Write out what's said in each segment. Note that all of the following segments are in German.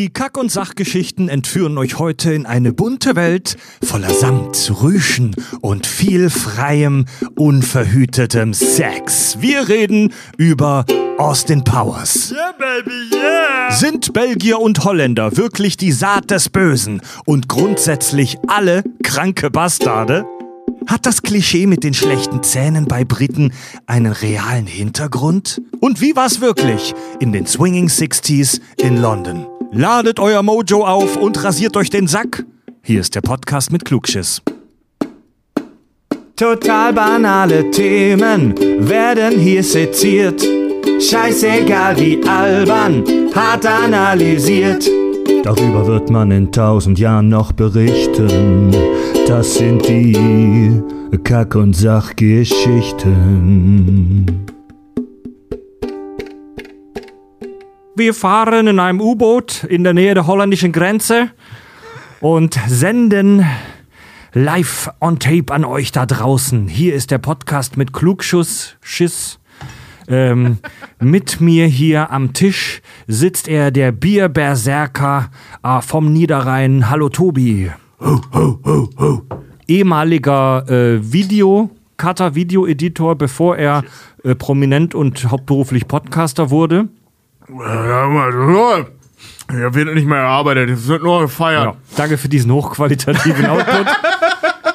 Die Kack- und Sachgeschichten entführen euch heute in eine bunte Welt voller Samt, Rüschen und viel freiem, unverhütetem Sex. Wir reden über Austin Powers. Yeah, baby, yeah! Sind Belgier und Holländer wirklich die Saat des Bösen und grundsätzlich alle kranke Bastarde? Hat das Klischee mit den schlechten Zähnen bei Briten einen realen Hintergrund? Und wie war's wirklich in den Swinging Sixties in London? Ladet euer Mojo auf und rasiert euch den Sack. Hier ist der Podcast mit Klugschiss. Total banale Themen werden hier seziert. Scheißegal wie albern, hart analysiert. Darüber wird man in tausend Jahren noch berichten. Das sind die Kack- und Sachgeschichten. Wir fahren in einem U-Boot in der Nähe der holländischen Grenze und senden live on tape an euch da draußen. Hier ist der Podcast mit Klugschuss, Schiss. Ähm, mit mir hier am Tisch sitzt er, der Bierberserker äh, vom Niederrhein. Hallo Tobi. Ho, ho, ho, ho. Ehemaliger äh, Videocutter, Videoeditor, bevor er äh, prominent und hauptberuflich Podcaster wurde. Ja, wird nicht mehr gearbeitet, es wird nur gefeiert. Ja, danke für diesen hochqualitativen Output.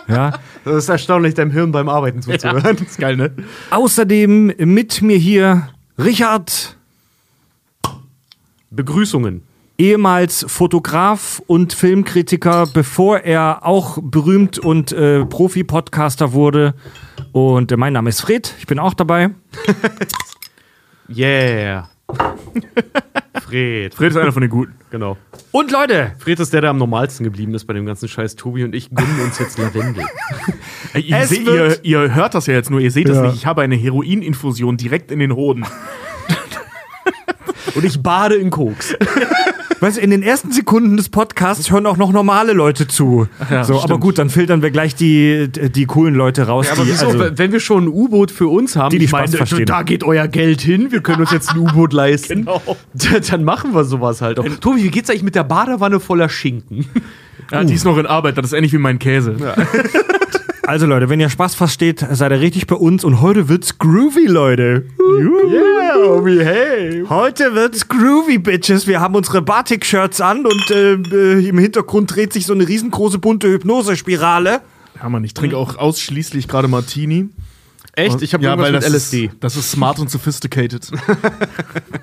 Ja. Das ist erstaunlich, deinem Hirn beim Arbeiten zuzuhören. Ja. Das ist geil, ne? Außerdem mit mir hier Richard. Begrüßungen. Ehemals Fotograf und Filmkritiker, bevor er auch berühmt und äh, Profi-Podcaster wurde. Und äh, mein Name ist Fred, ich bin auch dabei. Yeah. Fred. Fred ist einer von den Guten. Genau. Und Leute, Fred ist der, der am normalsten geblieben ist bei dem ganzen Scheiß. Tobi und ich gönnen uns jetzt Lavendel. Ihr, seht, ihr, ihr hört das ja jetzt nur, ihr seht das Ja. nicht. Ich habe eine Heroininfusion direkt in den Hoden. Und ich bade in Koks. Weißt du, in den ersten Sekunden des Podcasts hören auch noch normale Leute zu. Ja, so, aber gut, dann filtern wir gleich die, die coolen Leute raus. Aber die, wieso, also, wenn wir schon ein U-Boot für uns haben, Die, die ich Spaß verstehen. da geht euer Geld hin, wir können uns jetzt ein U-Boot leisten. Genau. Dann machen wir sowas halt auch. Tobi, wie geht's eigentlich mit der Badewanne voller Schinken? Ja, die ist noch in Arbeit, das ist ähnlich wie mein Käse. also Leute, wenn ihr Spaß versteht, seid ihr richtig bei uns und heute wird's groovy, Leute. Yeah, Obi, hey. Heute wird's groovy, Bitches. Wir haben unsere Batik-Shirts an und äh, äh, im Hintergrund dreht sich so eine riesengroße bunte Hypnosespirale. Ja, Mann, ich trinke auch ausschließlich gerade Martini. Echt? Ich habe ja, irgendwas weil mit das LSD. Ist, das ist smart und sophisticated.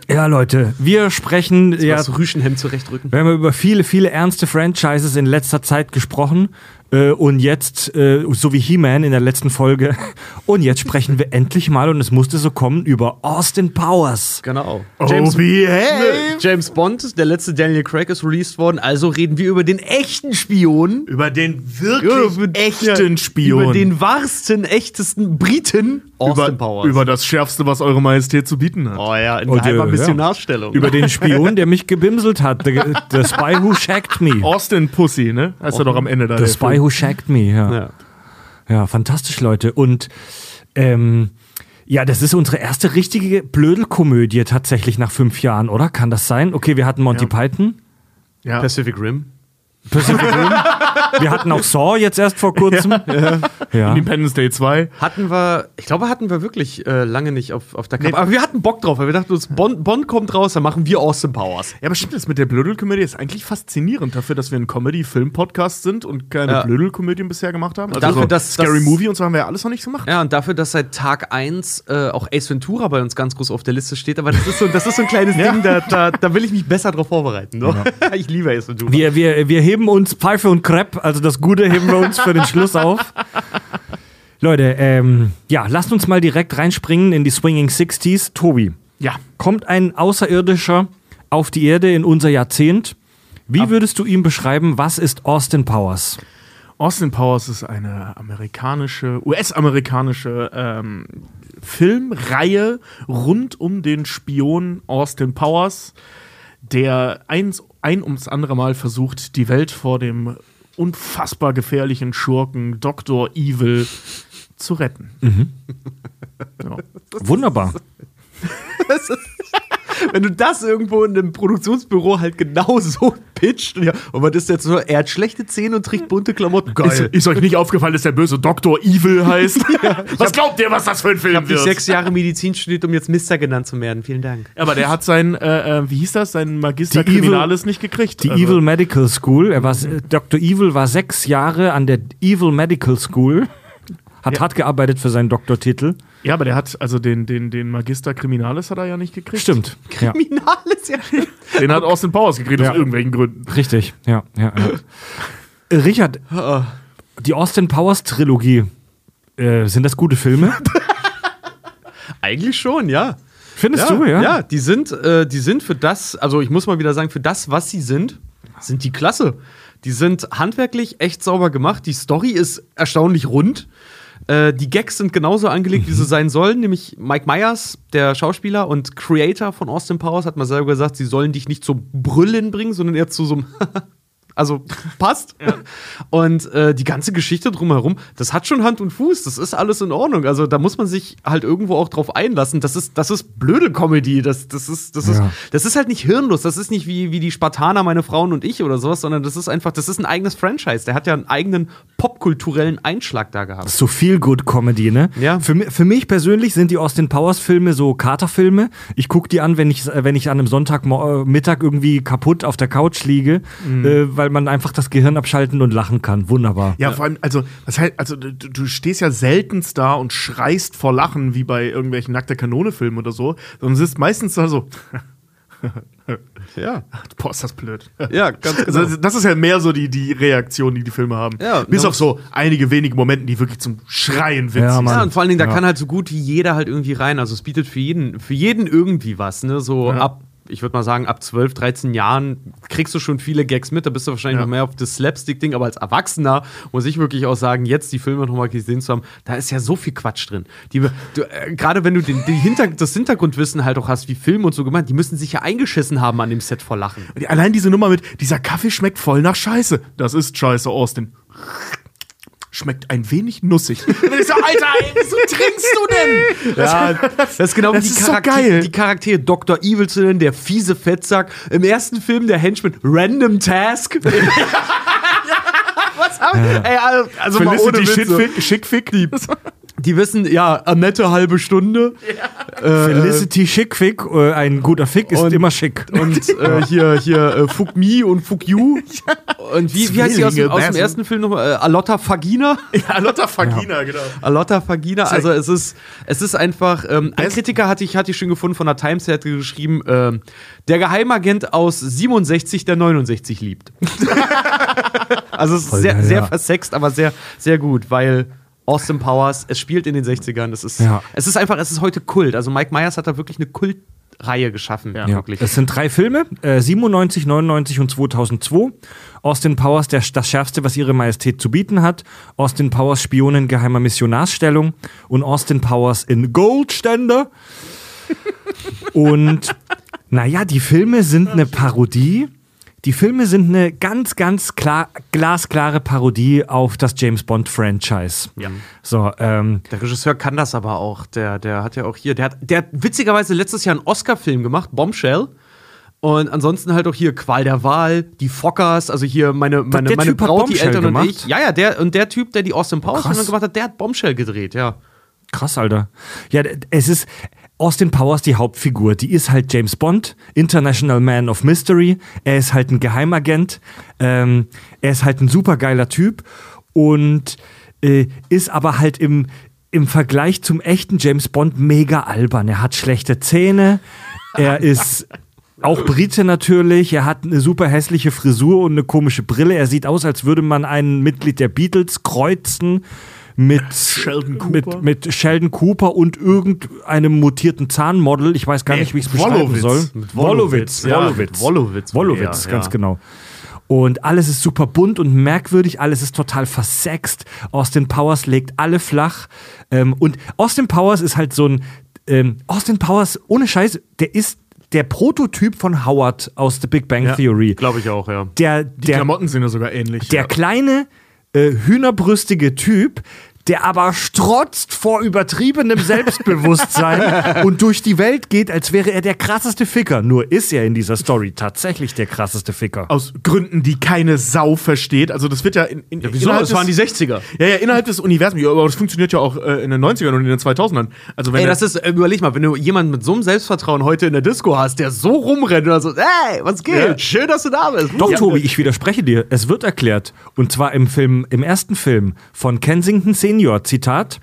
Ja, Leute, wir sprechen ja, Das Rüschenhemd zurechtrücken. wir haben über viele, viele ernste Franchises in letzter Zeit gesprochen. Äh, und jetzt, äh, so wie He-Man in der letzten Folge. Und jetzt sprechen wir endlich mal, und es musste so kommen, über Austin Powers. Genau. James, Obi, hey. James Bond, der letzte Daniel Craig ist released worden, also reden wir über den echten Spion. Über den Ja, wirklich über- echten ja, Spion. Über den wahrsten, echtesten Briten, Austin über, Powers. über das Schärfste, was Eure Majestät zu bieten hat. oh ja, in Und, geheimer äh, Missionarstellung. Über den Spion, der mich gebimselt hat. The, the Spy Who Shagged Me. Austin Pussy, ne? Heißt er doch am Ende da. The Spy. Who Shagged Me, ja. ja. Ja, fantastisch, Leute. Und ähm, ja, das ist unsere erste richtige Blödelkomödie tatsächlich nach fünf Jahren, oder? Kann das sein? Okay, wir hatten Monty Ja. Python, Ja. Pacific Rim. Pacific Rim. Wir hatten auch Saw jetzt erst vor kurzem. Ja. Independence Day 2. Hatten wir, ich glaube, hatten wir wirklich äh, lange nicht auf, auf der Kappe. Aber wir hatten Bock drauf, weil wir dachten uns, Bond, Bond kommt raus, dann machen wir Austin Powers. Ja, aber stimmt, das mit der Blödelkomödie ist eigentlich faszinierend dafür, dass wir ein Comedy-Film-Podcast sind und keine Ja. Blödelkomödien bisher gemacht haben. Also Dafür, so dass- Scary dass- Movie und so haben wir ja alles noch nicht gemacht. Ja, und dafür, dass seit Tag 1 äh, auch Ace Ventura bei uns ganz groß auf der Liste steht, aber das ist so, das ist so ein kleines Ja. Ding, da, da, da will ich mich besser drauf vorbereiten. Ne? Ich liebe Ace Ventura. Wir, wir, wir heben uns Pfeife und Crepe, also das Gute heben wir uns für den Schluss auf. Leute, ähm, ja, lasst uns mal direkt reinspringen in die Swinging Sixties. Tobi, Ja. kommt ein Außerirdischer auf die Erde in unser Jahrzehnt. Wie würdest du ihm beschreiben, was ist Austin Powers? Austin Powers ist eine amerikanische, US-amerikanische ähm, Filmreihe rund um den Spion Austin Powers, der eins, ein ums andere Mal versucht, die Welt vor dem unfassbar gefährlichen Schurken Dr. Evil zu retten. Ja. Wunderbar. wenn du das irgendwo in einem Produktionsbüro halt genau so pitcht. Ja, und was ist jetzt so? Er hat schlechte Zähne und trägt bunte Klamotten. Ist, ist euch nicht aufgefallen, dass der böse Dr. Evil heißt? was glaubt ihr, was das für ein Film Ich habe wird? sechs Jahre Medizin studiert, um jetzt Mister genannt zu werden. Vielen Dank. Aber der hat sein, äh, äh, wie hieß das, sein Magister Die Evil- Criminalis nicht gekriegt. Die Also- Evil Medical School. Er war, äh, Dr. Evil war sechs Jahre an der Evil Medical School. Hat hart gearbeitet für seinen Doktortitel. Ja, aber der hat, also den, den, den Magister Criminalis hat er ja nicht gekriegt. Stimmt. Ja, Kriminales, ja. Den hat Austin Powers gekriegt, Ja. aus irgendwelchen Gründen. richtig. Ja, ja, ja. Äh, Richard, die Austin Powers Trilogie. Äh, sind das gute Filme? Eigentlich schon, ja. Findest ja, du, ja? Ja, die sind, äh, die sind für das, also ich muss mal wieder sagen, für das, was sie sind, sind die klasse. Die sind handwerklich echt sauber gemacht. Die Story ist erstaunlich rund. Äh, die Gags sind genauso angelegt, wie sie sein sollen. Nämlich Mike Myers, der Schauspieler und Creator von Austin Powers, hat mal selber gesagt, sie sollen dich nicht zum Brüllen bringen, sondern eher zu so einem Also passt. Und äh, die ganze Geschichte drumherum, das hat schon Hand und Fuß. Das ist alles in Ordnung. Also da muss man sich halt irgendwo auch drauf einlassen. Das ist, das ist blöde Comedy. Das, das, ist, das, ist, Ja. das ist halt nicht hirnlos. Das ist nicht wie, wie die Spartaner, meine Frauen und ich oder sowas, sondern das ist einfach, das ist ein eigenes Franchise. Der hat ja einen eigenen popkulturellen Einschlag da gehabt. So viel Good Comedy, ne? Ja. Für, für mich persönlich sind die Austin Powers Filme so Katerfilme. Ich gucke die an, wenn ich, wenn ich an einem Sonntagmittag irgendwie kaputt auf der Couch liege, Mhm. äh, weil man einfach das Gehirn abschalten und lachen kann. Wunderbar. Ja, vor allem, also, das heißt, also du, du stehst ja seltenst da und schreist vor Lachen, wie bei irgendwelchen nackte Kanone-Filmen oder so, sondern sitzt meistens da so, Ja. boah, ist das blöd. Ja, ganz genau. Also, das ist ja mehr so die, die Reaktion, die die Filme haben. Ja, Bis auf so einige wenige Momente, die wirklich zum Schreien witzig Ja, sind. Ja, und vor allen Dingen, da Ja. kann halt so gut wie jeder halt irgendwie rein. Also es bietet für jeden, für jeden irgendwie was, ne? So Ja. ab, ich würde mal sagen, ab 12, 13 Jahren kriegst du schon viele Gags mit. Da bist du wahrscheinlich Ja. noch mehr auf das Slapstick-Ding, aber als Erwachsener muss ich wirklich auch sagen, jetzt die Filme nochmal gesehen zu haben, da ist ja so viel Quatsch drin. Äh, Gerade wenn du den, die Hinter, das Hintergrundwissen halt auch hast, wie Filme und so gemacht, die müssen sich ja eingeschissen haben an dem Set vor Lachen. Allein diese Nummer mit, dieser Kaffee schmeckt voll nach Scheiße. Das ist Scheiße, Austin. Schmeckt ein wenig nussig. Und ist so, Alter, ey, wieso trinkst du denn? Ja, das ist genau Das wie die, ist so Charakter geil. die Charaktere Dr. Evil zu nennen, der fiese Fettsack. Im ersten Film der Henchman Random Task. Was haben Ey, also, also mal ohne Felicity Witz, so. Shitfick, Schickfick. Die, Die wissen, ja, eine nette halbe Stunde. Felicity Schickfick, äh, ein guter Fick ist Und- immer schick. Und äh, hier, hier äh, Fuck Me und Fuck You. Und wie, wie heißt die aus dem, aus dem ersten Film nochmal? Äh, Alotta Fagina? ja, Lotta Fagina, genau. Alotta Fagina, also es ist, es ist einfach, ähm, ein Kritiker hatte ich, hatte ich schon gefunden von der Times, der hat geschrieben, ähm, der Geheimagent aus 67, der 69 liebt. also es ist Voll sehr, geil, sehr ja. versext, aber sehr, sehr gut, weil Austin Powers, es spielt in den 60ern, das ist, Ja. es ist einfach, es ist heute Kult. Also Mike Myers hat da wirklich eine Kultreihe geschaffen, Ja. Ja. wirklich. Es sind drei Filme, äh, 97, 99 und 2002. Austin Powers, der, das Schärfste, was ihre Majestät zu bieten hat. Austin Powers, Spionin geheimer Missionarsstellung. Und Austin Powers in Goldständer. und naja, die Filme sind eine Parodie. Die Filme sind eine ganz, ganz klar, glasklare Parodie auf das James Bond Franchise. Ja. So, ähm, Der Regisseur kann das aber auch. Der, der hat ja auch hier, der hat, der hat witzigerweise letztes Jahr einen Oscar-Film gemacht, Bombshell. Und ansonsten halt auch hier Qual der Wahl, die Fockers, also hier meine, meine, der meine Typ Braut, die Eltern und gemacht? ich. Ja, ja, der und der Typ, der die Austin Powers. Filme gemacht hat, der hat Bombshell gedreht, ja. Krass, Alter. Ja, es ist Austin Powers die Hauptfigur. Die ist halt James Bond, International Man of Mystery. Er ist halt ein Geheimagent. Ähm, er ist halt ein supergeiler Typ und äh, ist aber halt im, im Vergleich zum echten James Bond mega albern. Er hat schlechte Zähne. Er ist auch Brite natürlich. Er hat eine super hässliche Frisur und eine komische Brille. Er sieht aus, als würde man ein Mitglied der Beatles kreuzen mit Sheldon Cooper. mit, mit Sheldon Cooper und irgendeinem mutierten Zahnmodel. Ich weiß gar nicht, wie ich es beschreiben soll. Mit Wolowitz, ja, Wolowitz. mit Wolowitz, Wolowitz, ja, ganz ja. genau. Und alles ist super bunt und merkwürdig, alles ist total versext. Austin Powers legt alle flach. Ähm, und Austin Powers ist halt so ein. Ähm, Austin Powers, ohne Scheiß, der ist der Prototyp von Howard aus The Big Bang Theory. Glaube ich auch, ja. Der, Die der, Klamotten sind ja sogar ähnlich. der ja. kleine, äh, hühnerbrüstige Typ, der aber strotzt vor übertriebenem Selbstbewusstsein und durch die Welt geht, als wäre er der krasseste Ficker. Nur ist er in dieser Story tatsächlich der krasseste Ficker. Aus Gründen, die keine Sau versteht. Also das wird ja in, in Wieso? innerhalb Das waren die des, 60er. ja, ja, innerhalb des Universums. Ja, aber das funktioniert ja auch äh, in den 90ern und in den 2000ern. Also wenn Ey, das ist, äh, überleg mal, wenn du jemanden mit so einem Selbstvertrauen heute in der Disco hast, der so rumrennt oder so, hey, was geht? Ja. Schön, dass du da bist. Doch, Ja. Tobi, ich widerspreche dir. Es wird erklärt. Und zwar im Film, im ersten Film von Kensington Senior. Zitat.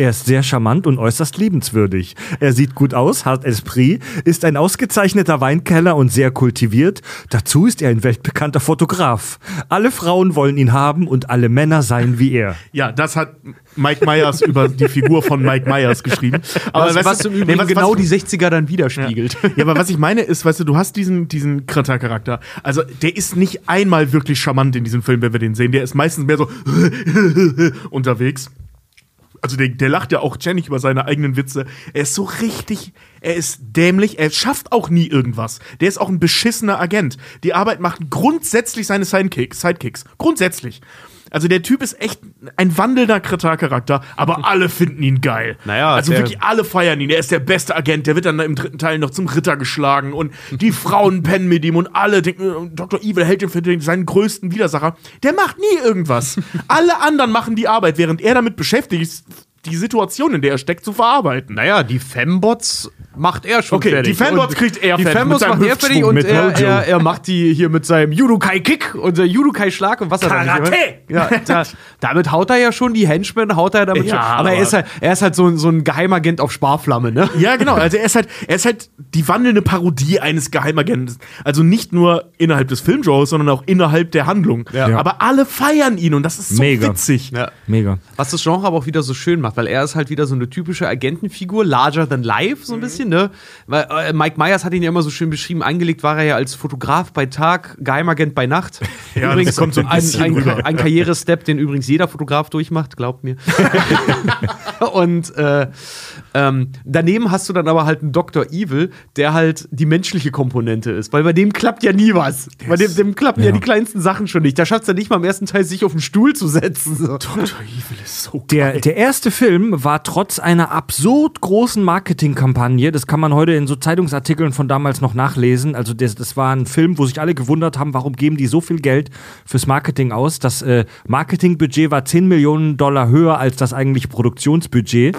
Er ist sehr charmant und äußerst liebenswürdig. Er sieht gut aus, hat Esprit, ist ein ausgezeichneter Weinkeller und sehr kultiviert. Dazu ist er ein weltbekannter Fotograf. Alle Frauen wollen ihn haben und alle Männer seien wie er. Ja, das hat Mike Myers über die Figur von Mike Myers geschrieben. Aber was, weißt was du- im nee, was- genau was- die 60er dann widerspiegelt. Ja, aber was ich meine ist, weißt du, du hast diesen, diesen Krata-Charakter. Also, der ist nicht einmal wirklich charmant in diesem Film, wenn wir den sehen. Der ist meistens mehr so unterwegs. Also, der, der lacht ja auch ständig über seine eigenen Witze. Er ist so richtig, er ist dämlich, er schafft auch nie irgendwas. Der ist auch ein beschissener Agent. Die Arbeit macht grundsätzlich seine Sidekicks. Sidekicks. Grundsätzlich. Also der Typ ist echt ein wandelnder Kreta-Charakter, aber alle finden ihn geil. Naja, also wirklich alle feiern ihn. Er ist der beste Agent. Der wird dann im dritten Teil noch zum Ritter geschlagen und die Frauen pennen mit ihm und alle denken, Dr. Evil hält ihn für seinen größten Widersacher. Der macht nie irgendwas. alle anderen machen die Arbeit, während er damit beschäftigt ist, die Situation, in der er steckt, zu verarbeiten. Naja, die Fembots macht er schon Okay, fertig. die Fembots Und kriegt er Die fertig mit seinem macht er fertig und er, er, er macht die hier mit seinem Judokai-Kick und der Judokai-Schlag und was er Karate! Ja, da, damit haut er ja schon die Henchmen, haut er damit Ja, schon. Aber, aber- er ist halt, er ist halt so, ein- so ein Geheimagent auf Sparflamme, ne? Ja, genau. Also er ist halt, er ist halt die wandelnde Parodie eines Geheimagenten. Also nicht nur innerhalb des Filmgenres, sondern auch innerhalb der Handlung. Ja. Aber alle feiern ihn und das ist so Mega. witzig. Ja. Mega. Was das Genre aber auch wieder so schön macht, weil er ist halt wieder so eine typische Agentenfigur, larger than life, so ein bisschen, ne? Weil äh, Mike Myers hat ihn ja immer so schön beschrieben, angelegt war er ja als Fotograf bei Tag, Geheimagent bei Nacht. Ja, das kommt so ein ein, bisschen ein, ein Karrierestep, den übrigens jeder Fotograf durchmacht, glaubt mir. Und äh, ähm, daneben hast du dann aber halt einen Dr. Evil, der halt die menschliche Komponente ist, weil bei dem klappt ja nie was. Bei dem, dem klappen ja. Ja. die kleinsten Sachen schon nicht. Da schafft es ja nicht mal im ersten Teil, sich auf den Stuhl zu setzen. So. Dr. Evil ist so Der, der erste Film war trotz einer absurd großen Marketingkampagne, das kann man heute in so Zeitungsartikeln von damals noch nachlesen, also das, das war ein Film, wo sich alle gewundert haben, warum geben die so viel Geld fürs Marketing aus. Das äh, Marketingbudget war 10 Millionen Dollar höher als das eigentlich Produktionsbudget.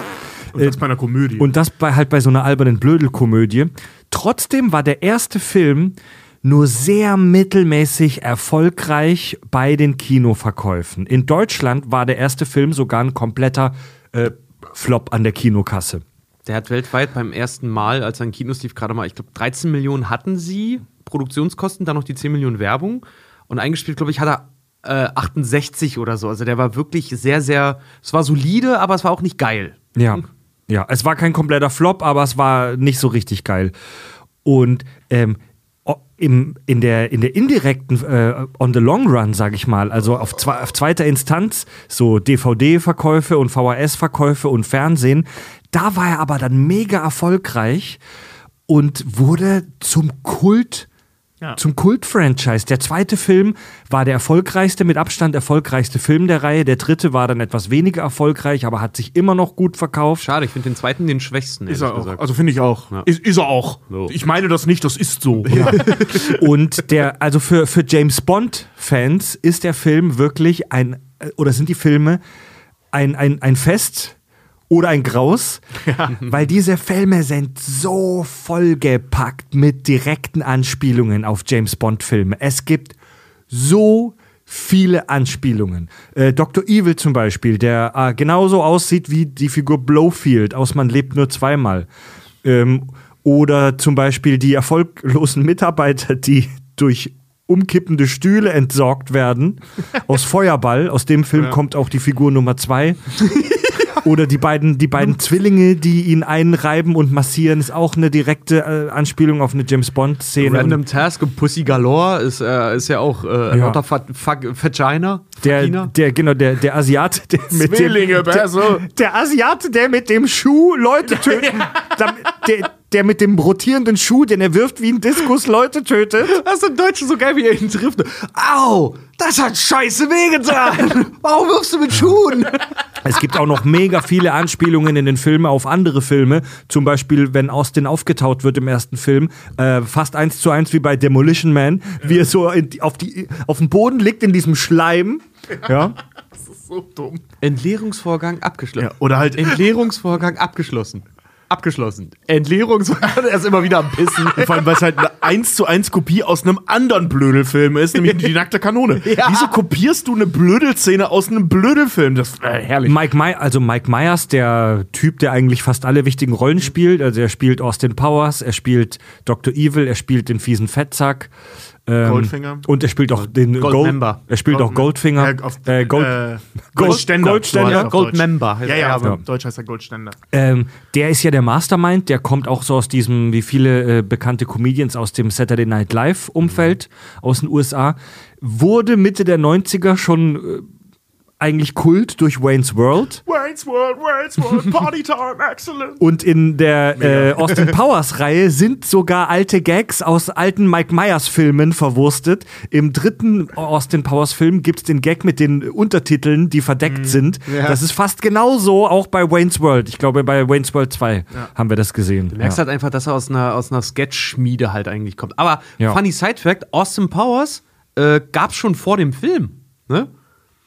Und das bei einer Komödie. Und das bei, halt bei so einer albernen Blödelkomödie. Trotzdem war der erste Film nur sehr mittelmäßig erfolgreich bei den Kinoverkäufen. In Deutschland war der erste Film sogar ein kompletter äh, Flop an der Kinokasse. Der hat weltweit beim ersten Mal, als er in Kinos lief, gerade mal, ich glaube, 13 Millionen hatten sie, Produktionskosten, dann noch die 10 Millionen Werbung. Und eingespielt, glaube ich, hat er äh, 68 oder so. Also der war wirklich sehr, sehr, es war solide, aber es war auch nicht geil. Ja. Ja, es war kein kompletter Flop, aber es war nicht so richtig geil. Und ähm, im, in, der, in der indirekten, äh, on the long run, sag ich mal, also auf, zwe auf zweiter Instanz, so DVD-Verkäufe und VHS-Verkäufe und Fernsehen, da war er aber dann mega erfolgreich und wurde zum Kult. Ja. Zum Kult-Franchise. Der zweite Film war der erfolgreichste, mit Abstand erfolgreichste Film der Reihe. Der dritte war dann etwas weniger erfolgreich, aber hat sich immer noch gut verkauft. Schade, ich finde den zweiten den schwächsten. ist ehrlich er auch. gesagt. Also finde ich auch. Ja. Ist, ist er auch. So. Ich meine das nicht, das ist so. Und der, also für, für James Bond-Fans ist der Film wirklich ein, äh, oder sind die Filme ein, ein, ein Fest oder ein Graus, weil diese Filme sind so vollgepackt mit direkten Anspielungen auf James Bond-Filme. Es gibt so viele Anspielungen. Äh, Dr. Evil zum Beispiel, der äh, genauso aussieht wie die Figur Blowfield aus Man lebt nur zweimal. Ähm, oder zum Beispiel die erfolglosen Mitarbeiter, die durch umkippende Stühle entsorgt werden aus Feuerball. Aus dem Film kommt auch die Figur Nummer zwei. Oder die beiden, die beiden Zwillinge, die ihn einreiben und massieren, ist auch eine direkte äh, Anspielung auf eine James Bond-Szene. Random Task und Pussy Galore ist, äh, ist ja auch äh, Ja. lauter Fa- Fa- Vagina. Der, Vagina. der, genau, der, der Asiate, der mit Zwillinge, dem, der, Perso. der Asiate, der mit dem Schuh Leute tötet, Damit- der, der mit dem rotierenden Schuh, den er wirft wie ein Diskus, Leute tötet. Das ist im Deutschen so geil, wie er ihn trifft. Au, das hat scheiße wehgetan. Warum wirfst du mit Schuhen? Es gibt auch noch mega viele Anspielungen in den Filmen auf andere Filme. Zum Beispiel, wenn Austin aufgetaut wird im ersten Film, äh, fast eins zu eins wie bei Demolition Man, wie er so in, auf, die, auf dem Boden liegt in diesem Schleim. Ja. So dumm. Entleerungsvorgang abgeschlossen. Ja, oder halt- Entleerungsvorgang abgeschlossen. Abgeschlossen. Entleerungsvorgang, er ist immer wieder am Pissen. Vor allem, weil es halt eine 1 zu 1 Kopie aus einem anderen Blödelfilm ist, nämlich die nackte Kanone. Ja. Wieso kopierst du eine Blödelszene aus einem Blödelfilm? Das ist äh, herrlich. Mike My also Mike Myers, der Typ, der eigentlich fast alle wichtigen Rollen spielt. Also er spielt Austin Powers, er spielt Dr. Evil, er spielt den fiesen Fettsack. Ähm, Goldfinger. Und er spielt auch den Goldmember. Er spielt auch Goldfinger. Äh, auf, äh, Gold, äh, Gold- Goldständer. Goldständer. Er Goldmember Ja, ja, aber ja. Deutsch heißt er Goldständer. Ähm, der ist ja der Mastermind, der kommt auch so aus diesem, wie viele äh, bekannte Comedians aus dem Saturday Night Live Umfeld aus den USA, wurde Mitte der 90er schon äh, eigentlich Kult durch Wayne's World. Wayne's World, Wayne's World, Party Time, excellent. Und in der äh, Austin Powers Reihe sind sogar alte Gags aus alten Mike Myers Filmen verwurstet. Im dritten Austin Powers Film gibt's den Gag mit den Untertiteln, die verdeckt sind. Das ist fast genauso auch bei Wayne's World. Ich glaube, bei Wayne's World 2 haben wir das gesehen. Du merkst halt einfach, dass er aus einer, aus einer Sketch-Schmiede halt eigentlich kommt. Aber Ja. funny Side Fact: Austin Powers äh, gab's schon vor dem Film. Ne?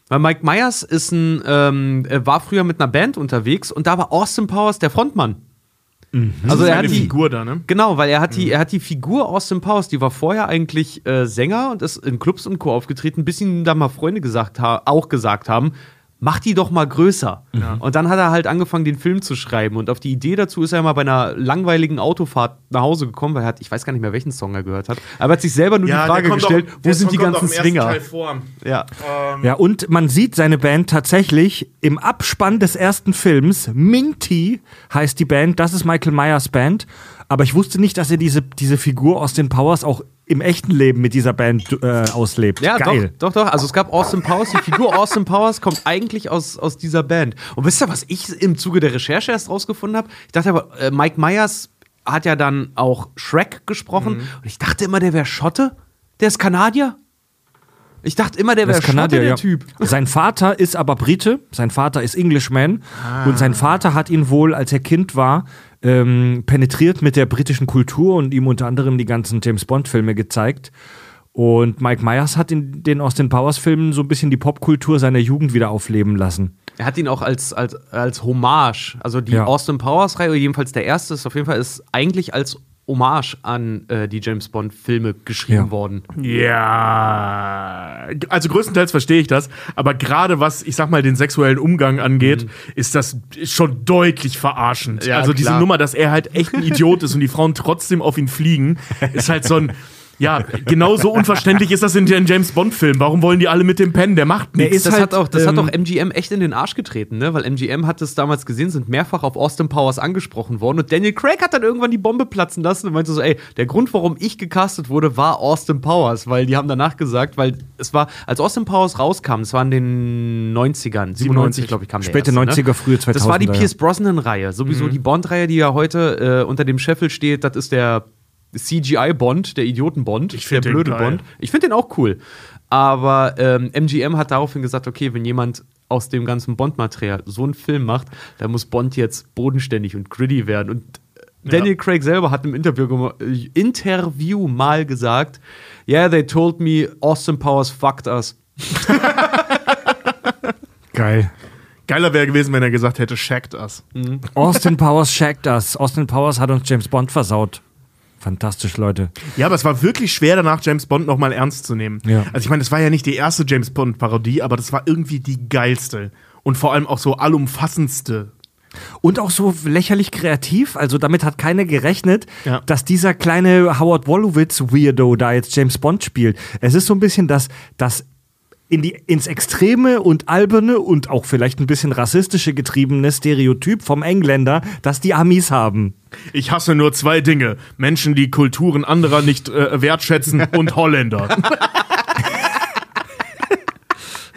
Weil Mike Myers ist ein, ähm, war früher mit einer Band unterwegs und da war Austin Powers der Frontmann. Also ist er hat die Figur da, ne? Genau, weil er hat die, er hat die Figur Austin Powers, die war vorher eigentlich äh, Sänger und ist in Clubs und Co. aufgetreten, bis ihm da mal Freunde gesagt ha auch gesagt haben, mach die doch mal größer. Und dann hat er halt angefangen, den Film zu schreiben. Und auf die Idee dazu ist er mal bei einer langweiligen Autofahrt nach Hause gekommen, weil er hat, ich weiß gar nicht mehr, welchen Song er gehört hat, aber er hat sich selber nur die Frage gestellt, wo sind die ganzen Swinger? Ja. Ja, und man sieht seine Band tatsächlich im Abspann des ersten Films. Minty heißt die Band, das ist Michael Myers Band. Aber ich wusste nicht, dass er diese, diese Figur aus den Powers auch im echten Leben mit dieser Band äh, auslebt. Ja, Geil. doch, doch, doch. Also es gab Austin Powers, die Figur Austin Powers kommt eigentlich aus, aus dieser Band. Und wisst ihr, was ich im Zuge der Recherche erst rausgefunden habe? Ich dachte aber, äh, Mike Myers hat ja dann auch Shrek gesprochen. Und ich dachte immer, der wäre Schotte. Der ist Kanadier. Ich dachte immer, der wäre ist Schotte, Kanadier, der ja. Typ. Sein Vater ist aber Brite, sein Vater ist Englishman und sein Vater hat ihn wohl, als er Kind war, ähm, penetriert mit der britischen Kultur und ihm unter anderem die ganzen James Bond-Filme gezeigt. Und Mike Myers hat in den Austin Powers-Filmen so ein bisschen die Popkultur seiner Jugend wieder aufleben lassen. Er hat ihn auch als, als, als Hommage, also die Ja. Austin Powers-Reihe, jedenfalls der erste, ist auf jeden Fall ist eigentlich als Hommage an äh, die James Bond-Filme geschrieben Ja. worden. Ja, also größtenteils verstehe ich das, aber gerade was, ich sag mal, den sexuellen Umgang angeht, ist das schon deutlich verarschend. Ja, also diese klar. Nummer, dass er halt echt ein Idiot ist und die Frauen trotzdem auf ihn fliegen, ist halt so ein. Ja, genauso unverständlich ist das in den James Bond-Filmen. Warum wollen die alle mit dem pennen? Der macht nichts. Das, halt, hat auch, das hat ähm, auch MGM echt in den Arsch getreten, ne? Weil MGM hat es damals gesehen, sind mehrfach auf Austin Powers angesprochen worden und Daniel Craig hat dann irgendwann die Bombe platzen lassen und meinte so, ey, der Grund, warum ich gecastet wurde, war Austin Powers, weil die haben danach gesagt, weil es war, als Austin Powers rauskam, es war in den 90ern, 97, glaube ich, kam der Späte erste, 90er, frühe Das war die 2000er. Pierce Brosnan-Reihe, sowieso die Bond-Reihe, die ja heute äh, unter dem Scheffel steht, das ist der CGI-Bond, der Idioten-Bond, Ich der blöde geil. Bond. Ich finde den auch cool. Aber ähm, MGM hat daraufhin gesagt, okay, wenn jemand aus dem ganzen Bond-Material so einen Film macht, dann muss Bond jetzt bodenständig und gritty werden. Und äh, Daniel Craig selber hat im Interview, äh, Interview mal gesagt, yeah, they told me Austin Powers fucked us. Geil. Geiler wäre gewesen, wenn er gesagt hätte, shagged us. Austin Powers shagged us. Austin Powers hat uns James Bond versaut. Fantastisch, Leute. Ja, aber es war wirklich schwer, danach James Bond nochmal ernst zu nehmen. Ja. Also ich meine, das war ja nicht die erste James Bond-Parodie, aber das war irgendwie die geilste. Und vor allem auch so allumfassendste. Und auch so lächerlich kreativ. Also damit hat keiner gerechnet, Ja. dass dieser kleine Howard Wolowitz-Weirdo da jetzt James Bond spielt. Es ist so ein bisschen das, das in die, ins Extreme und alberne und auch vielleicht ein bisschen rassistische getriebene Stereotyp vom Engländer, das die Amis haben. Ich hasse nur zwei Dinge. Menschen, die Kulturen anderer nicht äh, wertschätzen und Holländer.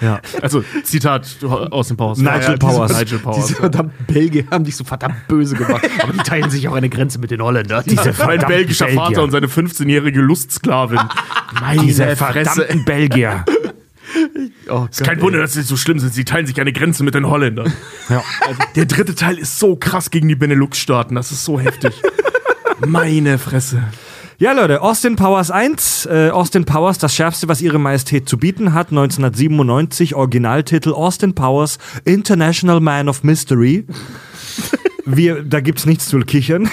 Ja. Also, Zitat aus dem Powers. Nigel Ja, Powers. diese- Nigel Powers. Diese verdammten Belgier haben dich so verdammt böse gemacht. Aber die teilen sich auch eine Grenze mit den Holländern. Diese Ein belgischer Belgier. Vater und seine 15-jährige Lustsklavin. Meine Diese verdammten Belgier. Oh Ist kein Wunder, dass sie so schlimm sind. Sie teilen sich eine Grenze mit den Holländern. Ja. Also, der dritte Teil ist so krass gegen die Benelux-Staaten. Das ist so heftig. Meine Fresse. Ja, Leute, Austin Powers 1. Äh, Austin Powers, das Schärfste, was ihre Majestät zu bieten hat. 1997, Originaltitel Austin Powers, International Man of Mystery. Wir, da gibt's nichts zu kichern.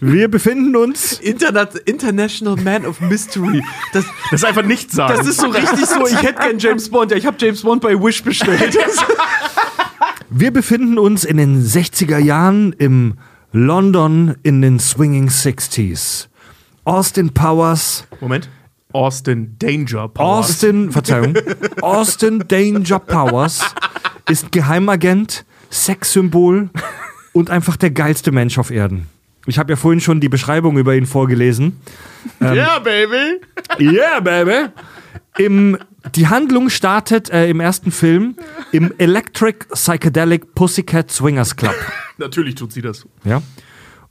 Wir befinden uns. Internet, International Man of Mystery. Das, Das ist einfach nichts sagen. das ist so richtig so, ich hätte gern James Bond. Ja, ich habe James Bond bei Wish bestellt. Wir befinden uns in den 60er Jahren im London in den Swinging 60s. Austin Powers, Moment. Austin Danger Powers. Austin, Verzeihung, Austin Danger Powers ist Geheimagent, Sexsymbol und einfach der geilste Mensch auf Erden. Ich habe ja vorhin schon die Beschreibung über ihn vorgelesen. Ja, Baby. Yeah, baby. Im, die Handlung startet äh, im ersten Film im Electric Psychedelic Pussycat Swingers Club. Natürlich tut sie das. Ja.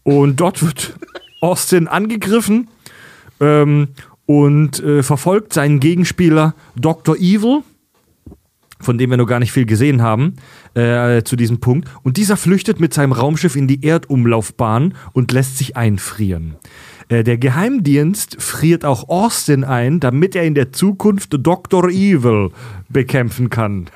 Und dort wird Austin angegriffen ähm, und äh, verfolgt seinen Gegenspieler Dr. Evil, von dem wir noch gar nicht viel gesehen haben, äh, zu diesem Punkt. Und dieser flüchtet mit seinem Raumschiff in die Erdumlaufbahn und lässt sich einfrieren. Äh, der Geheimdienst friert auch Austin ein, damit er in der Zukunft Dr. Evil bekämpfen kann.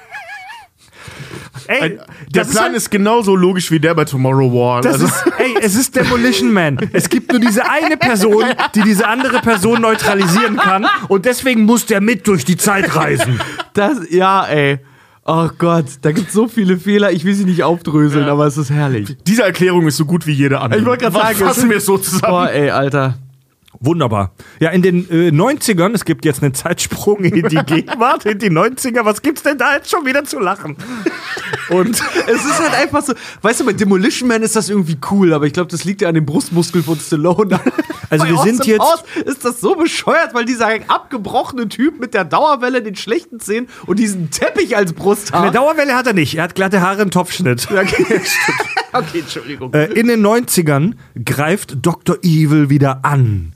Ey, Ein, der Plan halt- ist, genauso logisch wie der bei Tomorrow War. Das Also, ist, ey, es ist Demolition Man. Es gibt nur diese eine Person, die diese andere Person neutralisieren kann und deswegen muss der mit durch die Zeit reisen. Das, ja, ey. Oh Gott, da gibt es so viele Fehler. Ich will sie nicht aufdröseln, aber es ist herrlich. diese Erklärung ist so gut wie jede andere. Ich wollte gerade sagen, es fassen ist- wir es so zusammen. Boah, ey, Alter. Wunderbar. Ja, in den äh, 90ern, es gibt jetzt einen Zeitsprung in die Gegenwart, in die 90er. Was gibt's denn da jetzt schon wieder zu lachen? Und Es ist halt einfach so, weißt du, bei Demolition Man ist das irgendwie cool, aber ich glaube, das liegt ja an den Brustmuskeln von Stallone. Also Bei wir sind jetzt- Powers ist das so bescheuert, weil dieser abgebrochene Typ mit der Dauerwelle, den schlechten Zähnen und diesen Teppich als Brusthaar. eine Dauerwelle hat er nicht. Er hat glatte Haare im Topfschnitt. okay, Entschuldigung. Äh, in den 90ern greift Dr. Evil wieder an.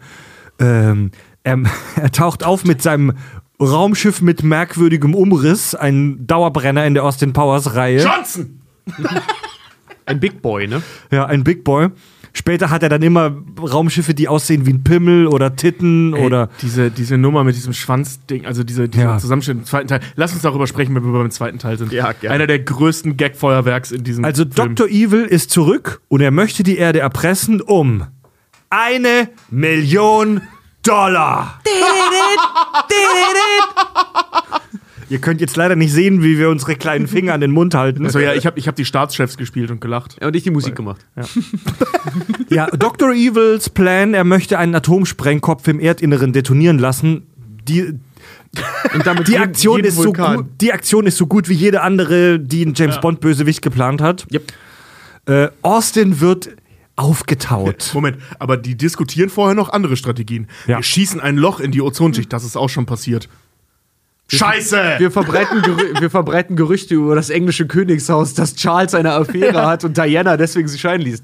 Ähm, er, er taucht auf mit seinem Raumschiff mit merkwürdigem Umriss, ein Dauerbrenner in der Austin Powers Reihe. Johnson! Ein Big Boy, ne? Ja, ein Big Boy. Später hat er dann immer Raumschiffe, die aussehen wie ein Pimmel oder Titten Ey, oder. diese, diese Nummer mit diesem Schwanzding, also diese, dieser Ja. Zusammenschnitt im zweiten Teil. Lass uns darüber sprechen, wenn wir beim zweiten Teil sind. Ja, gerne. Einer der größten Gag-Feuerwerks in diesem Also Film. Dr. Evil ist zurück und er möchte die Erde erpressen um eine Million Dollar. Ihr könnt jetzt leider nicht sehen, wie wir unsere kleinen Finger an den Mund halten. Also ja, ich habe ich hab die Staatschefs gespielt und gelacht. Ja, und ich die Musik gemacht. Ja, Dr. Evils Plan, er möchte einen Atomsprengkopf im Erdinneren detonieren lassen. Die, Und damit die, Aktion jeden ist so gut, die Aktion ist so gut wie jede andere, die ein James Bond Bösewicht geplant hat. Yep. Äh, Austin wird aufgetaut. Moment, aber die diskutieren vorher noch andere Strategien. Ja. Wir schießen ein Loch in die Ozonschicht, das ist auch schon passiert. Scheiße! Wir verbreiten, wir verbreiten Gerüchte über das englische Königshaus, dass Charles eine Affäre hat und Diana deswegen sie scheiden ließ.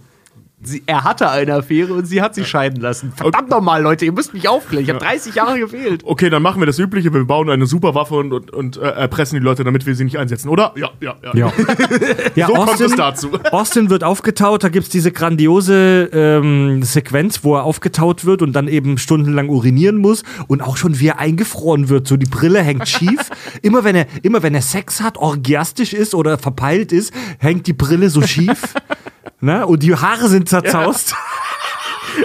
Sie, er hatte eine Affäre und sie hat sie scheiden lassen. Verdammt nochmal, Leute, ihr müsst mich aufklären. Ich habe 30 Jahre gefehlt. Okay, dann machen wir das Übliche. Wir bauen eine Superwaffe und, und, und äh, erpressen die Leute, damit wir sie nicht einsetzen, oder? Ja, ja, ja. Ja. ja So kommt es dazu. Austin wird aufgetaut, da gibt es diese grandiose ähm, Sequenz, wo er aufgetaut wird und dann eben stundenlang urinieren muss und auch schon wie er eingefroren wird. So die Brille hängt schief. immer, wenn er, immer wenn er Sex hat, orgiastisch ist oder verpeilt ist, hängt die Brille so schief. Ne? Und die Haare sind zerzaust.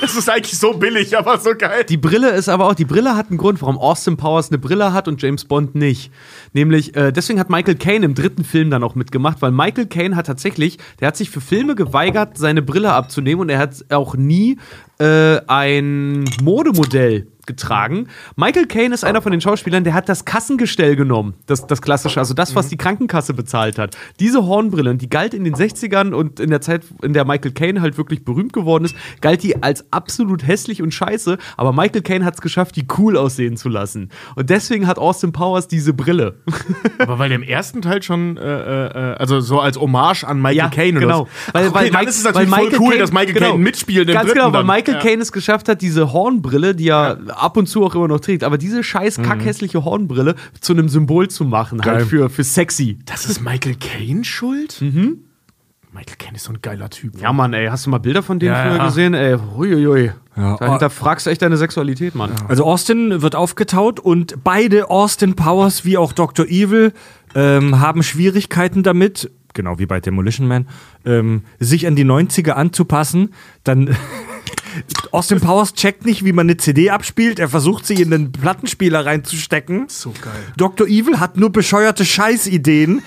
Es ist eigentlich so billig, aber so geil. Die Brille ist aber auch, die Brille hat einen Grund, warum Austin Powers eine Brille hat und James Bond nicht. Nämlich, äh, deswegen hat Michael Caine im dritten Film dann auch mitgemacht, weil Michael Caine hat tatsächlich, der hat sich für Filme geweigert, seine Brille abzunehmen und er hat auch nie äh, ein Modemodell getragen. Michael Caine ist einer von den Schauspielern, der hat das Kassengestell genommen, das, das klassische, also das, was die Krankenkasse bezahlt hat. Diese Hornbrille, und die galt in den 60ern und in der Zeit, in der Michael Caine halt wirklich berühmt geworden ist, galt die als absolut hässlich und scheiße, aber Michael Caine hat es geschafft, die cool aussehen zu lassen. Und deswegen hat Austin Powers diese Brille. Aber weil der im ersten Teil schon, äh, äh, also so als Hommage an Michael Ja, Caine genau. oder so. Ach, okay, dann Mike- ist es natürlich weil voll Michael cool, Caine- dass Michael genau, Caine mitspielt Ganz genau, weil dann. Michael Ja. Caine es geschafft hat, diese Hornbrille, die ja, ab und zu auch immer noch trägt. Aber diese scheiß kackhässliche Hornbrille zu einem Symbol zu machen, halt Geil. für, für sexy. Das ist Michael Caine schuld? Mhm. Michael Caine ist so ein geiler Typ. Ja, Mann, ey, hast du mal Bilder von denen Ja, früher ja. gesehen? Ey, huiuiui. Ja. Da hinterfragst du echt deine Sexualität, Mann. Also Austin wird aufgetaut und beide Austin Powers wie auch Dr. Evil ähm, haben Schwierigkeiten damit, genau wie bei Demolition Man, ähm, sich an die 90er anzupassen. Dann Austin Powers checkt nicht, wie man eine CD abspielt. Er versucht sie in den Plattenspieler reinzustecken. So geil. Dr. Evil hat nur bescheuerte Scheißideen,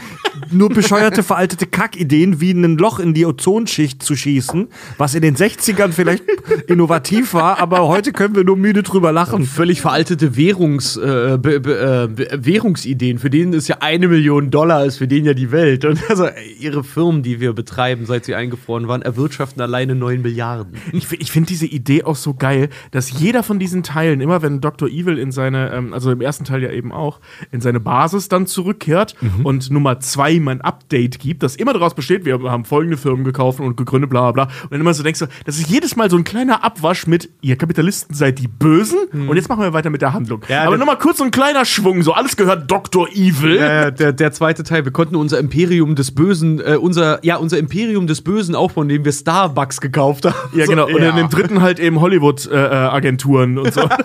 nur bescheuerte veraltete Kackideen, wie ein Loch in die Ozonschicht zu schießen, was in den 60ern vielleicht innovativ war, aber heute können wir nur müde drüber lachen. Völlig veraltete Währungs, äh, be, be, äh, Währungsideen, für denen ist ja eine Million Dollar, ist für den ja die Welt. Und also ihre Firmen, die wir betreiben, seit sie eingefroren waren, erwirtschaften alleine 9 Milliarden. Ich, ich finde diese Idee auch so geil, dass jeder von diesen Teilen, immer wenn Dr. Evil in seine, ähm, also im ersten Teil ja eben auch, in seine Basis dann zurückkehrt und Nummer zwei ihm ein Update gibt, das immer daraus besteht, wir haben folgende Firmen gekauft und gegründet, bla bla bla. Und dann immer so denkst du, das ist jedes Mal so ein kleiner Abwasch mit, ihr Kapitalisten seid die Bösen und jetzt machen wir weiter mit der Handlung. Ja, Aber nochmal kurz so ein kleiner Schwung, so alles gehört Dr. Evil. Äh, der, der zweite Teil, wir konnten unser Imperium des Bösen, äh, unser, ja, unser Imperium des Bösen aufbauen, indem wir Starbucks gekauft haben. Ja, So, genau. Und ja. in dem dritten halt eben Hollywood-Agenturen und so.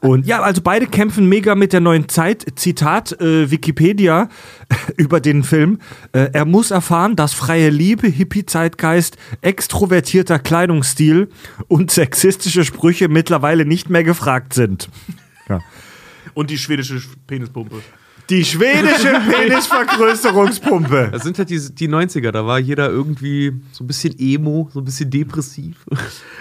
Und ja, also beide kämpfen mega mit der neuen Zeit. Zitat äh, Wikipedia über den Film. Äh, er muss erfahren, dass freie Liebe, Hippie-Zeitgeist, extrovertierter Kleidungsstil und sexistische Sprüche mittlerweile nicht mehr gefragt sind. und die schwedische Penispumpe. Die schwedische Penisvergrößerungspumpe. Das sind halt die, die 90er, da war jeder irgendwie so ein bisschen emo, so ein bisschen depressiv.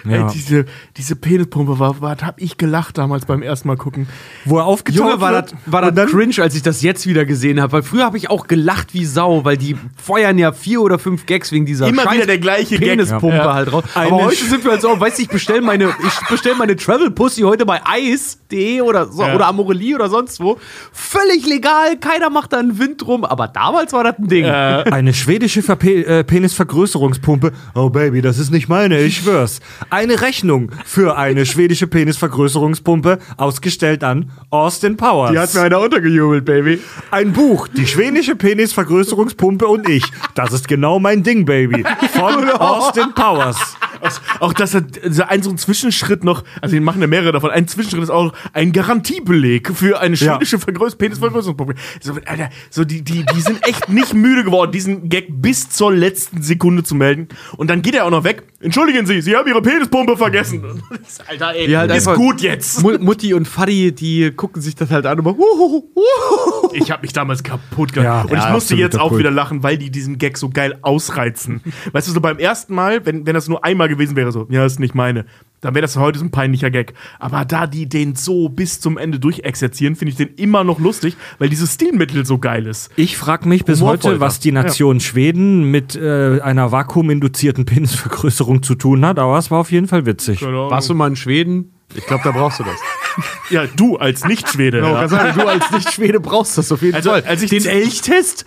Ja. Ey, diese, diese Penispumpe war, was hab ich gelacht damals beim ersten Mal gucken. Wo er aufgetaucht Junge, war wird. das, war das dann- cringe, als ich das jetzt wieder gesehen habe. Weil früher habe ich auch gelacht wie Sau, weil die feuern ja vier oder fünf Gags wegen dieser Immer scheiß wieder der gleiche Gag. Penispumpe Ja. halt raus. Eine Aber heute sind wir halt so, weißt du, ich bestelle meine, ich bestell meine Travel Pussy heute bei Ice.de oder so, Ja. oder Amorelie oder sonst wo. Völlig legal, keiner macht da einen Wind drum, aber damals war das ein Ding. Eine schwedische Verpe äh, Penisvergrößerungspumpe. Oh Baby, das ist nicht meine, ich schwör's. Eine Rechnung für eine schwedische Penisvergrößerungspumpe, ausgestellt an Austin Powers. Die hat mir einer untergejubelt, Baby. Ein Buch, die schwedische Penisvergrößerungspumpe und ich. Das ist genau mein Ding, Baby. Von Austin Powers. Auch, auch dass er so ein, so ein Zwischenschritt noch, also die machen ja mehrere davon, ein Zwischenschritt ist auch ein Garantiebeleg für eine Ja. schwedische Vergröß Penisvergrößerungspumpe. So, Alter, so die, die, die sind echt nicht müde geworden, diesen Gag bis zur letzten Sekunde zu melden. Und dann geht er auch noch weg. Entschuldigen Sie, Sie haben Ihre Penispumpe vergessen. Alter, ey, Ja, halt ist gut jetzt. Mu- Mutti und Fadi, die gucken sich das halt an und machen, "Huhuhu, huhuhu." Ich habe mich damals kaputt gemacht. Ja, und ja, ich musste jetzt auch Kult. wieder lachen, weil die diesen Gag so geil ausreizen. weißt du, so beim ersten Mal, wenn, wenn das nur einmal gewesen wäre, so, ja, ist nicht meine, dann wäre das heute so ein peinlicher Gag. Aber da die den so bis zum Ende durchexerzieren, finde ich den immer noch lustig, weil dieses Stilmittel so geil ist. Ich frage mich bis Humorvoll, heute, was ja. die Nation Schweden mit äh, einer vakuuminduzierten Penisvergrößerung zu tun hat, aber es war auf jeden Fall witzig. Warst du mal in Schweden? Ich glaube, da brauchst du das. Ja, du als Nicht-Schwede. Ja. ja. du als Nicht-Schwede brauchst das auf jeden Also, Fall. als ich Den Elchtest,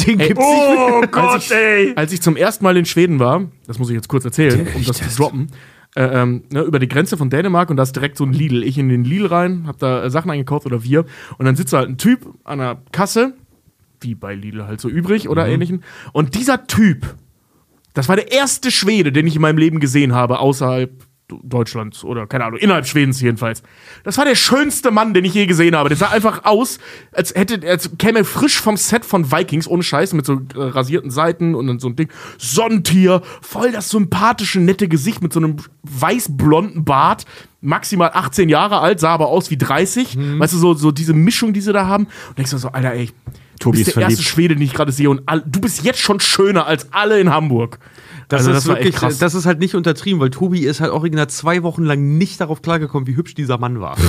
den gibt's Oh nicht. Gott, ey! Als ich zum ersten Mal in Schweden war, das muss ich jetzt kurz erzählen, um das zu droppen, äh, ähm, ne, über die Grenze von Dänemark und da ist direkt so ein Lidl. Ich in den Lidl rein, hab da äh, Sachen eingekauft oder wir und dann sitzt da halt ein Typ an der Kasse, wie bei Lidl halt so übrig oder ähnlichen. Und dieser Typ, das war der erste Schwede, den ich in meinem Leben gesehen habe, außerhalb Deutschlands oder keine Ahnung, innerhalb Schwedens jedenfalls. Das war der schönste Mann, den ich je gesehen habe. Der sah einfach aus, als hätte, als käme er frisch vom Set von Vikings, ohne Scheiß, mit so äh, rasierten Seiten und dann so ein Ding. Sonnentier, voll das sympathische, nette Gesicht mit so einem weiß-blonden Bart. Maximal 18 Jahre alt, sah aber aus wie 30. Weißt du, so, so diese Mischung, die sie da haben. Und denkst du so, Alter, ey, du Tobi bist ist der erste verliebt. Schwede, den ich gerade sehe und all, du bist jetzt schon schöner als alle in Hamburg. Das, Also, ist das wirklich, krass. das ist halt nicht untertrieben, weil Tobi ist halt original zwei Wochen lang nicht darauf klargekommen, wie hübsch dieser Mann war.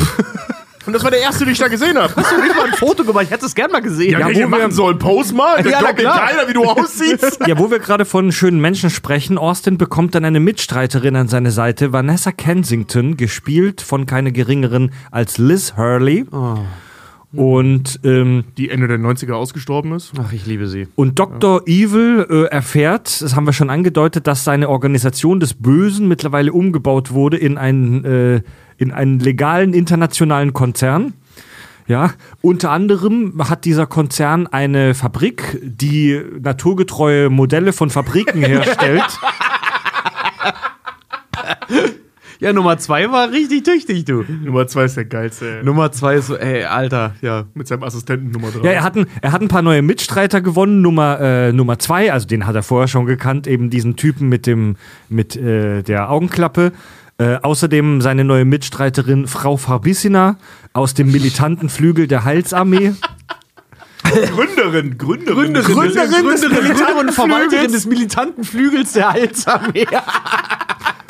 Und das war der erste, den ich da gesehen habe. Hast du nicht mal ein Foto gemacht? Ich hätte es gern mal gesehen. Ja, Ja, wo machen wir- sollen, post mal. Da Ja, glaubt mir keiner, wie du aussiehst. Ja, wo wir gerade von schönen Menschen sprechen, Austin bekommt dann eine Mitstreiterin an seine Seite, Vanessa Kensington, gespielt von keine geringeren als Liz Hurley. Und, ähm, Die Ende der 90er ausgestorben ist. Ach, ich liebe sie. und Dr. Evil äh, erfährt, das haben wir schon angedeutet, dass seine Organisation des Bösen mittlerweile umgebaut wurde in einen, äh, in einen legalen internationalen Konzern. Ja, unter anderem hat dieser Konzern eine Fabrik, die naturgetreue Modelle von Fabriken herstellt. Ja, Nummer zwei war richtig tüchtig, du. Nummer zwei ist der geilste. ey. Nummer zwei ist so, ey, Alter, ja. Mit seinem Assistenten Nummer drei. Ja, er hat, ein, er hat ein paar neue Mitstreiter gewonnen. Nummer, äh, Nummer zwei, also den hat er vorher schon gekannt, eben diesen Typen mit, dem, mit äh, der Augenklappe. Äh, außerdem seine neue Mitstreiterin Frau Farbissina aus dem militanten Flügel der Heilsarmee. Gründerin, Gründerin. Gründerin des militanten und Verwalterin des militanten Flügels der Heilsarmee.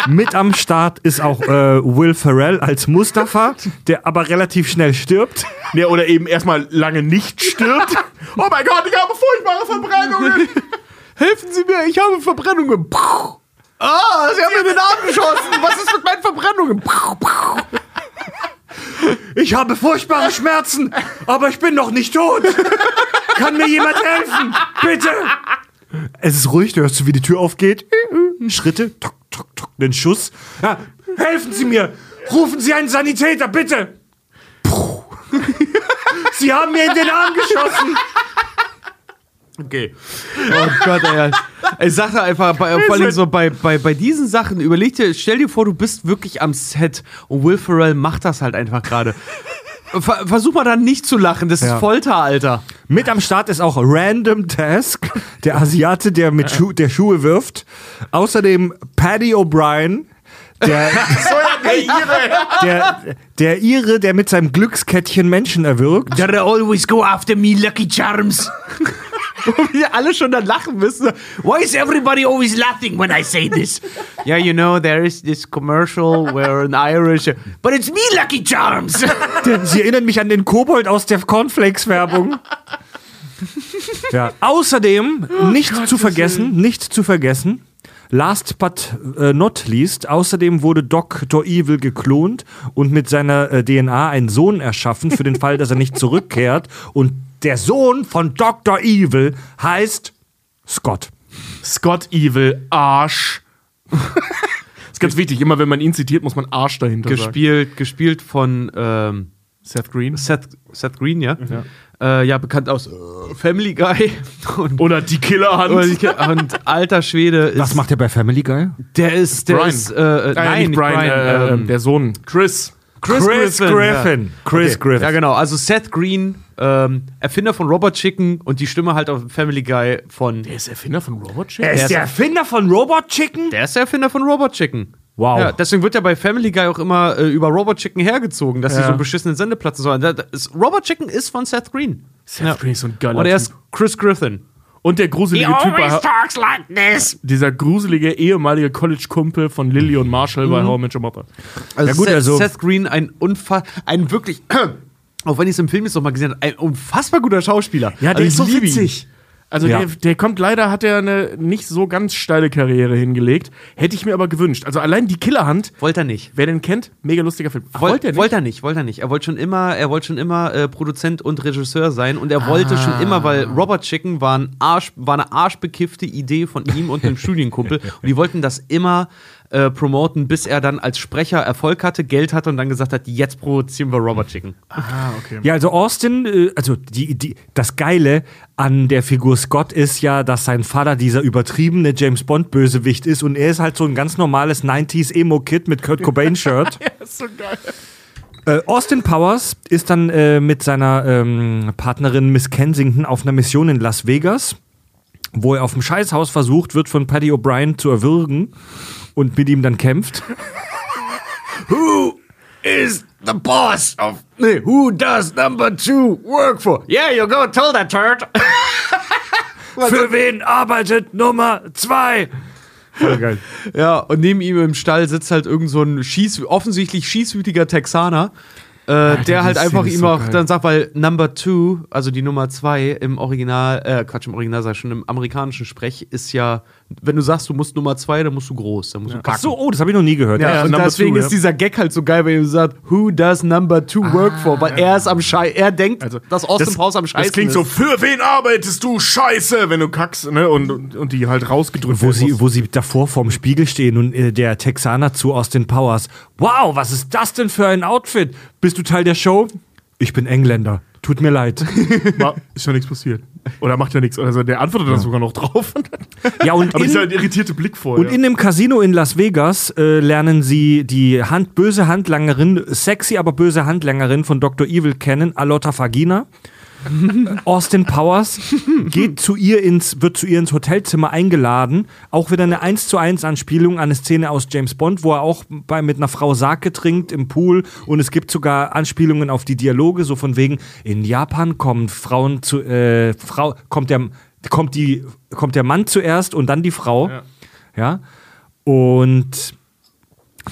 Mit am Start ist auch äh, Will Ferrell als Mustafa, der aber relativ schnell stirbt. Ja, oder eben erstmal lange nicht stirbt. oh mein Gott, ich habe furchtbare Verbrennungen. Helfen Sie mir, ich habe Verbrennungen. Puh. Ah, Sie haben mir den Arm geschossen. Was ist mit meinen Verbrennungen? Puh, puh. Ich habe furchtbare Schmerzen, aber ich bin noch nicht tot. Kann mir jemand helfen? Bitte. Es ist ruhig, du hörst, du, wie die Tür aufgeht. Schritte, tok, tok, tok, den Schuss. Ja, helfen Sie mir. Rufen Sie einen Sanitäter, bitte. Puh. Sie haben mir in den Arm geschossen. Okay. Oh Gott, ey. Ich sag einfach, bei, vor allem so bei, bei, bei diesen Sachen, überleg dir, stell dir vor, du bist wirklich am Set und Will Ferrell macht das halt einfach gerade. Ver versuch mal dann nicht zu lachen, das Ja. ist Folter, Alter. Mit am Start ist auch Random Task, der Asiate, der mit Schu der Schuhe wirft. Außerdem Paddy O'Brien, der, der, der Ire, der mit seinem Glückskettchen Menschen erwürgt. They always go after me, Lucky Charms. Wo wir alle schon dann lachen müssen. Why is everybody always laughing when I say this? Yeah, you know, there is this commercial where an Irish... But it's me, Lucky Charms! Sie erinnern mich an den Kobold aus der Cornflakes-Werbung. Ja. Außerdem, nicht zu vergessen, nicht zu vergessen, last but äh, not least, außerdem wurde Dr. Evil geklont und mit seiner äh, DNA einen Sohn erschaffen, für den Fall, dass er nicht zurückkehrt. Und der Sohn von Dr. Evil heißt Scott. Scott Evil, Arsch. ist ganz wichtig, immer wenn man ihn zitiert, muss man Arsch dahinter sagen. gespielt, gespielt von ähm, Seth Green. Seth, Seth Green, ja? Ja, äh, ja bekannt aus äh, Family Guy. Und, Oder die Killerhand. und alter Schwede ist... Was macht er bei Family Guy? Der ist... Der Brian. ist äh, äh, Äh, nein, nicht Brian, äh, ähm, der Sohn. Chris. Chris, Griffin. Griffin. Ja. Chris Okay. Griffin. Ja, genau. Also Seth Green, ähm, Erfinder von Robot Chicken und die Stimme halt auf Family Guy von. Der ist Erfinder von Robot Chick? Er ist der Erfinder von Robot Chicken? Der ist der Erfinder von Robot Chicken. Wow. Ja, deswegen wird ja bei Family Guy auch immer äh, über Robot Chicken hergezogen, dass sie Ja. so einen beschissenen Sendeplatz sollen. Da- ist- Robot Chicken ist von Seth Green. Seth Green ist so ein geiler Und er ist Chris Griffin. Und der gruselige Typ war talks like this. dieser gruselige ehemalige College-Kumpel von Lily und Marshall bei How I Met Your Mother. Also, Ja, gut, Seth, also- Seth Green, ein unfass, ein wirklich, auch wenn ich es im Film jetzt noch mal gesehen habe, ein unfassbar guter Schauspieler. Ja, der Also, ist so witzig. Also Ja. der, der kommt leider, hat er eine nicht so ganz steile Karriere hingelegt. Hätte ich mir aber gewünscht. Also allein die Killerhand, Wollte er nicht. wer den kennt, mega lustiger Film. Ach, Woll, wollte er nicht? Wollte er nicht, wollte er nicht. Er wollte schon immer, er wollte schon immer äh, Produzent und Regisseur sein und er wollte schon immer, weil Robert Chicken war, ein Arsch, war eine arschbekiffte Idee von ihm und einem Studienkumpel und die wollten das immer äh, promoten, bis er dann als Sprecher Erfolg hatte, Geld hatte und dann gesagt hat, jetzt produzieren wir Robert Chicken. Ah, okay. Ja, also Austin, äh, also die, die, das Geile an der Figur Scott ist ja, dass sein Vater dieser übertriebene James Bond-Bösewicht ist und er ist halt so ein ganz normales 90s Emo-Kid mit Kurt Cobain-Shirt. Das ist so geil. äh, Austin Powers ist dann äh, mit seiner ähm, Partnerin Miss Kensington auf einer Mission in Las Vegas, wo er auf dem Scheißhaus versucht wird, von Paddy O'Brien zu erwürgen und mit ihm dann kämpft. Who is the boss of, nee, who does number two work for? Yeah, you go tell that turd. Für wen arbeitet Nummer zwei? Voll geil. Ja, und neben ihm im Stall sitzt halt irgend so ein Schieß, offensichtlich schießwütiger Texaner. Äh, der halt einfach ihm so auch geil. dann sagt, weil Number Two, also die Nummer zwei im Original, äh, Quatsch, im Original sag ich schon, im amerikanischen Sprech ist ja, wenn du sagst, du musst Nummer zwei, dann musst du groß, dann musst du Ach kacken. so, oh, das habe ich noch nie gehört. Ja, Ja, und Number deswegen two, ist ja. dieser Gag halt so geil, wenn du sagst, who does number two work for? Weil er ist am Schei, er denkt, Also, dass Austin Powers am Scheißen Das klingt ist. so, für wen arbeitest du, Scheiße, wenn du kackst, ne? Und, und, und die halt rausgedrückt Wo werden sie, muss. wo sie davor vorm Spiegel stehen und äh, der Texaner zu Austin Powers. Wow, was ist das denn für ein Outfit? Bist du Teil der Show? Ich bin Engländer. Tut mir leid. War- ist ja nichts passiert. Oder macht ja nichts. Also der antwortet dann sogar noch drauf. Ja, und Aber in, ist ja ein irritierte Blick vor. und ja. in dem Casino in Las Vegas äh, lernen sie die Hand, böse Handlangerin, sexy, aber böse Handlangerin von Dr. Evil kennen, Alotta Fagina. Austin Powers geht zu ihr ins, wird zu ihr ins Hotelzimmer eingeladen. Auch wieder eine 1 zu 1 Anspielung an eine Szene aus James Bond, wo er auch bei, mit einer Frau Sake trinkt im Pool. Und es gibt sogar Anspielungen auf die Dialoge, so von wegen, in Japan kommen Frauen zu, äh, Frau, kommt der, kommt die, kommt der Mann zuerst und dann die Frau. Ja. Ja. Und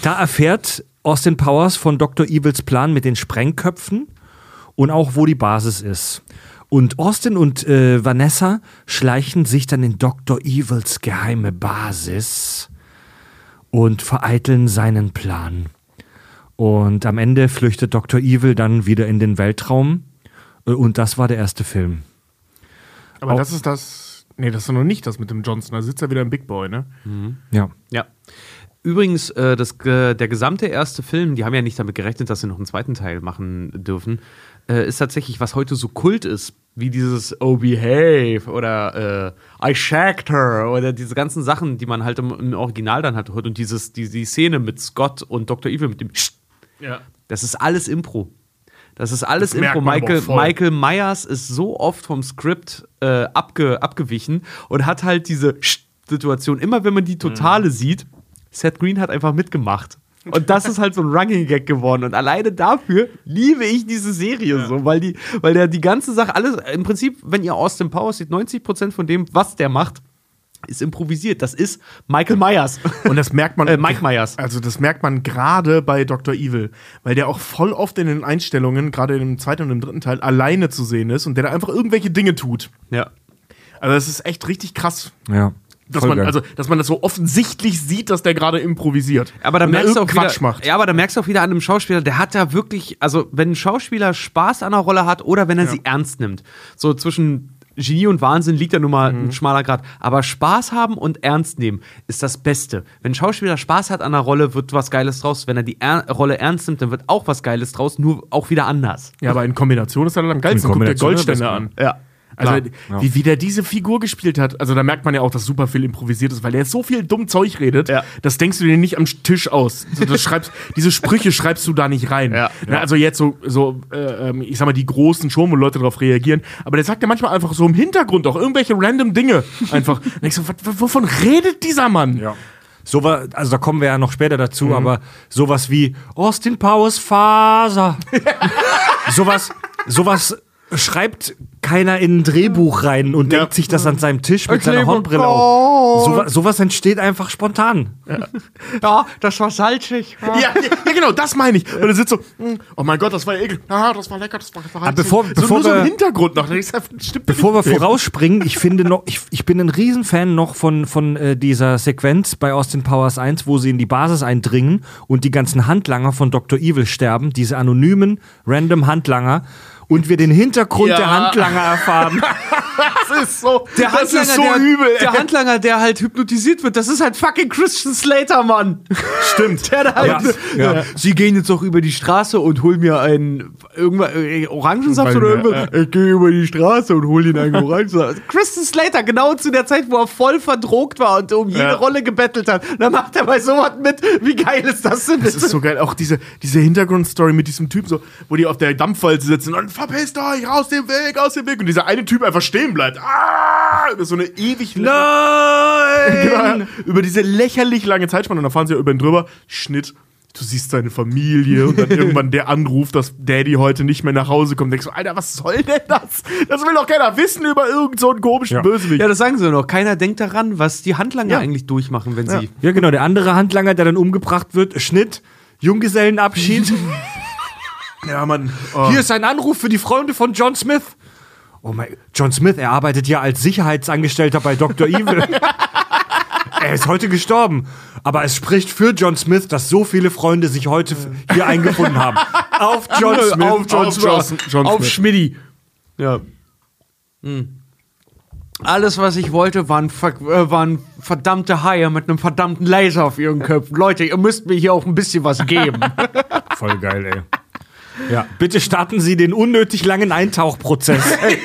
da erfährt Austin Powers von Dr. Evils Plan mit den Sprengköpfen und auch, wo die Basis ist. Und Austin und äh, Vanessa schleichen sich dann in Dr. Evils geheime Basis und vereiteln seinen Plan. Und am Ende flüchtet Dr. Evil dann wieder in den Weltraum. Äh, Und das war der erste Film. Aber das ist das. Nee, das ist noch nicht das mit dem Johnson. Da sitzt er wieder im Big Boy, ne? Ja. Ja. Übrigens, äh, das, äh, der gesamte erste Film, die haben ja nicht damit gerechnet, dass sie noch einen zweiten Teil machen dürfen, äh, ist tatsächlich, was heute so Kult ist, wie dieses Oh Behave oder äh, I shagged her oder diese ganzen Sachen, die man halt im, im Original dann halt hört und dieses, die, die Szene mit Scott und Dr. Evil mit dem Ja. das ist alles Impro. Das ist alles Das Impro. Michael. Michael Myers ist so oft vom Skript äh, abge, abgewichen und hat halt diese Situation. Immer wenn man die Totale sieht, Seth Green hat einfach mitgemacht. Und das ist halt so ein Running Gag geworden. Und alleine dafür liebe ich diese Serie so, weil die, weil der die ganze Sache, alles, im Prinzip, wenn ihr Austin Powers seht, 90% von dem, was der macht, ist improvisiert. Das ist Michael Myers. Und das merkt man. Äh, Mike Myers. Also, das merkt man gerade bei Dr. Evil, weil der auch voll oft in den Einstellungen, gerade im zweiten und im dritten Teil, alleine zu sehen ist und der da einfach irgendwelche Dinge tut. Ja. Also, das ist echt richtig krass. Ja. Dass man, also, dass man das so offensichtlich sieht, dass der gerade improvisiert. Aber da merkst du auch irgendeinen wieder, Quatsch macht. Ja, aber da merkst du auch wieder an einem Schauspieler, der hat da wirklich, also wenn ein Schauspieler Spaß an einer Rolle hat oder wenn er sie ernst nimmt. So zwischen Genie und Wahnsinn liegt da nun mal Mhm. ein schmaler Grad. Aber Spaß haben und ernst nehmen ist das Beste. Wenn ein Schauspieler Spaß hat an einer Rolle, wird was Geiles draus. Wenn er die er Rolle ernst nimmt, dann wird auch was Geiles draus, nur auch wieder anders. Ja, aber in Kombination ist er dann am geilsten. Guck dir Goldständer an. Ja. Also, Ja. wie, wie der diese Figur gespielt hat, also da merkt man ja auch, dass super viel improvisiert ist, weil der so viel dumm Zeug redet, Ja. das denkst du dir nicht am Tisch aus. So, das schreibst, diese Sprüche schreibst du da nicht rein. Ja. Na, Also jetzt so, so äh, ähm, ich sag mal, die großen schon, wo Leute darauf reagieren, aber der sagt ja manchmal einfach so im Hintergrund auch irgendwelche random Dinge. Einfach. Und ich so, was- wovon redet dieser Mann? Ja. So war, also da kommen wir ja noch später dazu, Mhm. aber sowas wie Austin Powers Faser. sowas, sowas schreibt keiner in ein Drehbuch rein und Ja. denkt sich das an seinem Tisch mit seiner. Hornbrille auf. Sowas, sowas entsteht einfach spontan. Ja, das war salzig. Ja, ja, ja, genau, das meine ich. Und er sitzt so, hm, oh mein Gott, das war ekel. Ah, das war lecker, das war verheizt. bevor- so, bevor nur so im wir- Hintergrund noch. Du, Bevor wir vorausspringen, ich finde noch, ich, ich bin ein Riesenfan noch von, von äh, dieser Sequenz bei Austin Powers 1, wo sie in die Basis eindringen und die ganzen Handlanger von Dr. Evil sterben, diese anonymen, random Handlanger, und wir den Hintergrund Ja. der Handlanger erfahren. Das ist so, Der das Handlanger, ist so der, übel. der ey. Handlanger, der halt hypnotisiert wird, das ist halt fucking Christian Slater, Mann. Stimmt. Der halt, Ja. ja. Sie gehen jetzt auch über die Straße und holen mir einen irgendwas, äh, Orangensaft oder äh, irgendwas. Ich gehe über die Straße und hole ihn einen Orangensaft. Christian Slater, genau zu der Zeit, wo er voll verdrogt war und um jede Ja. Rolle gebettelt hat. Da macht er bei sowas mit. Wie geil ist das denn? Das ist so geil. Auch diese, diese Hintergrundstory mit diesem Typ, so, wo die auf der Dampfwalze sitzen und verpisst euch, aus dem Weg, aus dem Weg. Und dieser eine Typ einfach stehen bleibt. Ah! Über so eine ewig Nein! Genau, über diese lächerlich lange Zeitspanne. Und dann fahren sie ja über ihn drüber. Schnitt. Du siehst seine Familie und dann irgendwann der Anruf, dass Daddy heute nicht mehr nach Hause kommt. Denkst du, Alter, was soll denn das? Das will doch keiner wissen über irgendeinen so einen komischen Ja. Bösewicht. ja, das sagen sie noch. Keiner denkt daran, was die Handlanger Ja. eigentlich durchmachen, wenn Ja. sie. Ja, genau, der andere Handlanger, der dann umgebracht wird, Schnitt, Junggesellenabschied. Ja, Mann. Oh. Hier ist ein Anruf für die Freunde von John Smith. Oh mein, John Smith, er arbeitet ja als Sicherheitsangestellter bei Dr. Evil. er ist heute gestorben. Aber es spricht für John Smith, dass so viele Freunde sich heute hier eingefunden haben. Auf John Smith. auf John Auf Smith. John- John auf Smith. Schmidti. Ja. Hm. Alles, was ich wollte, waren, äh, waren verdammte Haie mit einem verdammten Laser auf ihren Köpfen. Leute, ihr müsst mir hier auch ein bisschen was geben. Voll geil, ey. Ja, bitte starten Sie den unnötig langen Eintauchprozess.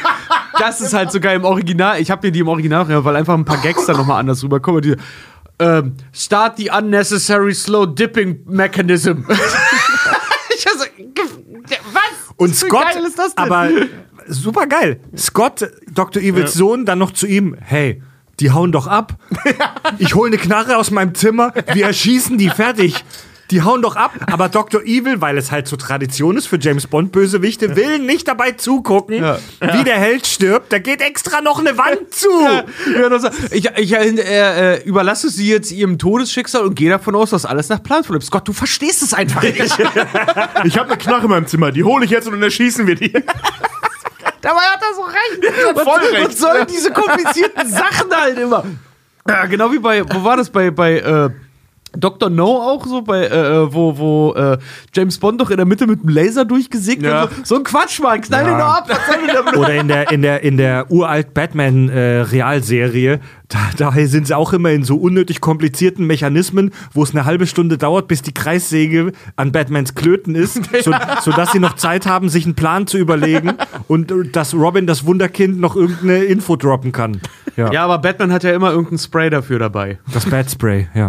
das ist halt so geil im Original. Ich habe mir die im Original, weil einfach ein paar Gags da nochmal anders rüberkommen. Die, ähm, start the unnecessary slow dipping mechanism. ich also, was? Und Wie Scott, geil ist das denn? aber super geil. Scott, Dr. Evils Sohn, dann noch zu ihm, hey, die hauen doch ab. Ich hole eine Knarre aus meinem Zimmer, wir erschießen die, fertig. Die hauen doch ab, aber Dr. Evil, weil es halt so Tradition ist für James Bond Bösewichte, will nicht dabei zugucken, wie der Held stirbt. Da geht extra noch eine Wand zu. Ja, ich ich äh, äh, überlasse sie jetzt ihrem Todesschicksal und gehe davon aus, dass alles nach Plan verläuft. Scott, du verstehst es einfach nicht. Ich habe eine Knarre in meinem Zimmer, die hole ich jetzt und dann erschießen wir die. Dabei hat er so recht. Was, voll recht. was sollen diese komplizierten Sachen halt immer? Ja, genau wie bei, wo war das bei, bei äh, Dr. No auch so, bei, äh, wo, wo äh, James Bond doch in der Mitte mit dem Laser durchgesägt Ja. wird. So, so ein Quatsch, Mann, knall den doch ab. Oder in der, in der, in der uralt Batman-Realserie, da, daher sind sie auch immer in so unnötig komplizierten Mechanismen, wo es eine halbe Stunde dauert, bis die Kreissäge an Batmans Klöten ist, so, sodass sie noch Zeit haben, sich einen Plan zu überlegen und äh, dass Robin das Wunderkind noch irgendeine Info droppen kann. Ja, Ja, aber Batman hat ja immer irgendeinen Spray dafür dabei. das Bat Spray, ja.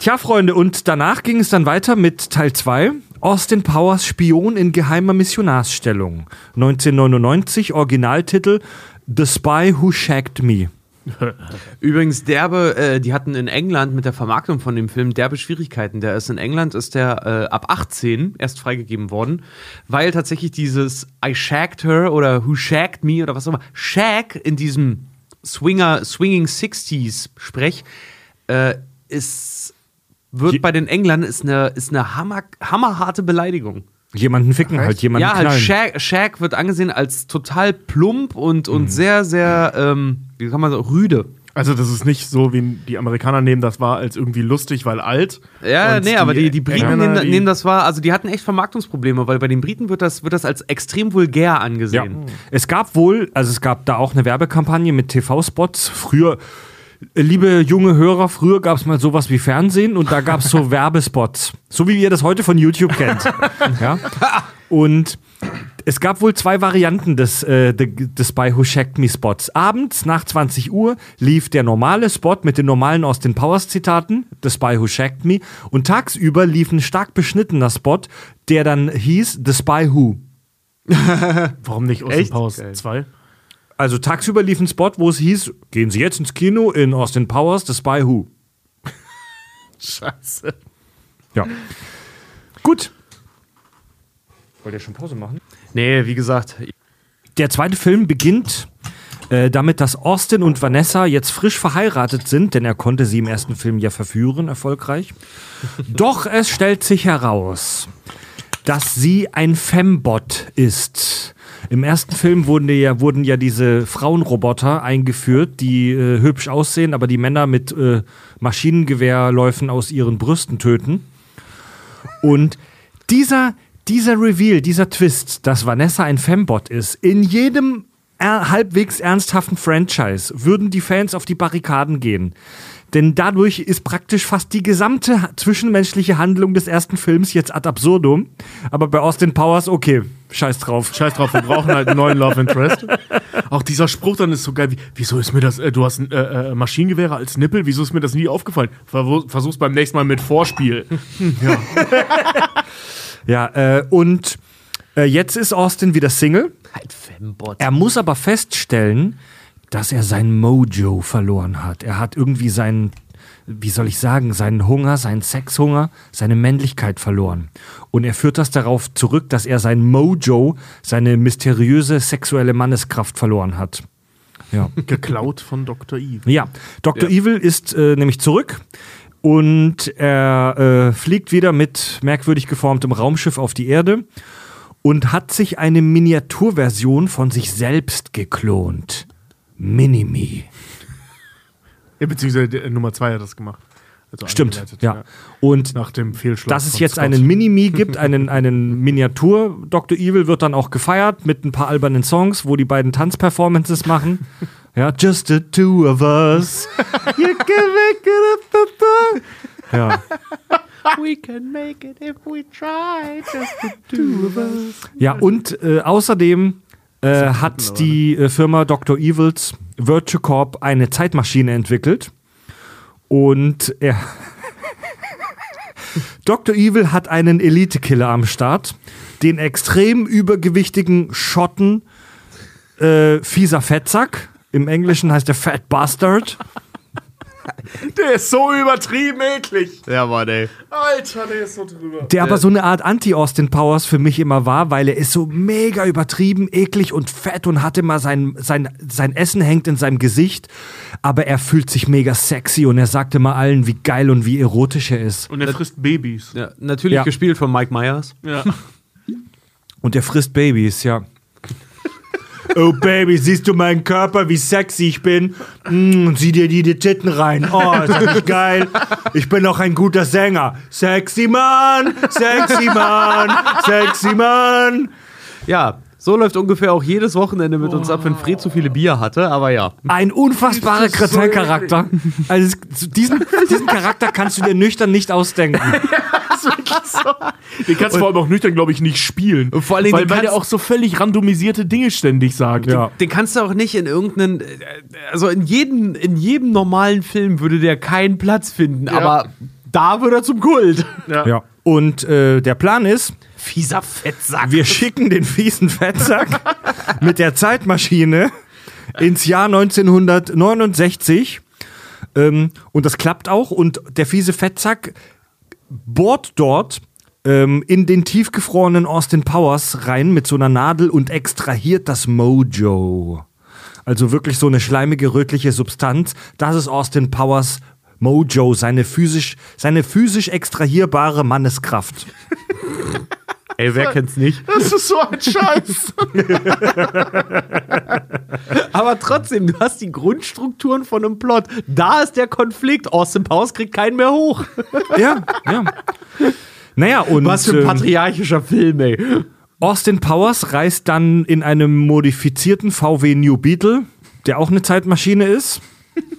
Tja, Freunde, und danach ging es dann weiter mit Teil 2. Austin Powers Spion in geheimer Missionarsstellung. 1999, Originaltitel The Spy Who Shagged Me. Übrigens, derbe, äh, die hatten in England mit der Vermarktung von dem Film derbe Schwierigkeiten. Der ist in England ist der äh, ab 18 erst freigegeben worden, weil tatsächlich dieses I shagged her oder Who shagged me oder was auch immer, Shag in diesem Swinger, Swinging 60s Sprech äh, ist, wird Je- bei den Engländern ist eine, ist eine hammer, hammerharte Beleidigung. Jemanden ficken halt, jemanden Ja, halt knallen. Shag, Shag wird angesehen als total plump und, und Mhm. sehr, sehr, ähm, wie kann man sagen, rüde. Also, das ist nicht so, wie die Amerikaner nehmen das war als irgendwie lustig, weil alt. Ja, nee, aber die, die Briten nehmen, die- nehmen das wahr. Also die hatten echt Vermarktungsprobleme, weil bei den Briten wird das, wird das als extrem vulgär Ja. angesehen. Es gab wohl, also es gab da auch eine Werbekampagne mit TV-Spots. Früher, liebe junge Hörer, früher gab es mal sowas wie Fernsehen und da gab es so Werbespots. So wie ihr das heute von YouTube kennt. ja? Und es gab wohl zwei Varianten des, äh, des Spy Who Shagged Me Spots. Abends nach 20 Uhr lief der normale Spot mit den normalen Austin Powers Zitaten, The Spy Who Shagged Me. Und tagsüber lief ein stark beschnittener Spot, der dann hieß The Spy Who. Warum nicht Austin? Powers Geil. 2? Also tagsüber lief ein Spot, wo es hieß, gehen Sie jetzt ins Kino in Austin Powers, The Spy Who. Scheiße. Ja. Gut. Wollt ihr schon Pause machen? Nee, wie gesagt, Der zweite Film beginnt äh, damit, dass Austin und Vanessa jetzt frisch verheiratet sind, denn er konnte sie im ersten Film ja verführen, erfolgreich. Doch es stellt sich heraus, dass sie ein Fembot ist. Im ersten Film wurden ja, wurden ja diese Frauenroboter eingeführt, die äh, hübsch aussehen, aber die Männer mit äh, Maschinengewehrläufen aus ihren Brüsten töten. Und dieser, dieser Reveal, dieser Twist, dass Vanessa ein Fembot ist, in jedem er halbwegs ernsthaften Franchise würden die Fans auf die Barrikaden gehen. Denn dadurch ist praktisch fast die gesamte zwischenmenschliche Handlung des ersten Films jetzt ad absurdum. Aber bei Austin Powers, okay, scheiß drauf. Scheiß drauf, wir brauchen halt einen neuen Love Interest. Auch dieser Spruch dann ist so geil. Wie, wieso ist mir das, äh, du hast ein äh, äh, Maschinengewehre als Nippel, wieso ist mir das nie aufgefallen? Versuch's beim nächsten Mal mit Vorspiel. Ja, äh, und äh, jetzt ist Austin wieder Single. halt Fembot. Er muss aber feststellen, dass er sein Mojo verloren hat. Er hat irgendwie seinen, wie soll ich sagen, seinen Hunger, seinen Sexhunger, seine Männlichkeit verloren. Und er führt das darauf zurück, dass er sein Mojo, seine mysteriöse sexuelle Manneskraft verloren hat. Ja. Geklaut von Dr. Eve. Ja, Dr. Evil ist äh, nämlich zurück Und er äh, fliegt wieder mit merkwürdig geformtem Raumschiff auf die Erde und hat sich eine Miniaturversion von sich selbst geklont. Minimi. Ja, beziehungsweise der, Nummer 2 hat das gemacht. Also Stimmt, eingeleitet, ja. Und Nach dem Fehlschlag. dass es jetzt Scott. einen Minimi gibt, einen, einen Miniatur Dr. Evil wird dann auch gefeiert mit ein paar albernen Songs, wo die beiden Tanzperformances machen. Ja, just the two of us. You can make it up, Ja. We can make it if we try. Just the two of us. Ja, und äh, außerdem äh, hat die äh, Firma Dr. Evils Virtue Corp eine Zeitmaschine entwickelt. Und er. Dr. Evil hat einen Elite-Killer am Start, den extrem übergewichtigen Schotten äh, fieser Fettsack. Im Englischen heißt er Fat Bastard. Der ist so übertrieben eklig. Ja, Mann, ey. Alter, der ist so drüber. Der aber so eine Art Anti-Austin Powers für mich immer war, weil er ist so mega übertrieben, eklig und fett und hat immer sein, sein, sein Essen hängt in seinem Gesicht, aber er fühlt sich mega sexy und er sagt immer allen, wie geil und wie erotisch er ist. Und er frisst Babys. Ja, natürlich Ja. gespielt von Mike Myers. Ja. Und er frisst Babys, ja. Oh Baby, siehst du meinen Körper, wie sexy ich bin? Mm, sieh dir die, die Titten rein. Oh, ist das nicht geil? Ich bin auch ein guter Sänger. Sexy Mann, sexy Mann, sexy Mann. Ja, so läuft ungefähr auch jedes Wochenende mit uns ab, wenn Fred zu viele Bier hatte, aber ja. Ein unfassbarer Kretin-Charakter. Also es- diesen, diesen Charakter kannst du dir nüchtern nicht ausdenken. Den kannst du vor allem auch nüchtern, glaube ich, nicht spielen. Und vor allen Dingen, weil, den weil der auch so völlig randomisierte Dinge ständig sagt. Ja. Den kannst du auch nicht in irgendeinen, äh, also in jedem, in jedem normalen Film würde der keinen Platz finden, aber da wird er zum Kult. Ja. Ja. Und äh, der Plan ist, Fieser Fettsack. wir schicken den fiesen Fettsack mit der Zeitmaschine ins Jahr 1969. Ähm, und das klappt auch. Und der fiese Fettsack bohrt dort ähm, in den tiefgefrorenen Austin Powers rein mit so einer Nadel und extrahiert das Mojo. Also wirklich so eine schleimige, rötliche Substanz. Das ist Austin Powers Mojo, seine physisch, seine physisch extrahierbare Manneskraft. Ey, wer kennt's nicht? Das ist so ein Scheiß. Aber trotzdem, du hast die Grundstrukturen von einem Plot. Da ist der Konflikt. Austin Powers kriegt keinen mehr hoch. Ja, ja. Naja, und Was für ein ähm, patriarchischer Film, ey. Austin Powers reist dann in einem modifizierten VW New Beetle, der auch eine Zeitmaschine ist,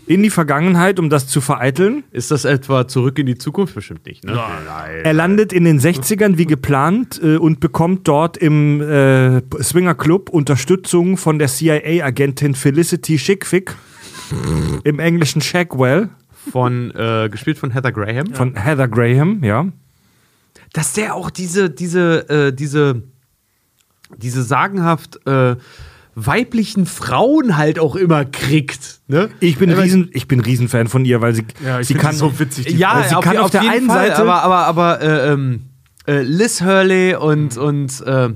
in die Vergangenheit, um das zu vereiteln. Ist das etwa zurück in die Zukunft? Bestimmt nicht, ne? Er landet in den 60ern wie geplant äh, und bekommt dort im äh, Swinger Club Unterstützung von der CIA-Agentin Felicity Schickfick, im englischen Shackwell, Von, äh, gespielt von Heather Graham. von Heather Graham, ja. Dass der auch diese, diese, äh, diese, diese sagenhaft äh, weiblichen Frauen halt auch immer kriegt. Ne? Ich bin, Aber- riesen, ich bin Riesenfan von ihr, weil sie, Ja, ich sie finde kann das so witzig. die Ja, Frau. sie auf, kann auf, auf der einen Fall, Seite- aber, aber, aber äh, ähm, äh, Liz Hurley und, und äh,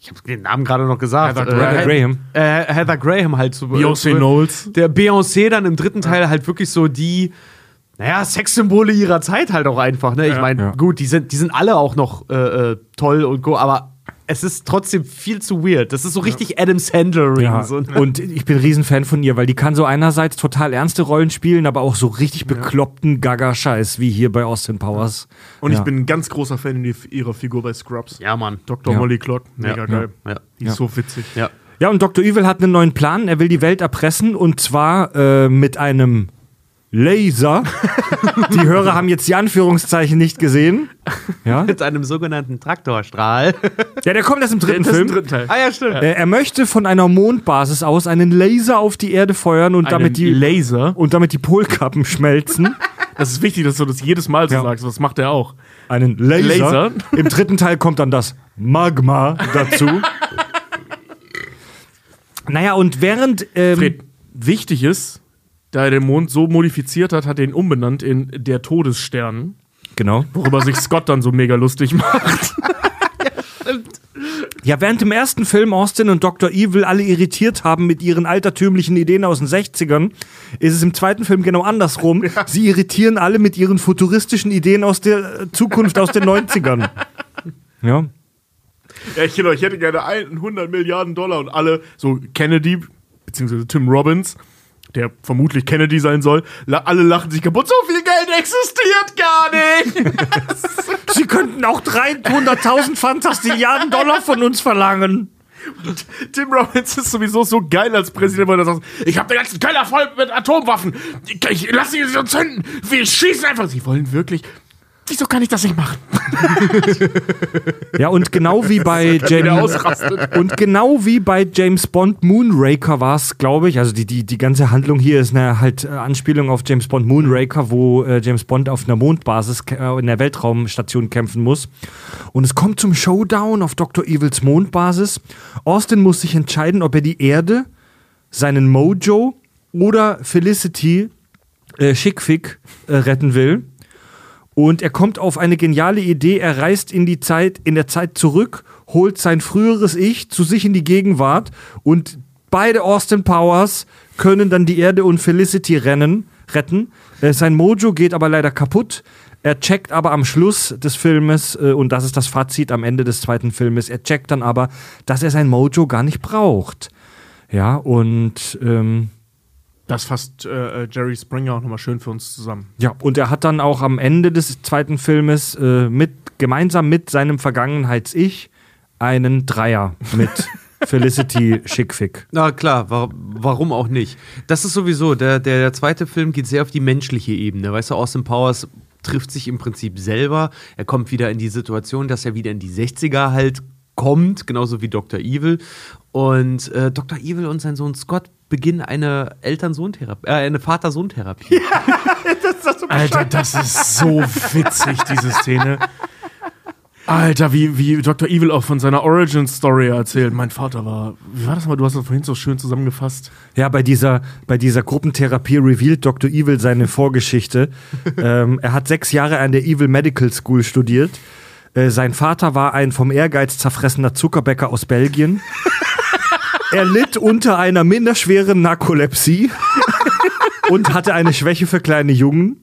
ich habe den Namen gerade noch gesagt. Heather äh, Graham. Graham. Äh, Heather Graham halt so. Beyoncé äh, Knowles. Der Beyoncé dann im dritten Teil halt wirklich so die, naja, Sexsymbole ihrer Zeit halt auch einfach. Ne? Ich meine, Ja. gut, die sind, die sind alle auch noch äh, toll und go, aber es ist trotzdem viel zu weird. Das ist so richtig Adam Sandler-Ring. Ja, So. und ich bin Riesenfan von ihr, weil die kann so einerseits total ernste Rollen spielen, aber auch so richtig bekloppten Gaga-Scheiß, wie hier bei Austin Powers. Und ja. ich bin ein ganz großer Fan ihrer Figur bei Scrubs. Ja, Mann. Dr. Ja. Molly Clock, mega Ja. geil. Ja. Die ist so witzig. Ja. Ja, und Dr. Evil hat einen neuen Plan. Er will die Welt erpressen und zwar äh, mit einem Laser. die Hörer haben jetzt die Anführungszeichen nicht gesehen. Ja, Mit einem sogenannten Traktorstrahl. ja der kommt erst im dritten Das Film. im dritten Teil. ah ja, stimmt. Äh, er möchte von einer Mondbasis aus einen Laser auf die Erde feuern und damit die Laser. und damit die Polkappen schmelzen. Das ist wichtig, dass du das jedes Mal so Ja. sagst. Das macht er auch. Einen Laser. Laser. Im dritten Teil kommt dann das Magma dazu. naja, und während. Ähm, Fred, wichtig ist, da er den Mond so modifiziert hat, hat er ihn umbenannt in der Todesstern, Genau. worüber sich Scott dann so mega lustig macht. Ja, während im ersten Film Austin und Dr. Evil alle irritiert haben mit ihren altertümlichen Ideen aus den 60ern, ist es im zweiten Film genau andersrum. Sie irritieren alle mit ihren futuristischen Ideen aus der Zukunft aus den 90ern. Ja. Ja, ich, genau, ich hätte gerne 100 Milliarden Dollar und alle, so Kennedy, beziehungsweise Tim Robbins, der vermutlich Kennedy sein soll, alle lachen sich kaputt. So viel Geld existiert gar nicht. Sie könnten auch 300.000 Fantastilliarden Dollar von uns verlangen. Tim Robbins ist sowieso so geil als Präsident, weil er sagt, ich habe den ganzen Keller voll mit Atomwaffen. Ich, ich lasse sie uns zünden. Wir schießen einfach. Sie wollen wirklich. Wieso kann ich das nicht machen? Ja, und genau wie bei James und genau wie bei James Bond Moonraker war es, glaube ich, also die, die, die ganze Handlung hier ist eine halt äh, Anspielung auf James Bond Moonraker, wo äh, James Bond auf einer Mondbasis äh, in der Weltraumstation kämpfen muss. Und es kommt zum Showdown auf Dr. Evils Mondbasis. Austin muss sich entscheiden, ob er die Erde, seinen Mojo oder Felicity äh, Schickfick äh, retten will. Und er kommt auf eine geniale Idee. Er reist in die Zeit, in der Zeit zurück, holt sein früheres Ich zu sich in die Gegenwart und beide Austin Powers können dann die Erde und Felicity rennen, retten. Äh, sein Mojo geht aber leider kaputt. Er checkt aber am Schluss des Filmes, äh, und das ist das Fazit am Ende des zweiten Filmes, er checkt dann aber, dass er sein Mojo gar nicht braucht. Ja, und ähm, Das fasst äh, äh, Jerry Springer auch nochmal schön für uns zusammen. Ja, und er hat dann auch am Ende des zweiten Filmes äh, mit, gemeinsam mit seinem Vergangenheits-Ich einen Dreier mit Felicity Schickfick. Na klar, wa warum auch nicht? Das ist sowieso, der, der, der zweite Film geht sehr auf die menschliche Ebene. Weißt du, Austin Powers trifft sich im Prinzip selber. Er kommt wieder in die Situation, dass er wieder in die 60er halt kommt, genauso wie Dr. Evil. Und äh, Dr. Evil und sein Sohn Scott beginnen eine Eltern-Sohn-Therapie, äh, eine Vater-Sohn-Therapie. Alter, das ist so witzig, diese Szene. Alter, wie, wie Dr. Evil auch von seiner Origin-Story erzählt. Mein Vater war. Wie war das mal? Du hast das vorhin so schön zusammengefasst. Ja, bei dieser, bei dieser Gruppentherapie revealed Dr. Evil seine Vorgeschichte. ähm, er hat sechs Jahre an der Evil Medical School studiert. Äh, sein Vater war ein vom Ehrgeiz zerfressener Zuckerbäcker aus Belgien. er litt unter einer minderschweren Narkolepsie und hatte eine Schwäche für kleine Jungen.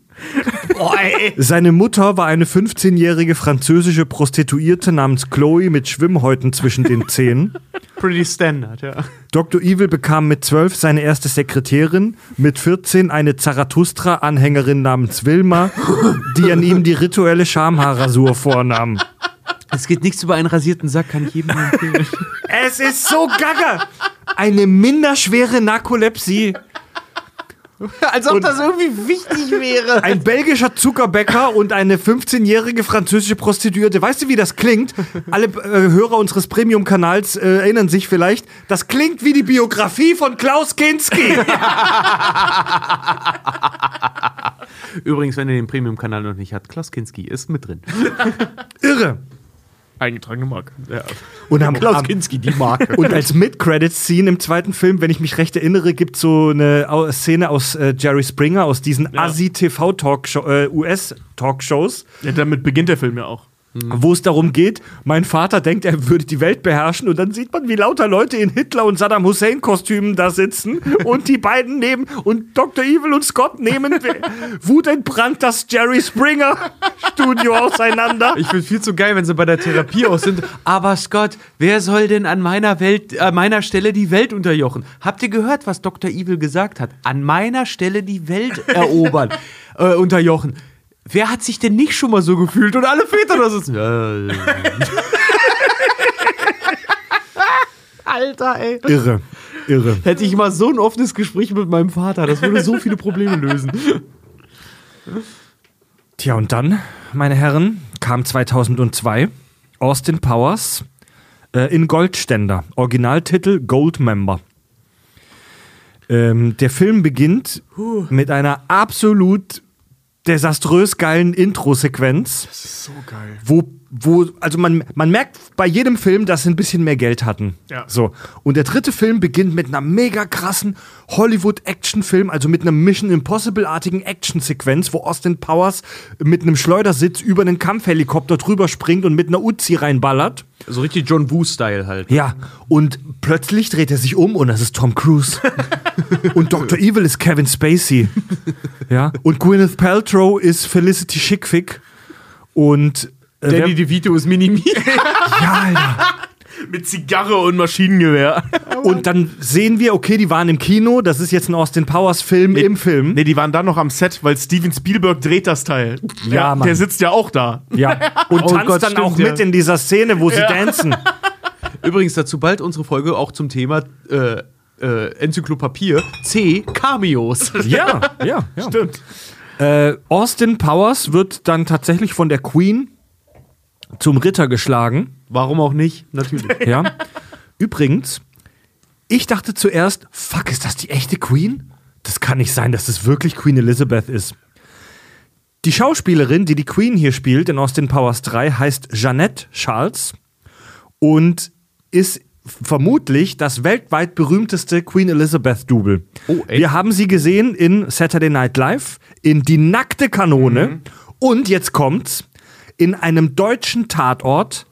Seine Mutter war eine 15-jährige französische Prostituierte namens Chloe mit Schwimmhäuten zwischen den Zähnen. Pretty standard, ja. Dr. Evil bekam mit 12 seine erste Sekretärin, mit 14 eine Zarathustra-Anhängerin namens Wilma, die an ihm die rituelle Schamhaarrasur vornahm. Es geht nichts über einen rasierten Sack, kann ich jedem empfehlen. Es ist so gaga! Eine minderschwere Narkolepsie. Als ob das irgendwie wichtig wäre. Ein belgischer Zuckerbäcker und eine 15-jährige französische Prostituierte. Weißt du, wie das klingt? Alle äh, Hörer unseres Premium-Kanals äh, erinnern sich vielleicht. Das klingt wie die Biografie von Klaus Kinski. Übrigens, wenn ihr den Premium-Kanal noch nicht habt, Klaus Kinski ist mit drin. Irre. Eingetragene Marke. Ja. Und am, Klaus am, Kinski, die Marke. Und als Mid-Credit-Scene im zweiten Film, wenn ich mich recht erinnere, gibt es so eine Szene aus äh, Jerry Springer, aus diesen Ja. Asi-TV-Talkshow, äh, US-Talkshows, ja. Damit beginnt der Film ja auch. Wo es darum geht, mein Vater denkt, er würde die Welt beherrschen und dann sieht man, wie lauter Leute in Hitler- und Saddam Hussein-Kostümen da sitzen und die beiden nehmen und Dr. Evil und Scott nehmen wutentbrannt das Jerry Springer-Studio auseinander. Ich finde viel zu geil, wenn sie bei der Therapie auch sind. Aber Scott, wer soll denn an meiner, Welt, an meiner Stelle die Welt unterjochen? Habt ihr gehört, was Dr. Evil gesagt hat? An meiner Stelle die Welt erobern, äh, unterjochen. Wer hat sich denn nicht schon mal so gefühlt? Und alle Väter da sitzen. Äh, Alter, ey. Irre, irre. Hätte ich mal so ein offenes Gespräch mit meinem Vater, das würde so viele Probleme lösen. Tja, und dann, meine Herren, kam 2002 Austin Powers äh, in Goldständer. Originaltitel Gold Member. Ähm, der Film beginnt mit einer absolut desaströs geilen Intro-Sequenz, Das ist so geil. wo, wo, also man, man merkt bei jedem Film, dass sie ein bisschen mehr Geld hatten. Ja. So. Und der dritte Film beginnt mit einer mega krassen Hollywood-Action-Film, also mit einer Mission Impossible-artigen Action-Sequenz, wo Austin Powers mit einem Schleudersitz über einen Kampfhelikopter drüber springt und mit einer Uzi reinballert. So richtig John Woo-Style halt. Ja, und plötzlich dreht er sich um und das ist Tom Cruise. und Dr. Evil ist Kevin Spacey. Ja, und Gwyneth Paltrow ist Felicity Schickfick. Und Danny wer- DeVito ist Minimi. ja, Alter. Mit Zigarre und Maschinengewehr. Und dann sehen wir, okay, die waren im Kino, das ist jetzt ein Austin Powers Film im Film. Nee, die waren dann noch am Set, weil Steven Spielberg dreht das Teil. Ja, Mann. Der sitzt ja auch da. Ja. Und Oh tanzt Gott, dann stimmt, auch ja. mit in dieser Szene, wo sie dancen. Übrigens dazu bald unsere Folge auch zum Thema äh, äh, Enzyklopapier C Cameos. Ja, ja, ja. Stimmt. Äh, Austin Powers wird dann tatsächlich von der Queen zum Ritter geschlagen. Warum auch nicht? Natürlich. Ja. Übrigens, ich dachte zuerst, fuck, ist das die echte Queen? Das kann nicht sein, dass das wirklich Queen Elizabeth ist. Die Schauspielerin, die die Queen hier spielt in Austin Powers 3, heißt Jeanette Charles und ist vermutlich das weltweit berühmteste Queen Elizabeth Double. Oh? Wir haben sie gesehen in Saturday Night Live, in Die nackte Kanone und jetzt kommt's, in einem deutschen Tatort,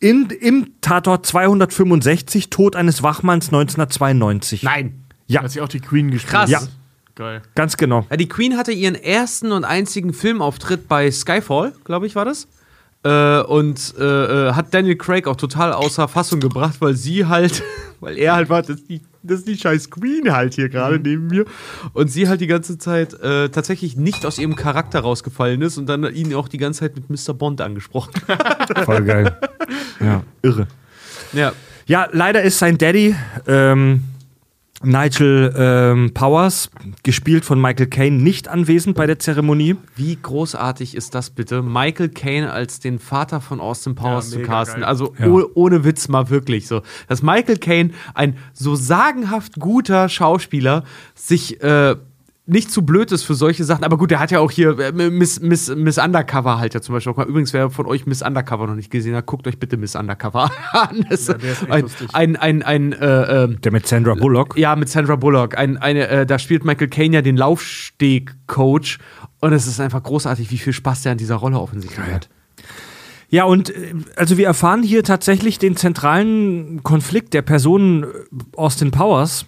in, im Tatort 265, Tod eines Wachmanns 1992. Nein. Ja, Hat sie auch die Queen gespielt. Krass. Ja. Geil. ganz genau. Ja, die Queen hatte ihren ersten und einzigen Filmauftritt bei Skyfall, glaube ich, war das. Äh, und äh, äh, hat Daniel Craig auch total außer Fassung gebracht, weil sie halt, weil er halt war, das ist die, das ist die scheiß Queen halt hier gerade neben mir. Und sie halt die ganze Zeit äh, tatsächlich nicht aus ihrem Charakter rausgefallen ist und dann ihn auch die ganze Zeit mit Mr. Bond angesprochen. Voll geil. Ja, irre. ja. Ja, leider ist sein Daddy ähm, Nigel ähm, Powers, gespielt von Michael Caine, nicht anwesend bei der Zeremonie. Wie großartig ist das bitte, Michael Caine als den Vater von Austin Powers Ja, zu casten? geil. Also Ja. oh, ohne Witz mal wirklich so. Dass Michael Caine, ein so sagenhaft guter Schauspieler, sich äh, nicht zu blöd ist für solche Sachen. Aber gut, der hat ja auch hier äh, Miss, Miss, Miss Undercover halt ja zum Beispiel auch mal. Übrigens, wer von euch Miss Undercover noch nicht gesehen hat, guckt euch bitte Miss Undercover an. Das Ja, der ist ein, lustig. ein, ein, ein äh, ähm, Der mit Sandra Bullock. ja, mit Sandra Bullock. Ein, eine, äh, da spielt Michael Caine ja den Laufsteg-Coach. Und es ist einfach großartig, wie viel Spaß der an dieser Rolle offensichtlich hat. Ja, und äh, also wir erfahren hier tatsächlich den zentralen Konflikt der Person äh, Austin Powers.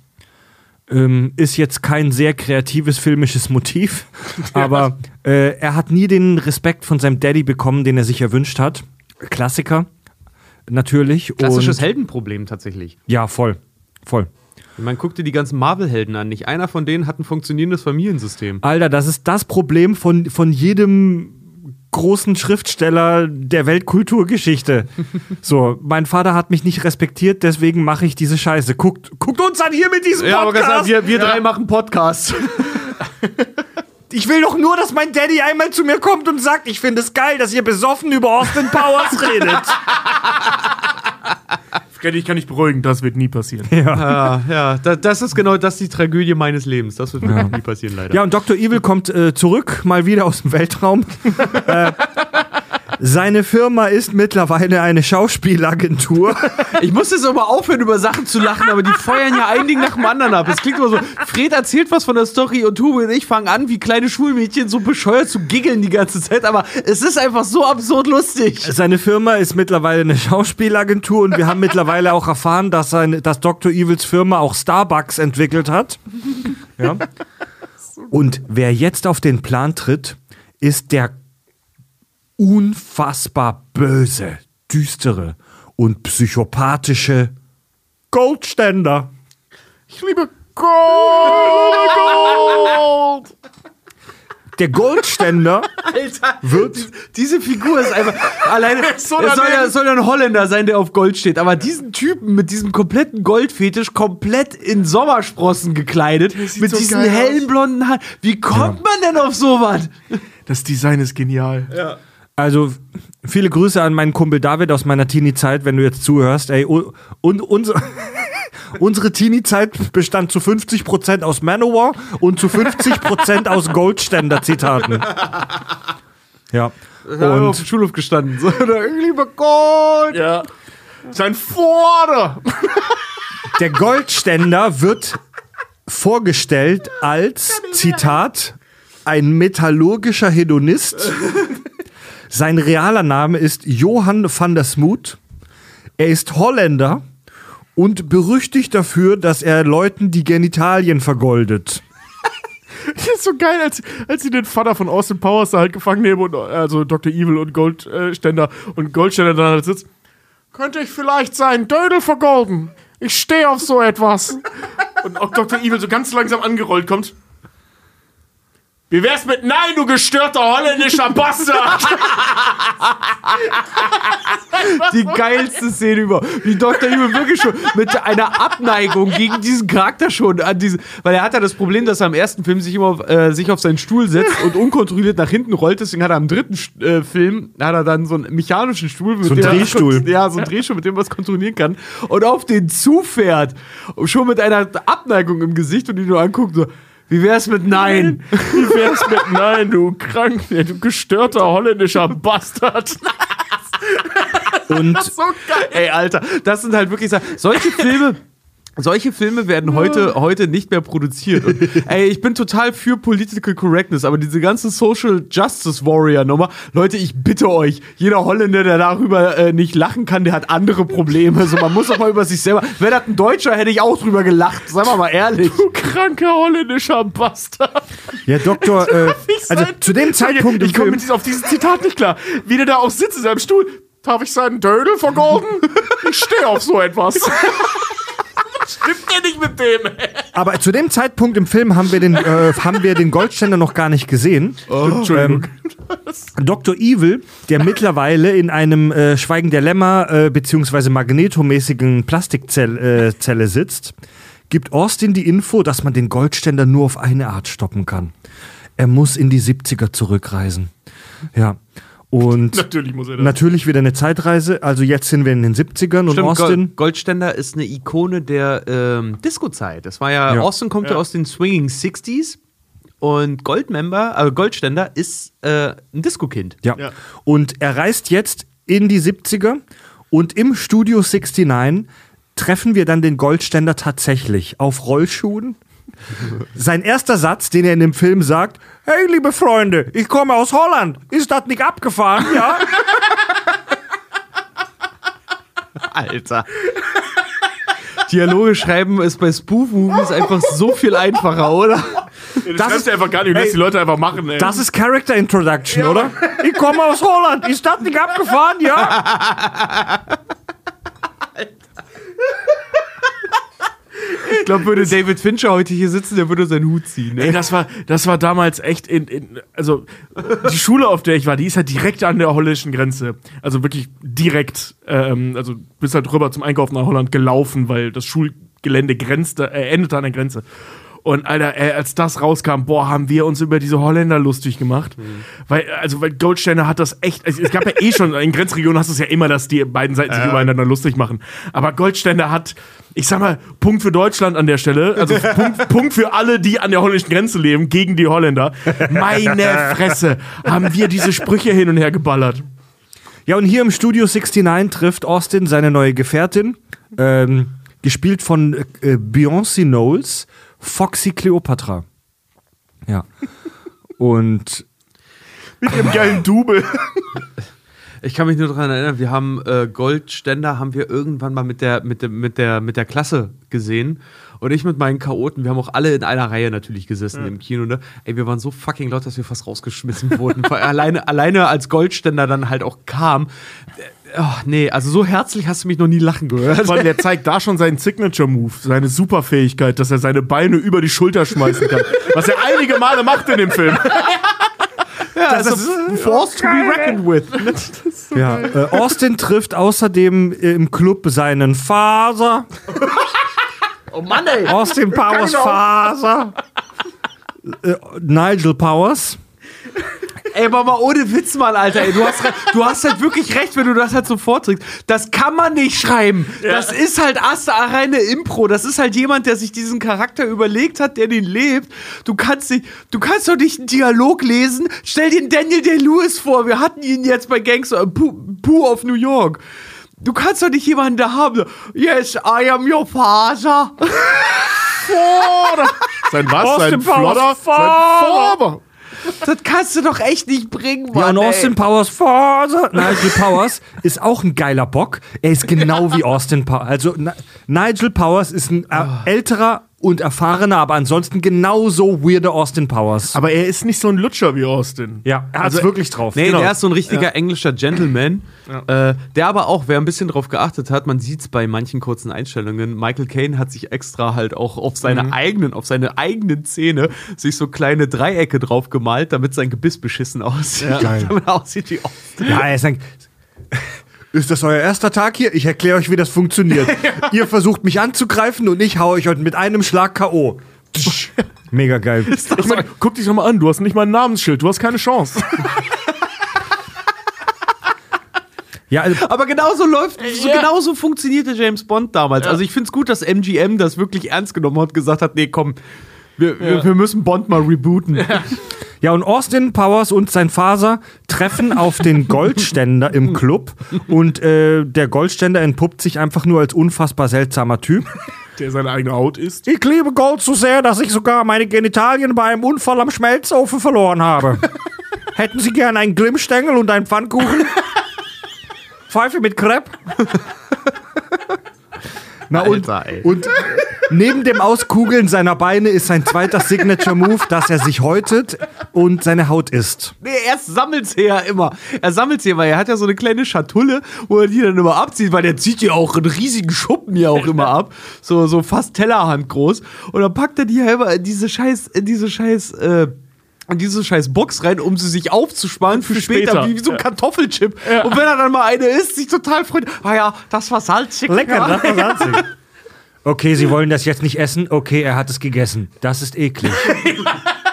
Ähm, ist jetzt kein sehr kreatives filmisches Motiv, aber äh, er hat nie den Respekt von seinem Daddy bekommen, den er sich erwünscht hat. Klassiker, natürlich. Klassisches und, Heldenproblem tatsächlich. Ja, voll. Voll. Man guckt dir die ganzen Marvel-Helden an. Nicht einer von denen hat ein funktionierendes Familiensystem. Alter, das ist das Problem von, von jedem großen Schriftsteller der Weltkulturgeschichte. so, mein Vater hat mich nicht respektiert, deswegen mache ich diese Scheiße. Guckt, guckt uns an hier mit diesem aber ganz Podcast. ehrlich, wir, wir drei machen Podcasts. ich will doch nur, dass mein Daddy einmal zu mir kommt und sagt, ich finde es geil, dass ihr besoffen über Austin Powers redet. Freddy, ich kann dich beruhigen, das wird nie passieren. ja, ja da, das ist genau das die Tragödie meines Lebens. Das wird wirklich nie passieren, leider. Ja, und Dr. Evil kommt äh, zurück, mal wieder aus dem Weltraum. äh, seine Firma ist mittlerweile eine Schauspielagentur. Ich muss jetzt aber aufhören, über Sachen zu lachen, aber die feuern ja ein Ding nach dem anderen ab. Es klingt immer so, Fred erzählt was von der Story und Tube und ich fangen an, wie kleine Schulmädchen so bescheuert zu giggeln die ganze Zeit, aber es ist einfach so absurd lustig. Seine Firma ist mittlerweile eine Schauspielagentur und wir haben mittlerweile auch erfahren, dass, sein, dass Dr. Evils Firma auch Starbucks entwickelt hat. Ja. Und wer jetzt auf den Plan tritt, ist der unfassbar böse, düstere und psychopathische Goldständer. Ich liebe Gold! Der Goldständer Alter, wird diese Figur ist einfach alleine. Es soll ja, soll ja ein Holländer sein, der auf Gold steht, aber diesen Typen mit diesem kompletten Goldfetisch komplett in Sommersprossen gekleidet, mit so diesen hellen aus. blonden Haaren. Wie kommt man denn auf sowas? Das Design ist genial. Also viele Grüße an meinen Kumpel David aus meiner Teenie-Zeit, wenn du jetzt zuhörst. Ey, u- und unsere, unsere Teenie-Zeit bestand zu 50% aus Manowar und zu 50% aus Goldständer-Zitaten. Ja. Und auf dem Schulhof gestanden. So, lieber Gott. Ja. Sein Vater. Der Goldständer wird vorgestellt als, Zitat, ein metallurgischer Hedonist. Sein realer Name ist Johann van der Smoot. Er ist Holländer und berüchtigt dafür, dass er Leuten die Genitalien vergoldet. Das ist so geil, als, als sie den Vater von Austin Powers da halt gefangen nehmen und also Dr. Evil und Goldständer und Goldständer dann halt sitzt. Könnte ich vielleicht seinen Dödel vergolden? Ich stehe auf so etwas. Und auch Dr. Evil so ganz langsam angerollt kommt. Wie wär's mit Nein, du gestörter holländischer Bastard? Die geilste Szene über. Wie Dr. Evil wirklich schon mit einer Abneigung gegen diesen Charakter schon an diese. Weil er hat ja das Problem, dass er im ersten Film sich immer auf, äh, sich auf seinen Stuhl setzt und unkontrolliert nach hinten rollt. Deswegen hat er im dritten äh, Film hat er dann so einen mechanischen Stuhl mit So einen dem er- Drehstuhl. Ja, so ein Drehstuhl, mit dem man es kontrollieren kann. Und auf den zufährt. Und schon mit einer Abneigung im Gesicht und ihn nur anguckt, so. Wie wär's mit Nein? Wie wär's mit Nein, du krank, du gestörter holländischer Bastard? Und So geil. Ey, Alter, das sind halt wirklich Sachen. Solche Filme. Solche Filme werden heute, heute nicht mehr produziert. Und, ey, ich bin total für Political Correctness, aber diese ganze Social Justice Warrior Nummer, Leute, ich bitte euch, jeder Holländer, der darüber äh, nicht lachen kann, der hat andere Probleme. Also man muss auch mal über sich selber. Wäre das ein Deutscher, hätte ich auch drüber gelacht. Seien wir mal ehrlich. Du kranker holländischer Bastard. ja, Doktor, äh, Ich also sein- zu dem Zeitpunkt Ich komme auf dieses Zitat nicht klar. Wie der da auch sitzt in seinem Stuhl. Darf ich seinen Dödel vergolden? Ich stehe auf so etwas. Ja nicht mit dem. aber zu dem Zeitpunkt im Film haben wir den, äh, haben wir den Goldständer noch gar nicht gesehen. Entschuldigung. Dr. Evil, der mittlerweile in einem äh, Schweigen der Lämmer äh, beziehungsweise magnetomäßigen Plastikzelle äh, sitzt, gibt Austin die Info, dass man den Goldständer nur auf eine Art stoppen kann. Er muss in die 70er zurückreisen. Ja. Und Natürlich muss er das. natürlich wieder eine Zeitreise. Also jetzt sind wir in den 70ern und Stimmt, Austin. Gold, Goldständer ist eine Ikone der ähm, Disco-Zeit. Das war ja, Ja. Austin kommt ja. Ja. aus den Swinging 60s und Goldmember, also Goldständer ist äh, ein Disco-Kind. Ja. Ja. Und er reist jetzt in die 70er und im Studio 69 treffen wir dann den Goldständer tatsächlich auf Rollschuhen. Sein erster Satz, den er in dem Film sagt: Hey, liebe Freunde, ich komme aus Holland. Ist das nicht abgefahren? Ja. Alter. Dialoge schreiben ist bei Spoof-Movies einfach so viel einfacher, oder? Das, Das das ist- einfach gar nicht. Du lässt Ey, die Leute einfach machen, ey. Das ist Character Introduction, oder? Ich komme aus Holland. Ist das nicht abgefahren? Ja. Ich glaube, würde David Fincher heute hier sitzen, der würde seinen Hut ziehen. Ey, Ne? das war, das war damals echt in, in, also die Schule, auf der ich war, die ist halt direkt an der holländischen Grenze. Also wirklich direkt, ähm, also bist halt rüber zum Einkaufen nach Holland gelaufen, weil das Schulgelände grenzte, äh, endete an der Grenze. Und Alter, ey, als das rauskam, boah, haben wir uns über diese Holländer lustig gemacht. Weil, also, weil Goldsteiner hat das echt, also, es gab ja eh schon, in Grenzregionen hast du es ja immer, dass die beiden Seiten sich übereinander lustig machen. Aber Goldsteiner hat, ich sag mal, Punkt für Deutschland an der Stelle, also Punkt, Punkt für alle, die an der holländischen Grenze leben, gegen die Holländer. Meine Fresse, haben wir diese Sprüche hin und her geballert. Ja, und hier im Studio 69 trifft Austin seine neue Gefährtin, ähm, gespielt von äh, Beyoncé Knowles, Foxy Cleopatra. Ja. Und Mit ihrem geilen Double. Ich kann mich nur daran erinnern, wir haben äh, Goldständer haben wir irgendwann mal mit der, mit, der, mit, der, mit der Klasse gesehen. Und ich mit meinen Chaoten, wir haben auch alle in einer Reihe natürlich gesessen im Kino, ne? Ey, wir waren so fucking laut, dass wir fast rausgeschmissen wurden. Weil alleine, alleine als Goldständer dann halt auch kam. Äh, oh, nee, also so herzlich hast du mich noch nie lachen gehört. Allem, der zeigt da schon seinen Signature-Move, seine Superfähigkeit, dass er seine Beine über die Schulter schmeißen kann. Was er einige Male macht in dem Film. Ja, das, ist a force to be reckoned with. ja, äh, Austin trifft außerdem im Club seinen Faser. Oh Mann, ey. Austin Powers Faser. Äh, Nigel Powers. Ey, aber mal ohne Witz mal, Alter. Ey, du, hast, du hast halt wirklich recht, wenn du das halt so vorträgst. Das kann man nicht schreiben. Das ist halt erste reine Impro. Das ist halt jemand, der sich diesen Charakter überlegt hat, der den lebt. Du kannst nicht, du kannst doch nicht einen Dialog lesen. Stell dir Daniel Day-Lewis vor. Wir hatten ihn jetzt bei Gangster, äh, Pooh, Pooh of New York. Du kannst doch nicht jemanden da haben. Yes, I am your father. Sein was? Austin Sein Powers Flodder? Sein. Father. Das kannst du doch echt nicht bringen, Ja, Mann. und ey. Austin Powers Father. Nigel Powers ist auch ein geiler Bock. Er ist genau wie Austin Powers. Also Ni- Nigel Powers ist ein äh, älterer und erfahrener, aber ansonsten genauso weirder Austin Powers. Aber er ist nicht so ein Lutscher wie Austin. ja, er hat Also, wirklich drauf. Nee, Genau. der ist so ein richtiger englischer Gentleman, äh, der aber auch, wer ein bisschen drauf geachtet hat, man sieht es bei manchen kurzen Einstellungen, Michael Caine hat sich extra halt auch auf seine eigenen, auf seine eigenen Zähne sich so kleine Dreiecke drauf gemalt, damit sein Gebiss beschissen aussieht. Geil. damit er aussieht wie Austin. Ja, er ist ein. Ist das euer erster Tag hier? Ich erkläre euch, wie das funktioniert. Ihr versucht mich anzugreifen und ich hau euch heute mit einem Schlag K.O. Tsch. Mega geil. Ich meine, guck dich doch mal an, du hast nicht mal ein Namensschild, du hast keine Chance. Ja, also, Aber genauso läuft, so genauso funktionierte James Bond damals. Also ich finde es gut, dass MGM das wirklich ernst genommen hat und gesagt hat, nee, komm, wir, wir, wir müssen Bond mal rebooten. ja, und Austin Powers und sein Faser treffen auf den Goldständer im Club und äh, der Goldständer entpuppt sich einfach nur als unfassbar seltsamer Typ. Der seine eigene Haut ist. Ich liebe Gold so sehr, dass ich sogar meine Genitalien bei einem Unfall am Schmelzofen verloren habe. Hätten Sie gern einen Glimmstängel und einen Pfannkuchen? Pfeife mit Crepe? Na und, Alter, ey. und neben dem Auskugeln seiner Beine ist sein zweiter Signature-Move, dass er sich häutet und seine Haut isst. Nee, er sammelt sie ja immer. Er sammelt sie, weil er hat ja so eine kleine Schatulle, wo er die dann immer abzieht, weil der zieht ja auch einen riesigen Schuppen ja auch immer ab. So, so fast Tellerhand groß. Und dann packt er die ja immer in diese scheiß, in diese scheiß, äh, in diese scheiß Box rein, um sie sich aufzusparen für, Für später, später. wie so ein Ja. Kartoffelchip. Und wenn er dann mal eine isst, sich total freut. Ah ja, das war salzig. Lecker, ja. das war salzig. Okay, Sie wollen das jetzt nicht essen? Okay, er hat es gegessen. Das ist eklig.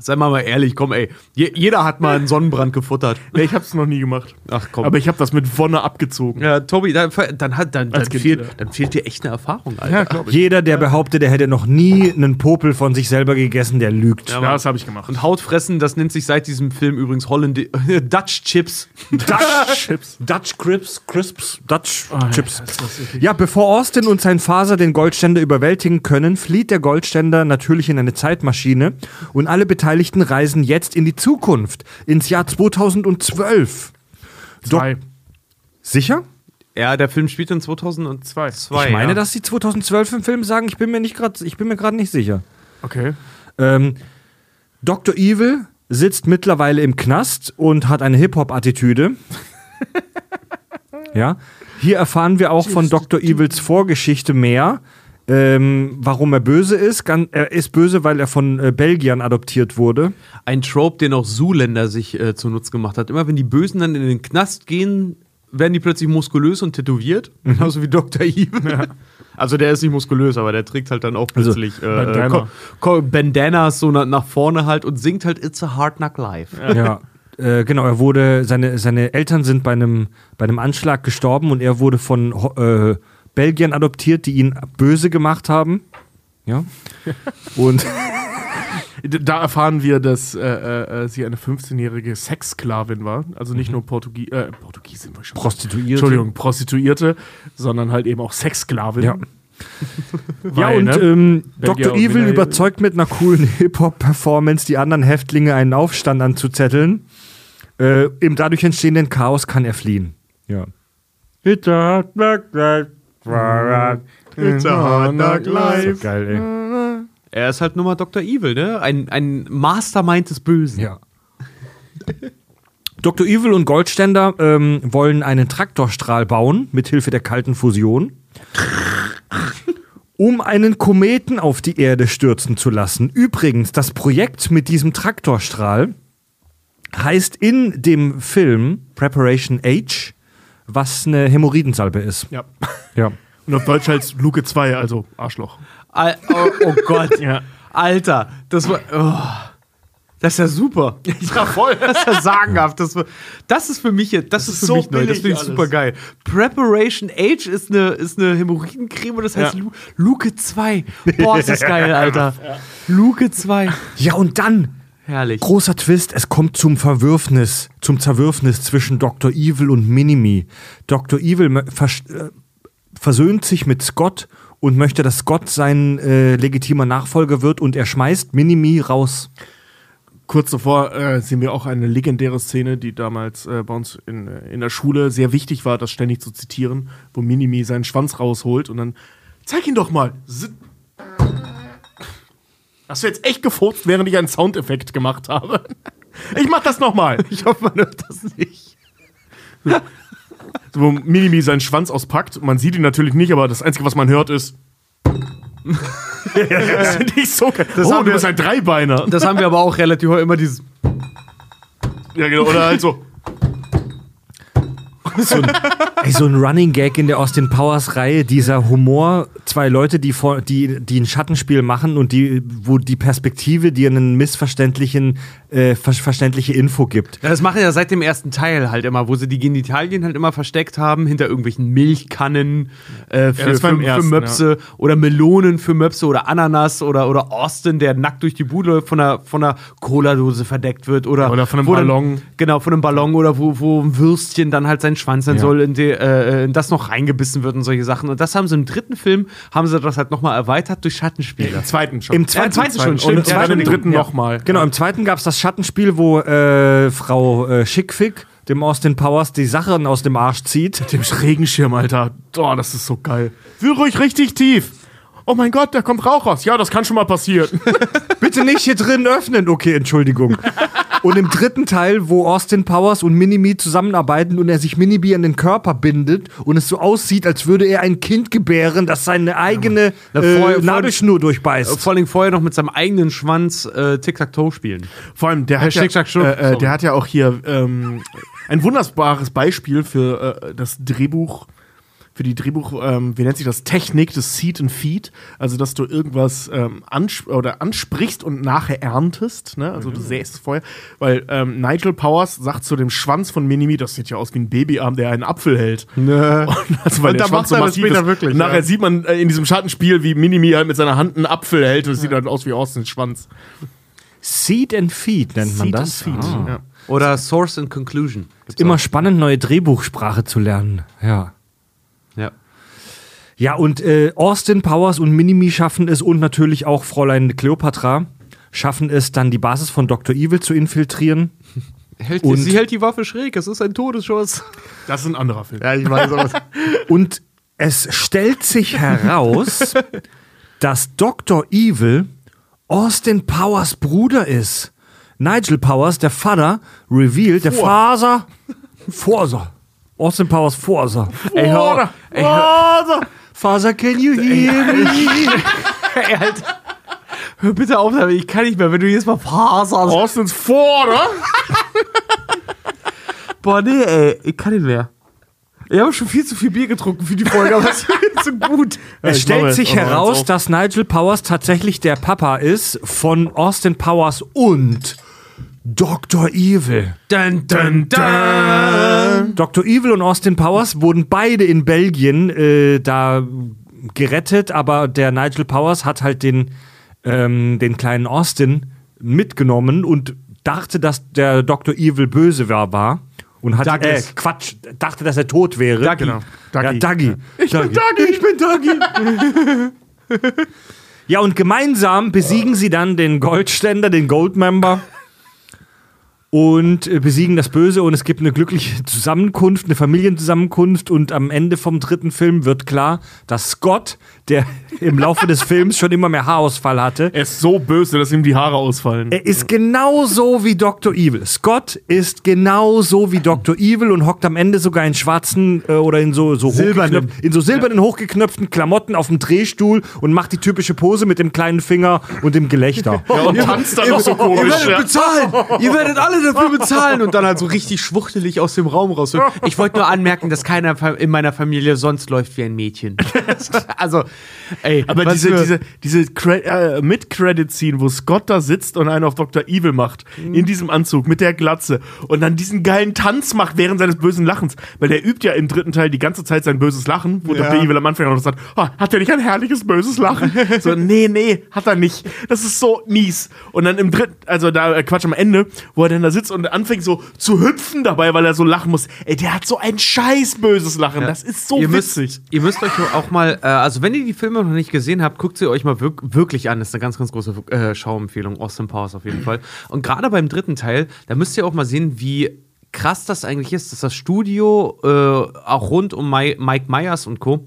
Sei mal mal ehrlich, komm ey. Je, jeder hat mal einen Sonnenbrand gefuttert. Nee, ich hab's noch nie gemacht. Ach komm. Aber ich habe das mit Wonne abgezogen. ja, Tobi, dann, dann, hat, dann, dann, Als Kind, fehlt, ja. dann fehlt dir echt eine Erfahrung, Alter. Ja, glaube ich. Jeder, der behauptet, er hätte noch nie einen Popel von sich selber gegessen, der lügt. Ja, das habe ich gemacht. Und Hautfressen, das nennt sich seit diesem Film übrigens Hollandi Dutch Chips. Dutch Chips. Dutch Crisps, Crisps, Dutch ja, Chips. wirklich- Ja, bevor Austin und sein Faser den Goldständer überwältigen können, flieht der Goldständer natürlich in eine Zeitmaschine und alle Beteiligten reisen jetzt in die Zukunft, ins Jahr 2012. Zwei. Sicher? Ja, der Film spielt in 2002. ich meine, ja. dass sie 2012 im Film sagen, ich bin mir nicht gerade, ich bin mir gerade nicht sicher. Okay. Ähm, Dr. Evil sitzt mittlerweile im Knast und hat eine Hip-Hop-Attitüde. ja. Hier erfahren wir auch von Dr. Evils Vorgeschichte mehr. Ähm, warum er böse ist. Er ist böse, weil er von äh, Belgiern adoptiert wurde. Ein Trope, den auch Zuländer sich äh, zunutze gemacht hat. Immer wenn die Bösen dann in den Knast gehen, werden die plötzlich muskulös und tätowiert. Genauso wie Dr. Evil. Also der ist nicht muskulös, aber der trägt halt dann auch Also, plötzlich äh, Bandana. Ko- Ko- Bandanas so na, nach vorne halt und singt halt It's a Hard Knock Life. Ja. Äh, genau, er wurde, seine, seine Eltern sind bei einem, bei einem Anschlag gestorben und er wurde von äh, Belgiern adoptiert, die ihn böse gemacht haben. Ja. Und Da erfahren wir, dass äh, äh, sie eine 15-jährige Sexsklavin war. Also nicht nur Portugie äh, Portugiesin, ich schon. Prostituierte. Entschuldigung, Prostituierte, sondern halt eben auch Sexsklavin. Ja. Weil, ja, und ne? ähm, Dr. Evil überzeugt mit einer coolen Hip-Hop-Performance die anderen Häftlinge, einen Aufstand anzuzetteln. Äh, Im dadurch entstehenden Chaos kann er fliehen. Ja. It's a hard knock life. So geil, ey. Er ist halt nur mal Dr. Evil, ne? Ein, ein Mastermind des Bösen. Ja. Dr. Evil und Goldständer ähm, wollen einen Traktorstrahl bauen, mithilfe der kalten Fusion, um einen Kometen auf die Erde stürzen zu lassen. Übrigens, das Projekt mit diesem Traktorstrahl heißt in dem Film Preparation H, was eine Hämorrhoidensalbe ist. Ja. Ja. Und auf Deutsch heißt Luke 2, also Arschloch. Al oh, oh Gott. Ja. Alter, das war. Oh. Das ist ja super. Ja, voll. Das ist ja sagenhaft. Das, das ist für mich jetzt, das, ist ist für so mich neu. Das finde ich super geil. Preparation Age ist eine, ist eine Hämorrhoidencreme und das heißt Ja. Lu Luke 2. Boah, ist das geil, Alter. Luke 2. Ja, und dann Herrlich. Großer Twist, es kommt zum Verwürfnis, zum Zerwürfnis zwischen Dr. Evil und Minimi. Dr. Evil vers äh, versöhnt sich mit Scott und möchte, dass Scott sein äh, legitimer Nachfolger wird und er schmeißt Minimi raus. Kurz davor äh, sehen wir auch eine legendäre Szene, die damals äh, bei uns in, äh, in der Schule sehr wichtig war, das ständig zu zitieren, wo Minimi seinen Schwanz rausholt und dann zeig ihn doch mal. Sit- Hast du jetzt echt gefurzt, während ich einen Soundeffekt gemacht habe? Ich mach das nochmal. Ich hoffe, man hört das nicht. Wo Minimi seinen Schwanz auspackt. Man sieht ihn natürlich nicht, aber das Einzige, was man hört, ist. das finde ich so geil. Das oh, du wir- bist ein Dreibeiner. Das haben wir aber auch relativ immer dieses. Ja, genau. Oder halt so. So ein, ey, so ein Running Gag in der Austin Powers Reihe, dieser Humor, zwei Leute, die, vor, die, die ein Schattenspiel machen und die, wo die Perspektive dir einen missverständlichen, äh, ver verständliche Info gibt. Ja, das machen ja seit dem ersten Teil halt immer, wo sie die Genitalien halt immer versteckt haben, hinter irgendwelchen Milchkannen äh, für, war für, im für ersten, Möpse oder Melonen für Möpse oder Ananas oder, oder Austin, der nackt durch die Bude läuft, von einer, von einer Cola-Dose verdeckt wird oder, Oder von einem wo dann- Ballon. genau, von einem Ballon oder wo, wo ein Würstchen dann halt seinen Schwanz sein Ja. soll, in, die, äh, in das noch reingebissen wird und solche Sachen. Und das haben sie im dritten Film, haben sie das halt nochmal erweitert durch Schattenspiele. Im zweiten schon. Im zweiten, zweiten schon, Und stimmt. im Ja, zweiten, im dritten Ja. nochmal. Genau, im zweiten gab es das Schattenspiel, wo äh, Frau äh, Schickfick dem Austin Powers die Sachen aus dem Arsch zieht. Dem Regenschirm, Alter. Oh, das ist so geil. Fühl ruhig richtig tief. Oh mein Gott, da kommt Rauch raus. Ja, das kann schon mal passieren. Bitte nicht hier drin öffnen. Okay, Entschuldigung. Und im dritten Teil, wo Austin Powers und Minimi zusammenarbeiten und er sich Minimi an den Körper bindet und es so aussieht, als würde er ein Kind gebären, das seine eigene Na, äh, vorher- Nabelschnur durchbeißt. Vor allem vorher noch mit seinem eigenen Schwanz äh, Tic-Tac-Toe spielen. Vor allem, der hat, ja, äh, äh, der hat ja auch hier ähm, ein wunderbares Beispiel für äh, das Drehbuch, für die Drehbuch, ähm, wie nennt sich das, Technik des Seed and Feed. Also, dass du irgendwas ähm, ansp oder ansprichst und nachher erntest. Ne? Also, du säst es vorher. Weil ähm, Nigel Powers sagt zu dem Schwanz von Minimi, das sieht ja aus wie ein Babyarm, der einen Apfel hält. Nö. Und also, weil Und der da Schwanz macht er das massiv später ist. wirklich, Und nachher ja. sieht man äh, in diesem Schattenspiel, wie Minimi halt mit seiner Hand einen Apfel hält und es sieht dann aus wie Austins Schwanz. Seed and Feed nennt man Seed das. and Feed. Ah. Ja. Oder Source and Conclusion. Gibt's Immer auch. spannend, neue Drehbuchsprache zu lernen. Ja. Ja. Ja, und äh, Austin Powers und Minimi schaffen es und natürlich auch Fräulein Cleopatra schaffen es dann die Basis von Dr. Evil zu infiltrieren. Hält, Und- sie hält die Waffe schräg, es ist ein Todesschuss. Das ist ein anderer Film. Ja, ich weiß, aber. Und es stellt sich heraus, dass Dr. Evil Austin Powers Bruder ist. Nigel Powers, der Vater, revealed, der Faser, Forser. Austin Powers Forser. Ey, Faser, Faser, can you hear me? ey, Alter. Hör bitte auf damit, ich kann nicht mehr, wenn du jetzt mal faserst. Austins Vorder? Boah, nee, ey, ich kann nicht mehr. Ich habe schon viel zu viel Bier getrunken für die Folge, aber es ist so gut. Es stellt sich heraus, dass Nigel Powers tatsächlich der Papa ist von Austin Powers und Dr. Evil. Dun, dun, dun. Dr. Evil und Austin Powers wurden beide in Belgien äh, da gerettet, aber der Nigel Powers hat halt den, ähm, den kleinen Austin mitgenommen und dachte, dass der Dr. Evil böse war. war und hat, äh, Douglas. Quatsch, dachte, dass er tot wäre. Dougie. Genau. Ja, Dougie. Dougie. Ich bin Dougie. Ich bin Dougie. ja, und gemeinsam besiegen sie dann den Goldständer, den Goldmember und äh, besiegen das Böse und es gibt eine glückliche Zusammenkunft, eine Familienzusammenkunft und am Ende vom dritten Film wird klar, dass Scott, der im Laufe des Films schon immer mehr Haarausfall hatte, Er ist so böse, dass ihm die Haare ausfallen. er ist genauso wie Dr. Evil. Scott ist genauso wie Dr. Evil und hockt am Ende sogar in schwarzen äh, oder in so, so Silbernen. in so silbernen hochgeknöpften Klamotten auf dem Drehstuhl und macht die typische Pose mit dem kleinen Finger und dem Gelächter. Ja, und tanzt dann noch so komisch. Ja. bezahlen! Ihr werdet alle alle dafür bezahlen und dann halt so richtig schwuchtelig aus dem Raum raus. Ich wollte nur anmerken, dass keiner in meiner Familie sonst läuft wie ein Mädchen. also, ey, Aber diese, diese, diese äh, Mid-Credit-Scene, wo Scott da sitzt und einen auf Dr. Evil macht, Mhm. in diesem Anzug mit der Glatze und dann diesen geilen Tanz macht während seines bösen Lachens. Weil der übt ja im dritten Teil die ganze Zeit sein böses Lachen, wo Ja. Dr. Evil am Anfang auch noch sagt, oh, hat er nicht ein herrliches böses Lachen? so, nee, nee, hat er nicht. Das ist so mies. Und dann im dritten, also da, äh, Quatsch, am Ende, wo er dann da sitzt und anfängt so zu hüpfen dabei, weil er so lachen muss. Ey, der hat so ein scheiß böses Lachen. Das ist so ihr müsst, witzig. ihr müsst euch auch mal, äh, also wenn ihr die Filme noch nicht gesehen habt, guckt sie euch mal wirk wirklich an. Das ist eine ganz, ganz große äh, Schauempfehlung. Austin Powers auf jeden Fall. Und gerade beim dritten Teil, da müsst ihr auch mal sehen, wie krass das eigentlich ist, dass das Studio äh, auch rund um Mi Mike Myers und Co.,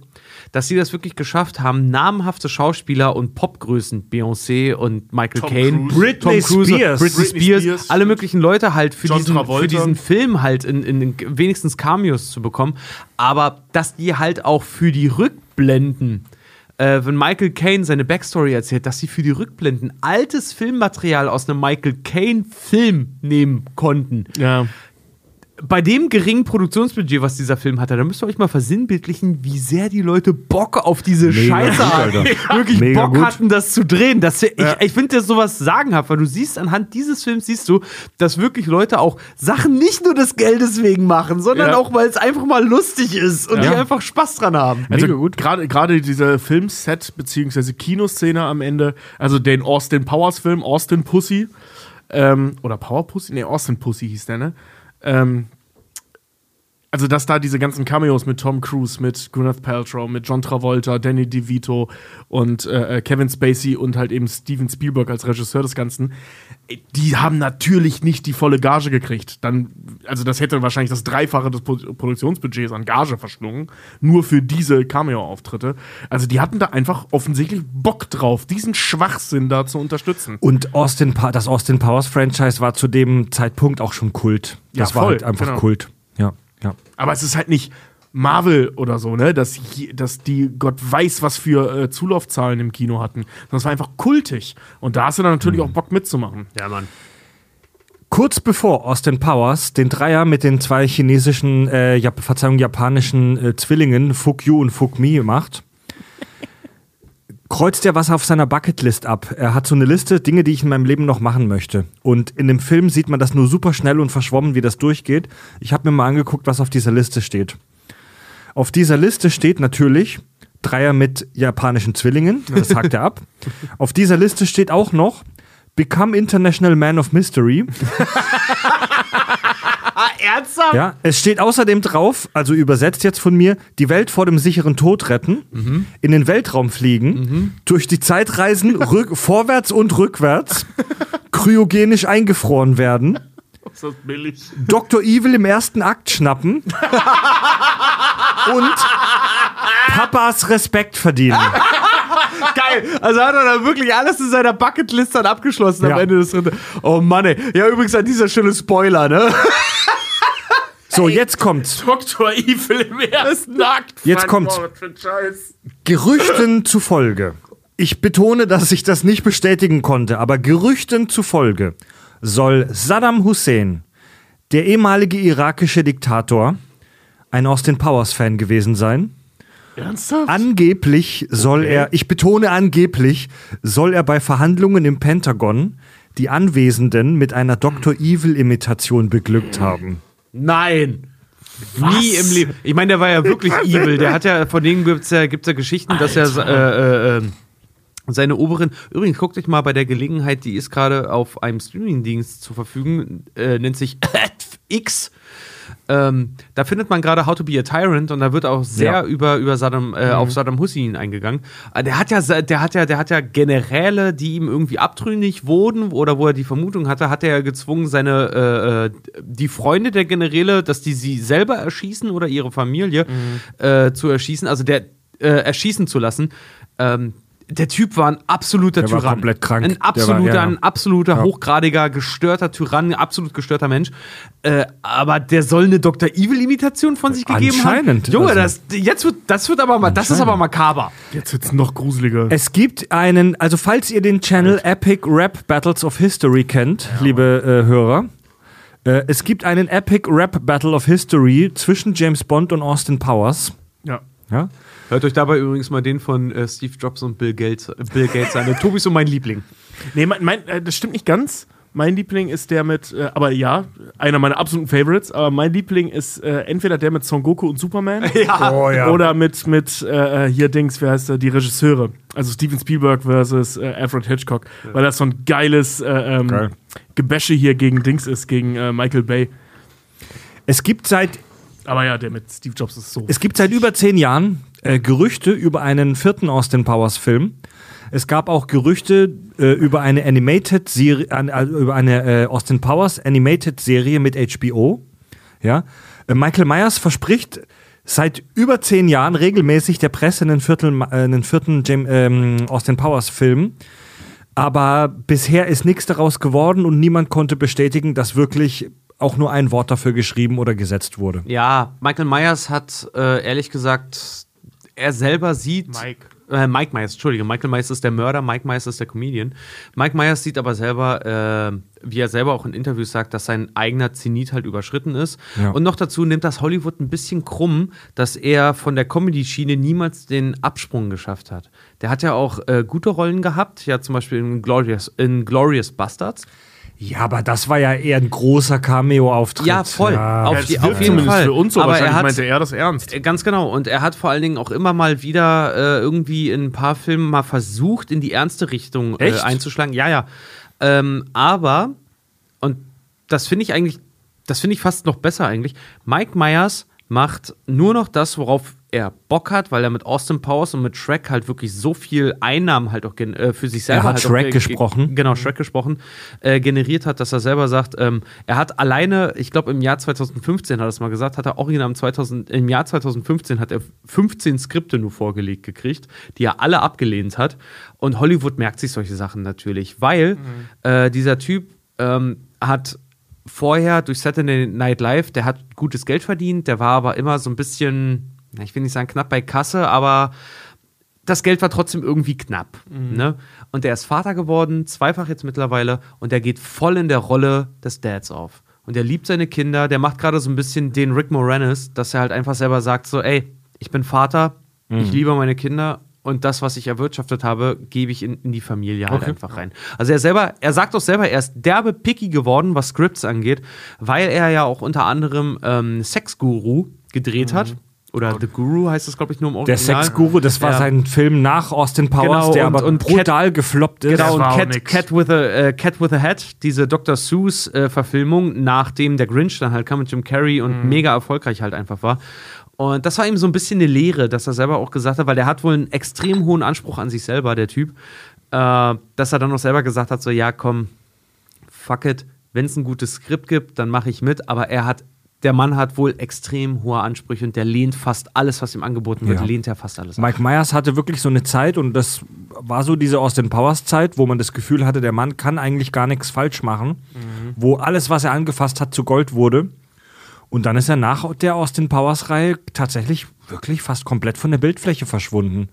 dass sie das wirklich geschafft haben, namhafte Schauspieler und Popgrößen, Beyoncé und Michael Caine. Britney Tom Cruise, Spears. Britney Britney Spears, Spears. alle möglichen Leute halt für John diesen, Travolta. für diesen Film halt in, in, in wenigstens Cameos zu bekommen, aber dass die halt auch für die Rückblenden, äh, wenn Michael Caine seine Backstory erzählt, dass sie für die Rückblenden altes Filmmaterial aus einem Michael Caine-Film nehmen konnten. Ja. Bei dem geringen Produktionsbudget, was dieser Film hatte, da müsst ihr euch mal versinnbildlichen, wie sehr die Leute Bock auf diese Mega Scheiße hatten. Wirklich Mega Bock gut. hatten, das zu drehen. Das, ich Ja. ich finde das sowas sagenhaft, weil du siehst anhand dieses Films, siehst du, dass wirklich Leute auch Sachen nicht nur des Geldes wegen machen, sondern Ja. auch, weil es einfach mal lustig ist und Ja. die einfach Spaß dran haben. Also gerade gerade diese Filmset beziehungsweise Kinoszene am Ende, also den Austin Powers Film Austin Pussy ähm, oder Power Pussy, nee Austin Pussy hieß der ne. Ähm, also dass da diese ganzen Cameos mit Tom Cruise, mit Gwyneth Paltrow, mit John Travolta, Danny DeVito und äh, äh, Kevin Spacey und halt eben Steven Spielberg als Regisseur des Ganzen, äh, die haben natürlich nicht die volle Gage gekriegt. Dann, also das hätte wahrscheinlich das Dreifache des Pro Produktionsbudgets an Gage verschlungen, nur für diese Cameo-Auftritte. Also die hatten da einfach offensichtlich Bock drauf, diesen Schwachsinn da zu unterstützen. Und Austin pa das Austin Powers Franchise war zu dem Zeitpunkt auch schon Kult. Das Ja, war voll, halt einfach genau. Kult. Ja, ja. Aber es ist halt nicht Marvel oder so, ne? Dass, dass die Gott weiß, was für äh, Zulaufzahlen im Kino hatten. Sondern es war einfach kultig. Und da hast du dann natürlich auch Bock mitzumachen. Ja, Mann. Kurz bevor Austin Powers den Dreier mit den zwei chinesischen, äh, Jap Verzeihung, japanischen äh, Zwillingen Fuck You und Fuck Me macht, kreuzt er was auf seiner Bucketlist ab. Er hat so eine Liste, Dinge, die ich in meinem Leben noch machen möchte. Und in dem Film sieht man das nur super schnell und verschwommen, wie das durchgeht. Ich habe mir mal angeguckt, was auf dieser Liste steht. Auf dieser Liste steht natürlich Dreier mit japanischen Zwillingen. Das hakt er ab. Auf dieser Liste steht auch noch Become International Man of Mystery. Ernsthaft? Ja, es steht außerdem drauf, also übersetzt jetzt von mir, die Welt vor dem sicheren Tod retten, in den Weltraum fliegen, durch die Zeit reisen, rück, vorwärts und rückwärts, kryogenisch eingefroren werden, Ist das billig? Dr. Evil im ersten Akt schnappen und Papas Respekt verdienen. Geil. Also hat er da wirklich alles in seiner Bucketlist dann abgeschlossen Ja. am Ende des dritten. Oh Mann, ey. Ja, übrigens an dieser Stelle Spoiler, ne? So, jetzt kommt's. Dr. Evil im ersten Akt. Jetzt kommt's. Gerüchten zufolge. Ich betone, dass ich das nicht bestätigen konnte, aber Gerüchten zufolge soll Saddam Hussein, der ehemalige irakische Diktator, ein Austin Powers Fan gewesen sein. Ernsthaft? Angeblich soll er, ich betone angeblich, soll er bei Verhandlungen im Pentagon die Anwesenden mit einer Dr. Evil Imitation beglückt haben. Nein. Nie im Leben. Ich meine, der war ja wirklich evil. Der hat ja, von denen gibt es ja, gibt's ja Geschichten, dass er äh, äh, äh, seine Oberin. Übrigens, guckt euch mal bei der Gelegenheit, die ist gerade auf einem Streamingdienst zur Verfügung, äh, nennt sich X. Ähm, da findet man gerade How to be a Tyrant und da wird auch sehr Ja. über, über Saddam, äh, auf Saddam Hussein eingegangen. Äh, Der hat ja, der hat ja, der hat ja Generäle, die ihm irgendwie abtrünnig wurden oder wo er die Vermutung hatte, hat er ja gezwungen, seine äh, äh, die Freunde der Generäle, dass die sie selber erschießen oder ihre Familie äh, zu erschießen, also der äh, erschießen zu lassen. Ähm, der Typ war ein absoluter Der war Tyrann. komplett krank. Ein Der war- absoluter, ja. ein absoluter, Ja. hochgradiger, gestörter Tyrann, ein absolut gestörter Mensch. Äh, aber der soll eine Dr. Evil-Imitation von sich gegeben haben. Anscheinend. Junge, Also- das, jetzt wird, das wird aber mal, das ist aber makaber. Jetzt wird's noch gruseliger. Es gibt einen, also falls ihr den Channel Epic Rap Battles of History kennt, liebe äh, Hörer, Äh, es gibt einen Epic Rap Battle of History zwischen James Bond und Austin Powers. Ja. Ja? Hört euch dabei übrigens mal den von äh, Steve Jobs und Bill Gates, äh, Bill Gates an. Tobi ist so mein Liebling. Nee, mein, mein, äh, das stimmt nicht ganz. Mein Liebling ist der mit, äh, aber ja, einer meiner absoluten Favorites, aber mein Liebling ist äh, entweder der mit Son Goku und Superman Ja. Oh, ja. oder mit, mit äh, hier Dings, wie heißt der, die Regisseure. Also Steven Spielberg versus äh, Alfred Hitchcock, weil das so ein geiles äh, ähm, Geil. Gebäsche hier gegen Dings ist, gegen äh, Michael Bay. Es gibt seit Aber ja, der mit Steve Jobs ist so. Es gibt seit über zehn Jahren äh, Gerüchte über einen vierten Austin Powers Film. Es gab auch Gerüchte äh, über eine Animated Serie, äh, über eine äh, Austin Powers Animated Serie mit HBO. Ja, äh, Michael Myers verspricht seit über zehn Jahren regelmäßig der Presse einen, Viertel, äh, einen vierten Jam ähm, Austin Powers Film. Aber bisher ist nichts daraus geworden und niemand konnte bestätigen, dass wirklich auch nur ein Wort dafür geschrieben oder gesetzt wurde. Ja, Michael Myers hat äh, ehrlich gesagt, er selber sieht. Mike. Äh, Mike Myers, Entschuldige, Michael Myers ist der Mörder, Mike Myers ist der Comedian. Mike Myers sieht aber selber, äh, wie er selber auch in Interviews sagt, dass sein eigener Zenit halt überschritten ist. Ja. Und noch dazu nimmt das Hollywood ein bisschen krumm, dass er von der Comedy-Schiene niemals den Absprung geschafft hat. Der hat ja auch äh, gute Rollen gehabt, ja zum Beispiel in Glorious, in Glorious Bastards. Ja, aber das war ja eher ein großer Cameo-Auftritt. Ja, voll. Ja. Auf Ja, auf jeden zumindest Fall. für uns so. Aber Wahrscheinlich er hat- meinte er das ernst. Äh, Ganz genau. Und er hat vor allen Dingen auch immer mal wieder äh, irgendwie in ein paar Filmen mal versucht, in die ernste Richtung äh, Echt? einzuschlagen. Ja, ja. Ähm, aber, und das finde ich eigentlich, das finde ich fast noch besser eigentlich, Mike Myers macht nur noch das, worauf er Bock hat, weil er mit Austin Powers und mit Shrek halt wirklich so viel Einnahmen halt auch äh, für sich selber hat halt auch Shrek ge- gesprochen. Genau, Shrek gesprochen, äh, generiert hat, dass er selber sagt, ähm, er hat alleine, ich glaube im Jahr 2015 hat er es mal gesagt, hat er original im, 2000, im Jahr 2015 hat er 15 Skripte nur vorgelegt gekriegt, die er alle abgelehnt hat. Und Hollywood merkt sich solche Sachen natürlich, weil äh, dieser Typ ähm, hat vorher durch Saturday Night Live, der hat gutes Geld verdient, der war aber immer so ein bisschen, ich will nicht sagen knapp bei Kasse, aber das Geld war trotzdem irgendwie knapp. Ne? Und der ist Vater geworden, zweifach jetzt mittlerweile, und der geht voll in der Rolle des Dads auf. Und er liebt seine Kinder, der macht gerade so ein bisschen den Rick Moranis, dass er halt einfach selber sagt: so, ey, ich bin Vater, ich liebe meine Kinder und das, was ich erwirtschaftet habe, gebe ich in, in die Familie halt einfach rein. Also er selber, er sagt auch selber, er ist derbe picky geworden, was Scripts angeht, weil er ja auch unter anderem ähm, Sex-Guru gedreht hat. Oder The Guru heißt es, glaube ich, nur im Der Original. Sexguru, das war Ja. sein Film nach Austin Powers, Genau, der und- aber und brutal gefloppt ist. Genau, und Cat. Cat, with a, äh, Cat with a Hat, diese Dr. Seuss-Verfilmung, nachdem der Grinch dann halt kam mit Jim Carrey und mega erfolgreich halt einfach war. Und das war ihm so ein bisschen eine Lehre, dass er selber auch gesagt hat, weil der hat wohl einen extrem hohen Anspruch an sich selber, der Typ, äh, dass er dann auch selber gesagt hat, so, ja, komm, fuck it, wenn es ein gutes Skript gibt, dann mache ich mit, aber er hat, der Mann hat wohl extrem hohe Ansprüche und der lehnt fast alles, was ihm angeboten wird, Ja. lehnt er fast alles. Mike Myers hatte wirklich so eine Zeit und das war so diese Austin Powers Zeit, wo man das Gefühl hatte, der Mann kann eigentlich gar nichts falsch machen, wo alles, was er angefasst hat, zu Gold wurde. Und dann ist er nach der Austin Powers Reihe tatsächlich wirklich fast komplett von der Bildfläche verschwunden.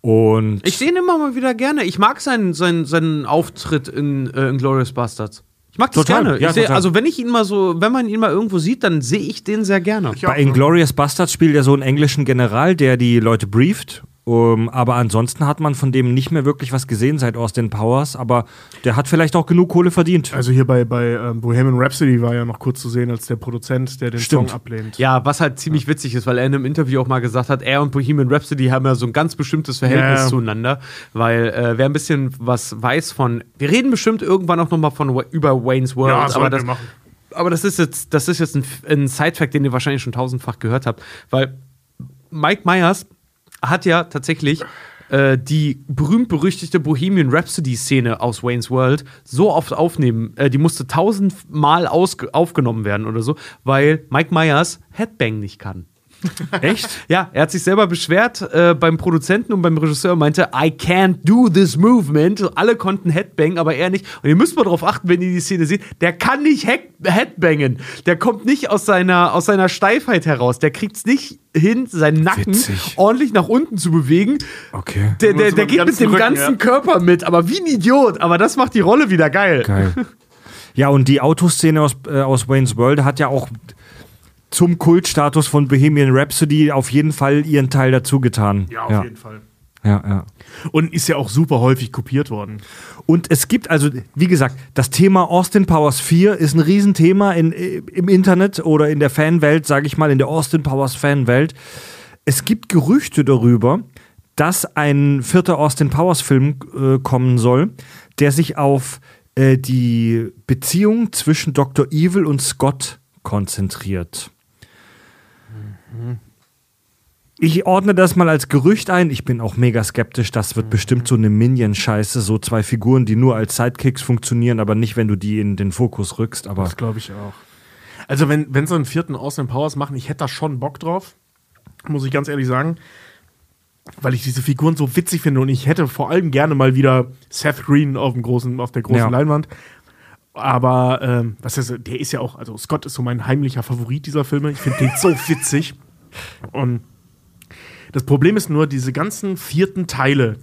Und Ich sehe ihn immer mal wieder gerne. Ich mag seinen, seinen, seinen Auftritt in, äh, in Glorious Bastards. Ich mag das Total, gerne. ja, ich seh, total. also wenn ich ihn mal so, wenn man ihn mal irgendwo sieht, dann sehe ich den sehr gerne. bei Inglourious Bastards spielt er so einen englischen General, der die Leute brieft. Um, aber ansonsten hat man von dem nicht mehr wirklich was gesehen seit Austin Powers. Aber der hat vielleicht auch genug Kohle verdient. Also hier bei, bei ähm, Bohemian Rhapsody war ja noch kurz zu sehen als der Produzent, der den Stimmt. Song ablehnt. Ja, was halt ziemlich witzig ist, weil er in einem Interview auch mal gesagt hat, er und Bohemian Rhapsody haben ja so ein ganz bestimmtes Verhältnis Ja, ja. zueinander, weil äh, wer ein bisschen was weiß von, wir reden bestimmt irgendwann auch noch mal von über Wayne's World, Ja, aber das, wir machen. aber das ist jetzt, das ist jetzt ein, ein Side-Fact, den ihr wahrscheinlich schon tausendfach gehört habt, weil Mike Myers hat ja tatsächlich äh, die berühmt-berüchtigte Bohemian Rhapsody-Szene aus Wayne's World so oft aufnehmen, äh, die musste tausendmal aufgenommen werden oder so, weil Mike Myers Headbang nicht kann. Echt? Ja, er hat sich selber beschwert äh, beim Produzenten und beim Regisseur und meinte, I can't do this movement. Alle konnten Headbang, aber er nicht. Und ihr müsst mal darauf achten, wenn ihr die Szene seht, der kann nicht Headbangen. Der kommt nicht aus seiner, aus seiner Steifheit heraus. Der kriegt es nicht hin, seinen Nacken Witzig. ordentlich nach unten zu bewegen. Okay. Der, der, der geht mit dem ganzen ganzen Rücken, Körper mit, aber wie ein Idiot. Aber das macht die Rolle wieder geil. Geil. Ja, und die Autoszene aus, äh, aus Wayne's World hat ja auch zum Kultstatus von Bohemian Rhapsody auf jeden Fall ihren Teil dazu getan. Ja, auf jeden Fall. Ja, ja. Und ist ja auch super häufig kopiert worden. Und es gibt also, wie gesagt, das Thema Austin Powers 4 ist ein Riesenthema in, im Internet oder in der Fanwelt, sage ich mal, in der Austin Powers Fanwelt. Es gibt Gerüchte darüber, dass ein vierter Austin Powers Film äh, kommen soll, der sich auf äh, die Beziehung zwischen Dr. Evil und Scott konzentriert. Ich ordne das mal als Gerücht ein. Ich bin auch mega skeptisch. Das wird bestimmt so eine Minion-Scheiße. So zwei Figuren, die nur als Sidekicks funktionieren, aber nicht, wenn du die in den Fokus rückst. Aber Das glaube ich auch. Also, wenn, wenn sie einen vierten Austin Powers machen, ich hätte da schon Bock drauf. Muss ich ganz ehrlich sagen. Weil ich diese Figuren so witzig finde und ich hätte vor allem gerne mal wieder Seth Green auf, dem großen, auf der großen Ja. Leinwand. Aber ähm, was ist, der ist ja auch, also Scott ist so mein heimlicher Favorit dieser Filme. Ich finde den so witzig. Und das Problem ist nur, diese ganzen vierten Teile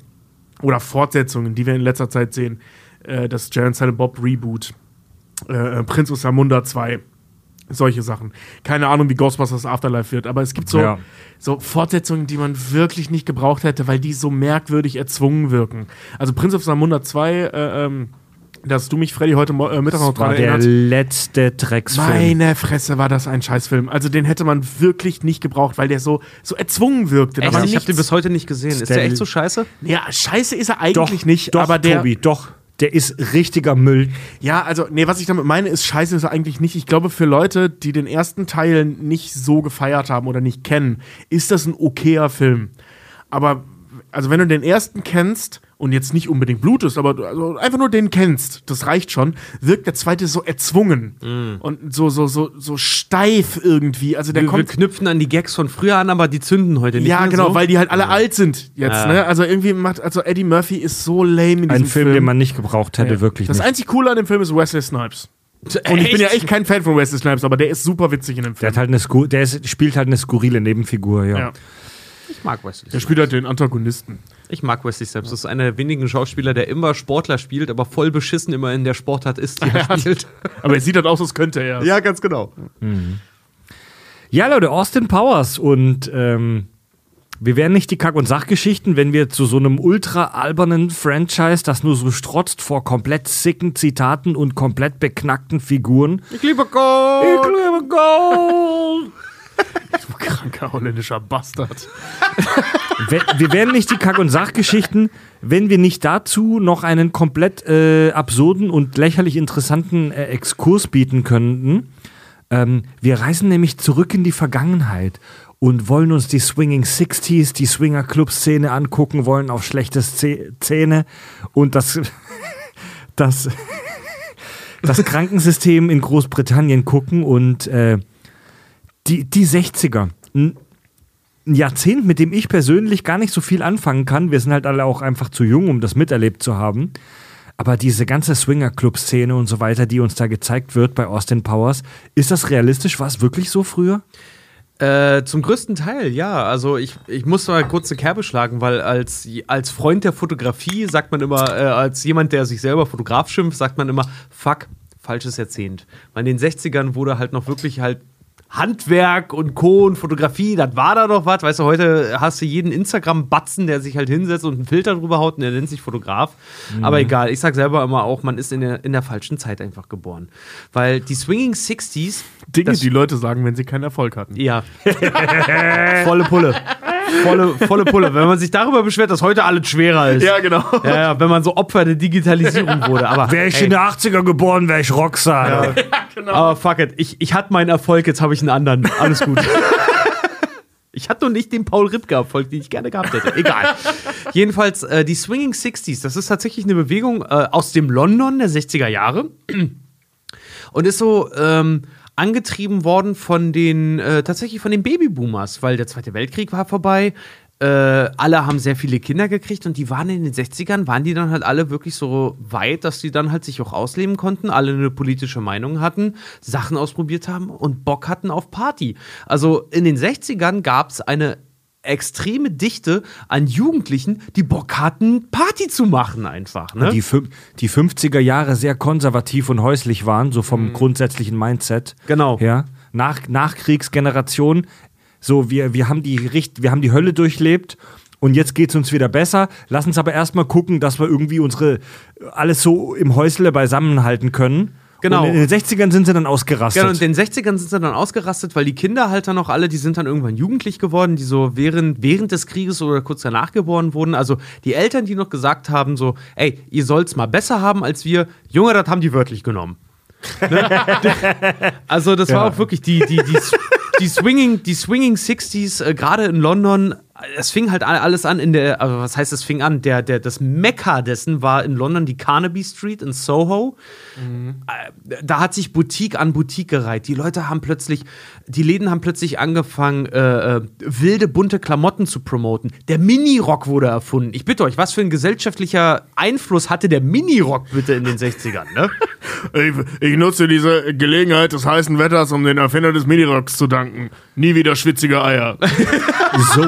oder Fortsetzungen, die wir in letzter Zeit sehen, äh, das Jaren Silent Bob Reboot, äh, Prinz aus Zamunda 2, solche Sachen. Keine Ahnung, wie Ghostbusters Afterlife wird, aber es gibt so, Ja. so Fortsetzungen, die man wirklich nicht gebraucht hätte, weil die so merkwürdig erzwungen wirken. Also Prinz of Zamunda 2, äh, ähm, dass du mich, Freddy, heute äh, Mittag noch das war dran der erinnerst. letzte Drecksfilm. Meine Fresse war das ein Scheißfilm. Also den hätte man wirklich nicht gebraucht, weil der so, so erzwungen wirkte. Echt? Ich habe den bis heute nicht gesehen. Ist der echt so scheiße? ja, scheiße ist er doch, eigentlich nicht, doch, aber der. Tobi, doch. Der ist richtiger Müll. Ja, also, nee, was ich damit meine, ist scheiße ist er eigentlich nicht. Ich glaube, für Leute, die den ersten Teil nicht so gefeiert haben oder nicht kennen, ist das ein okayer Film. Aber, also, wenn du den ersten kennst und jetzt nicht unbedingt blutest, aber du- also einfach nur den kennst, das reicht schon, wirkt der zweite so erzwungen und so, so, so, so steif irgendwie. Also, der Wir, wir kommt. knüpfen an die Gags von früher an, aber die zünden heute nicht Ja, mehr genau, so. weil die halt alle alt sind jetzt, Ja. ne? Also irgendwie macht, also Eddie Murphy ist so lame in diesem Ein Film, den man nicht gebraucht hätte, Ja. wirklich Das nicht. einzig Coole an dem Film ist Wesley Snipes. Und ich bin ja echt kein Fan von Wesley Snipes, aber der ist super witzig in dem Der, Film. hat halt eine der ist, spielt halt eine skurrile Nebenfigur, ja. ja. Ich mag Wesley. Der spielt halt den Antagonisten. Ich mag Wesley Snipes. Das ist einer der wenigen Schauspieler, der immer Sportler spielt, aber voll beschissen immer in der Sportart ist, die er spielt. Aber er sieht halt aus, als könnte er. ja, ganz genau. Ja, Leute, Austin Powers und ähm, wir wären nicht die Kack- und Sachgeschichten, wenn wir zu so einem ultra albernen Franchise, das nur so strotzt vor komplett sicken Zitaten und komplett beknackten Figuren. Ich liebe Gold. Ich liebe Gold! Du kranker holländischer Bastard. Wir, wären nicht die Kack- und Sachgeschichten, wenn wir nicht dazu noch einen komplett äh, absurden und lächerlich interessanten äh, Exkurs bieten könnten. Ähm, wir reisen nämlich zurück in die Vergangenheit und wollen uns die Swinging 60s, die Swinger Club Szene angucken, wollen auf schlechte Szene Zähne und das, das, das Krankensystem in Großbritannien gucken und äh, die, die 60er. N- ein Jahrzehnt, mit dem ich persönlich gar nicht so viel anfangen kann. Wir sind halt alle auch einfach zu jung, um das miterlebt zu haben. Aber diese ganze Swinger-Club-Szene und so weiter, die uns da gezeigt wird bei Austin Powers, ist das realistisch? War es wirklich so früher? Äh, zum größten Teil, ja. Also ich, ich muss mal kurz eine Kerbe schlagen, weil als, als Freund der Fotografie sagt man immer, äh, als jemand, der sich selber Fotograf schimpft, sagt man immer, fuck, falsches Jahrzehnt. Weil in den 60ern wurde halt noch wirklich halt Handwerk und Co. und Fotografie, das war da doch was. Weißt du, heute hast du jeden Instagram-Batzen, der sich halt hinsetzt und einen Filter drüber haut und der nennt sich Fotograf. Aber egal, ich sag selber immer auch, man ist in der, in der falschen Zeit einfach geboren. Weil die Swinging 60s, Dinge, die Leute sagen, wenn sie keinen Erfolg hatten. ja. volle Pulle. Volle, volle Pulle. Wenn man sich darüber beschwert, dass heute alles schwerer ist. Ja, genau. Ja, ja, wenn man so Opfer der Digitalisierung wurde. Aber, Wäre ich ey, in den 80er geboren, wäre ich Rockstar. aber fuck it. Ich, ich hatte meinen Erfolg, jetzt habe ich einen anderen. Alles gut. Ich hatte noch nicht den Paul Ripke-Erfolg, den ich gerne gehabt hätte. Egal. Jedenfalls, äh, die Swinging 60s, das ist tatsächlich eine Bewegung äh, aus dem London der 60er Jahre. Und ist so ähm, angetrieben worden von den, äh, tatsächlich von den Babyboomers, weil der Zweite Weltkrieg war vorbei. Äh, alle haben sehr viele Kinder gekriegt und die waren in den 60ern, waren die dann halt alle wirklich so weit, dass die dann halt sich auch ausleben konnten, alle eine politische Meinung hatten, Sachen ausprobiert haben und Bock hatten auf Party. Also in den 60ern gab es eine extreme Dichte an Jugendlichen, die Bock hatten, Party zu machen einfach. Ne? Die, die 50er Jahre sehr konservativ und häuslich waren, so vom grundsätzlichen Mindset. Mhm. Genau. Ja. Nach, Nachkriegsgeneration. So, wir, wir, haben die, Richt- wir haben die Hölle durchlebt und jetzt geht es uns wieder besser. Lass uns aber erstmal gucken, dass wir irgendwie unsere alles so im Häusle beisammenhalten können. Genau. Und in den 60ern sind sie dann ausgerastet. Ja, und in den 60ern sind sie dann ausgerastet, weil die Kinder halt dann auch alle, die sind dann irgendwann jugendlich geworden, die so während, während des Krieges oder kurz danach geboren wurden. Also die Eltern, die noch gesagt haben, so, ey, ihr sollt's mal besser haben als wir, Junge, das haben die wörtlich genommen. Ne? also das war auch wirklich die, die, die, die Swinging, die Swinging 60s, äh, gerade in London, es fing halt all- alles an in der, also was heißt es fing an? Der, der, das Mekka dessen war in London die Carnaby Street in Soho. Äh, Da hat sich Boutique an Boutique gereiht. Die Leute haben plötzlich, die Läden haben plötzlich angefangen, äh, äh, wilde, bunte Klamotten zu promoten. Der Minirock wurde erfunden. Ich bitte euch, was für ein gesellschaftlicher Einfluss hatte der Minirock bitte in den 60ern, ne? Ich, ich nutze diese Gelegenheit des heißen Wetters, um den Erfinder des Minirocks zu danken. Nie wieder schwitzige Eier. so,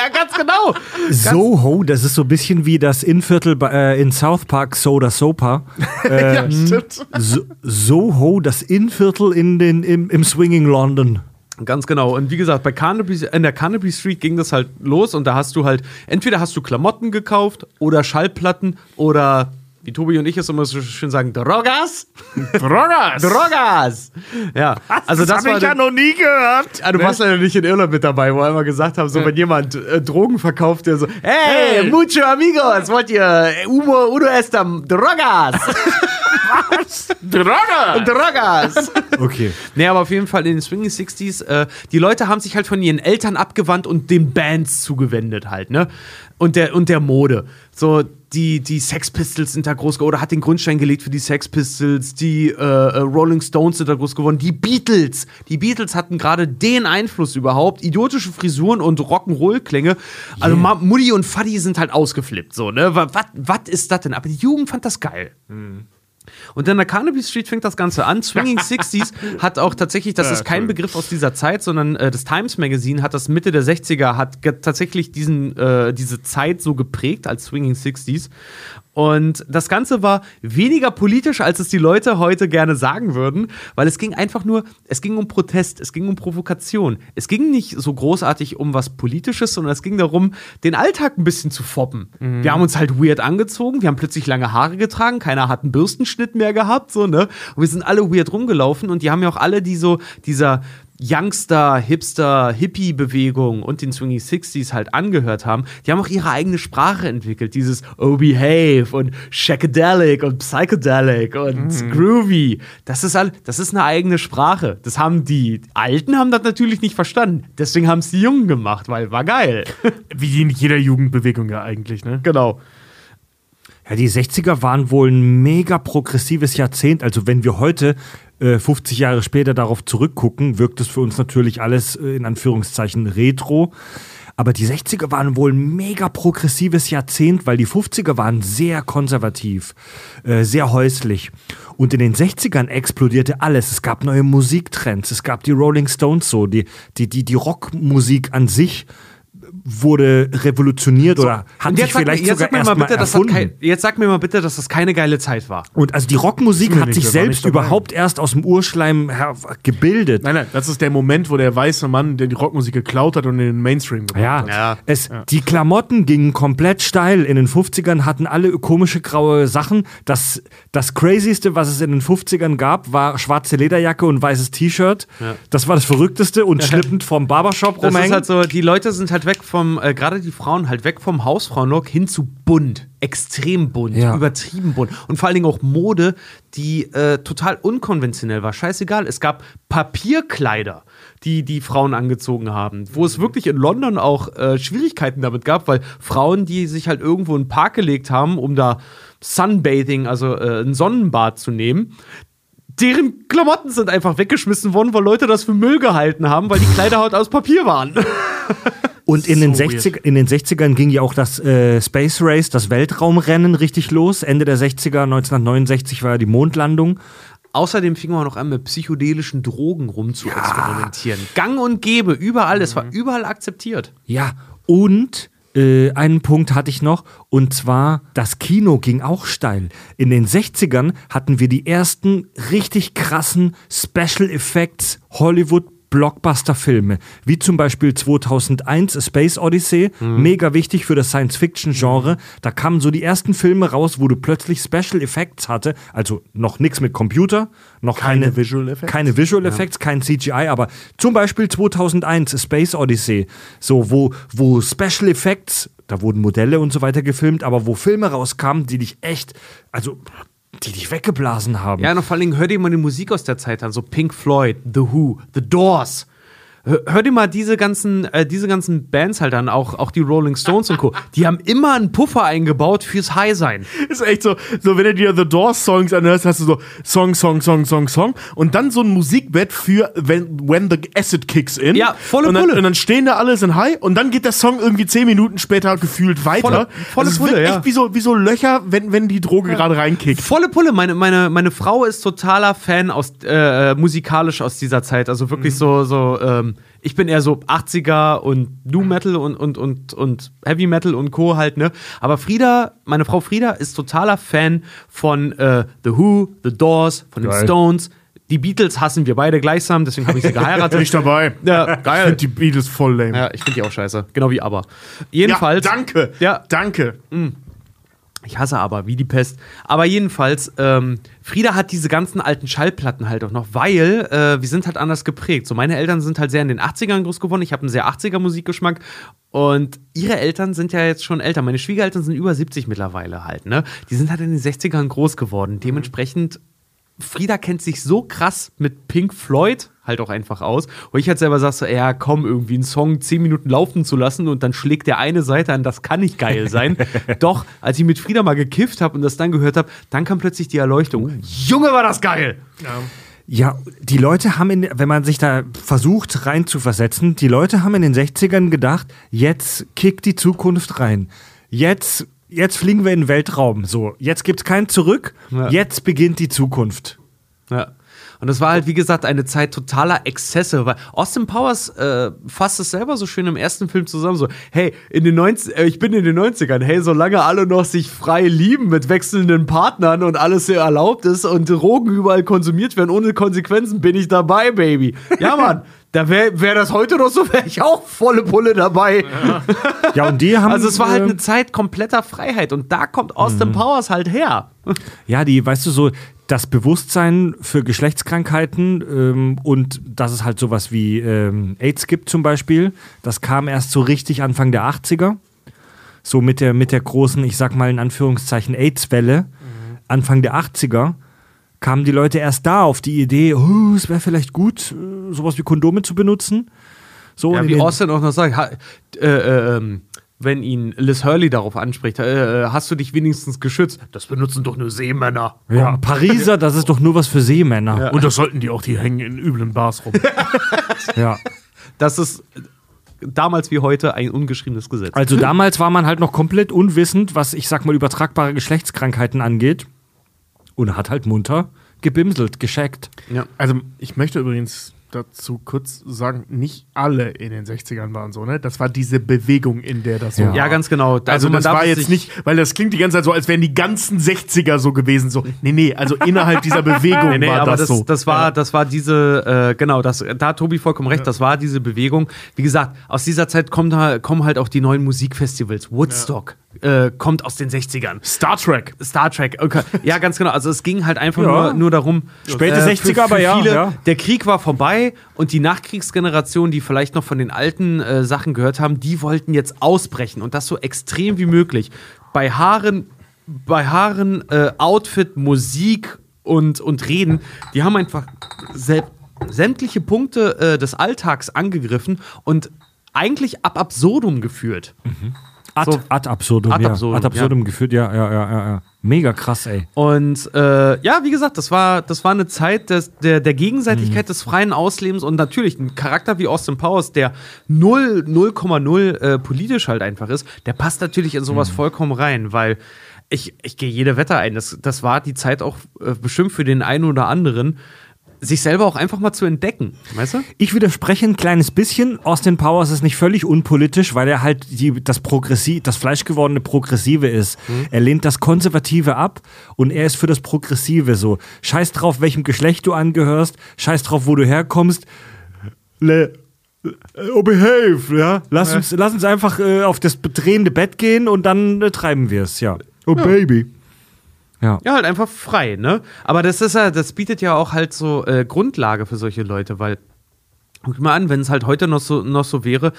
ja, ganz genau. Soho, das ist so ein bisschen wie das Innviertel äh, in South Park Soda Sopa. Äh, ja, stimmt. so Soho, das Innviertel in den, im, im Swinging London. Ganz genau. Und wie gesagt, bei Carnaby, in der Carnaby Street ging das halt los und da hast du halt, entweder hast du Klamotten gekauft oder Schallplatten oder, wie Tobi und ich es immer so schön sagen, Drogas. Drogas! Drogas! Ja, also das, hab war ich ja noch nie gehört. Ah, du warst leider nicht in Irland mit dabei, wo wir einmal gesagt haben, so wenn jemand äh, Drogen verkauft, der so, hey, Hey. mucho amigos, wollt ihr Umo, Uno estam Drogas? Drogas! Drogas! Okay. Nee, aber auf jeden Fall in den Swinging 60s, äh, die Leute haben sich halt von ihren Eltern abgewandt und den Bands zugewendet halt, ne? Und der, und der Mode. So, die, die Sex Pistols sind da groß geworden, oder hat den Grundstein gelegt für die Sex Pistols, die äh, äh, Rolling Stones sind da groß geworden, die Beatles. Die Beatles hatten gerade den Einfluss überhaupt, idiotische Frisuren und Rock'n'Roll-Klänge. Also Ma Mutti und Faddy sind halt ausgeflippt, so, ne? Was ist das denn? Aber die Jugend fand das geil. Und in der Carnaby Street fängt das Ganze an. Swinging 60s hat auch tatsächlich, das Ja, ist kein cool. Begriff aus dieser Zeit, sondern äh, das Times Magazine hat das Mitte der 60er, hat tatsächlich diesen, äh, diese Zeit so geprägt als Swinging 60s. Und das Ganze war weniger politisch, als es die Leute heute gerne sagen würden, weil es ging einfach nur, es ging um Protest, es ging um Provokation. Es ging nicht so großartig um was Politisches, sondern es ging darum, den Alltag ein bisschen zu foppen. Wir haben uns halt weird angezogen, wir haben plötzlich lange Haare getragen, keiner hat einen Bürstenschnitt mehr gehabt, so, ne? Und wir sind alle weird rumgelaufen und die haben ja auch alle die so, dieser Youngster, Hipster, Hippie-Bewegung und den Swinging 60s halt angehört haben, die haben auch ihre eigene Sprache entwickelt. Dieses Oh Behave und Shakedelic und Psychedelic und Groovy. Das ist, all, das ist eine eigene Sprache. Das haben die Alten haben das natürlich nicht verstanden. Deswegen haben es die Jungen gemacht, weil war geil. Wie in jeder Jugendbewegung ja eigentlich, ne? genau. Ja, die 60er waren wohl ein mega progressives Jahrzehnt. Also wenn wir heute äh, 50 Jahre später darauf zurückgucken, wirkt es für uns natürlich alles äh, in Anführungszeichen retro. Aber die 60er waren wohl ein mega progressives Jahrzehnt, weil die 50er waren sehr konservativ, äh, sehr häuslich. Und in den 60ern explodierte alles. Es gab neue Musiktrends, es gab die Rolling Stones so, die, die, die, die Rockmusik an sich wurde revolutioniert oder hat sich jetzt sag, vielleicht mir- sogar sag mir erst mal mal bitte, dass das erfunden. kein, jetzt sag mir mal bitte, dass das keine geile Zeit war. Und also die Rockmusik hat nicht, sich selbst überhaupt erst aus dem Urschleim her gebildet. Nein, nein, das ist der Moment, wo der weiße Mann, der die Rockmusik geklaut hat und in den Mainstream gebracht Ja, hat. Ja. Es, die Klamotten gingen komplett steil. In den 50ern hatten alle komische graue Sachen. Das, das Crazyste, was es in den 50ern gab, war schwarze Lederjacke und weißes T-Shirt. Das war das Verrückteste und schnippend vom Barbershop Das ist rumhängen. halt so, die Leute sind halt weg vom, äh, gerade die Frauen halt weg vom Hausfrauenlook hin zu bunt. Extrem bunt, Ja. übertrieben bunt. Und vor allen Dingen auch Mode, die äh, total unkonventionell war. Scheißegal. Es gab Papierkleider, die die Frauen angezogen haben. Wo es wirklich in London auch äh, Schwierigkeiten damit gab, weil Frauen, die sich halt irgendwo in den Park gelegt haben, um da Sunbathing, also äh, ein Sonnenbad zu nehmen, deren Klamotten sind einfach weggeschmissen worden, weil Leute das für Müll gehalten haben, weil die Kleider halt aus Papier waren. Und in, den So 60, in den 60ern ging ja auch das äh, Space Race, das Weltraumrennen richtig los. Ende der 60er, 1969 war ja die Mondlandung. Außerdem fing man noch an, mit psychedelischen Drogen rumzuexperimentieren. Gang und Gäbe, überall, es war überall akzeptiert. Ja, und äh, einen Punkt hatte ich noch, und zwar, das Kino ging auch steil. In den 60ern hatten wir die ersten richtig krassen Special Effects Hollywood Blockbuster-Filme, wie zum Beispiel 2001 A Space Odyssey, mega wichtig für das Science-Fiction-Genre. Da kamen so die ersten Filme raus, wo du plötzlich Special Effects hatte, also noch nichts mit Computer, noch keine, Keine Visual Effects? keine Visual Effects, kein CGI, aber zum Beispiel 2001 A Space Odyssey, so wo, wo Special Effects, da wurden Modelle und so weiter gefilmt, aber wo Filme rauskamen, die dich echt, also die dich weggeblasen haben. Ja, und vor allen Dingen hör dir mal die Musik aus der Zeit an, so Pink Floyd, The Who, The Doors. Hör, dir mal diese ganzen, äh, diese ganzen Bands halt an, auch, auch die Rolling Stones und Co. Die haben immer einen Puffer eingebaut fürs High-Sein. Ist echt so, so wenn du dir The Doors Songs anhörst, hast du so Song, Song, Song, Song, Song und dann so ein Musikbett für when, when the Acid Kicks in. Ja, volle und dann, Pulle. Und dann stehen da alle, sind high und dann geht der Song irgendwie zehn Minuten später gefühlt weiter. Volle- volle Also Pulle, ja. echt wie so, wie so Löcher, wenn, wenn die Droge gerade reinkickt. Volle Pulle. Meine, meine, meine Frau ist totaler Fan aus, äh, musikalisch aus dieser Zeit. Also wirklich so, so, ähm, ich bin eher so 80er und Nu Metal und, und, und, und Heavy Metal und Co. halt, ne? Aber Frieda, meine Frau Frieda ist totaler Fan von äh, The Who, The Doors, von den Geil. Stones. Die Beatles hassen wir beide gleichsam, deswegen habe ich sie geheiratet. Nicht dabei. Ja, Ich geil. finde die Beatles voll lame. Ja, ich finde die auch scheiße. Genau wie aber. Jedenfalls. Ja, danke. Ja, Danke. Ich hasse aber, wie die Pest. Aber jedenfalls, ähm, Frieda hat diese ganzen alten Schallplatten halt auch noch, weil äh, wir sind halt anders geprägt. So, meine Eltern sind halt sehr in den 80ern groß geworden. Ich habe einen sehr 80er Musikgeschmack. Und ihre Eltern sind ja jetzt schon älter. Meine Schwiegereltern sind über 70 mittlerweile halt, ne? Die sind halt in den 60ern groß geworden. Dementsprechend Frieda kennt sich so krass mit Pink Floyd halt auch einfach aus. Wo ich halt selber sag so, ja, komm, irgendwie einen Song zehn Minuten laufen zu lassen und dann schlägt der eine Seite an, das kann nicht geil sein. Doch, als ich mit Frieda mal gekifft habe und das dann gehört habe, dann kam plötzlich die Erleuchtung. Junge, war das geil! Ja, die Leute haben, in, wenn man sich da versucht reinzuversetzen, die Leute haben in den 60ern gedacht, jetzt kickt die Zukunft rein. Jetzt, jetzt fliegen wir in den Weltraum. So, jetzt gibt's kein Zurück. Ja. Jetzt beginnt die Zukunft. Ja. Und das war halt, wie gesagt, eine Zeit totaler Exzesse, weil Austin Powers äh, fasst es selber so schön im ersten Film zusammen, so, hey, in den 90, äh, ich bin in den 90ern, hey, solange alle noch sich frei lieben mit wechselnden Partnern und alles sehr erlaubt ist und Drogen überall konsumiert werden ohne Konsequenzen, bin ich dabei, Baby. Ja, Mann, da wäre wär das heute noch so, wäre ich auch volle Pulle dabei. Ja, und die haben. Also es war halt äh, eine Zeit kompletter Freiheit und da kommt Austin Powers halt her. Ja, die, weißt du, so das Bewusstsein für Geschlechtskrankheiten ähm, und dass es halt sowas wie ähm, AIDS gibt zum Beispiel, das kam erst so richtig Anfang der 80er. So mit der, mit der großen, ich sag mal in Anführungszeichen, AIDS-Welle, Anfang der 80er, kamen die Leute erst da auf die Idee, oh, es wäre vielleicht gut, äh, sowas wie Kondome zu benutzen. So Ja, wie Austin auch noch sagt, ha, äh, äh, ähm, wenn ihn Liz Hurley darauf anspricht, äh, äh, hast du dich wenigstens geschützt? Das benutzen doch nur Seemänner. ja, Pariser, das ist doch nur was für Seemänner. Und das sollten die auch, die hängen in üblen Bars rum. Ja. Das ist damals wie heute ein ungeschriebenes Gesetz. Also damals war man halt noch komplett unwissend, was ich sag mal übertragbare Geschlechtskrankheiten angeht. Und hat halt munter gebimselt, gescheckt. ja. Also, ich möchte übrigens dazu kurz sagen, nicht alle in den 60ern waren so, ne? Das war diese Bewegung, in der das so Ja. war. ja, ganz genau. Also, man das war jetzt nicht, weil das klingt die ganze Zeit so, als wären die ganzen 60er so gewesen. So, nee, nee, also innerhalb dieser Bewegung Nee, nee, war aber das, das, so. das war, das war diese, äh, genau, das, da hat Tobi vollkommen recht, das war diese Bewegung. Wie gesagt, aus dieser Zeit kommt, ha- kommen halt auch die neuen Musikfestivals. Woodstock äh, kommt aus den 60ern. Star Trek. Star Trek, okay. ja, ganz genau. Also es ging halt einfach Ja. nur, nur darum. Späte äh, 60er, aber ja, viele, ja. Der Krieg war vorbei und die Nachkriegsgeneration, die vielleicht noch von den alten äh, Sachen gehört haben, die wollten jetzt ausbrechen und das so extrem wie möglich. Bei Haaren, bei Haaren, äh, Outfit, Musik und, und Reden, die haben einfach sämtliche Punkte äh, des Alltags angegriffen und eigentlich ab absurdum geführt. Ad, So. ad absurdum. Ad ja. absurdum, ad absurdum geführt, ja, ja, ja, ja, ja. Mega krass, ey. Und äh, ja, wie gesagt, das war, das war eine Zeit des, der, der Gegenseitigkeit des freien Auslebens und natürlich ein Charakter wie Austin Powers, der 0, 0,0 äh, politisch halt einfach ist, der passt natürlich in sowas vollkommen rein, weil ich, ich gehe jede Wette ein. Das, das war die Zeit auch äh, bestimmt für den einen oder anderen, sich selber auch einfach mal zu entdecken. Weißt du? Ich widerspreche ein kleines bisschen. Austin Powers ist nicht völlig unpolitisch, weil er halt die, das Progressiv, das fleischgewordene Progressive ist. Mhm. Er lehnt das Konservative ab und er ist für das Progressive so. Scheiß drauf, welchem Geschlecht du angehörst, scheiß drauf, wo du herkommst. Le Oh, behave, ja. Lass, Uns, lass uns einfach äh, auf das drehende Bett gehen und dann äh, treiben wir es, ja. Oh, Baby. Ja. Ja, halt einfach frei, ne? Aber das ist ja, das bietet ja auch halt so äh, Grundlage für solche Leute, weil guck mal an, wenn es halt heute noch so, noch so wäre,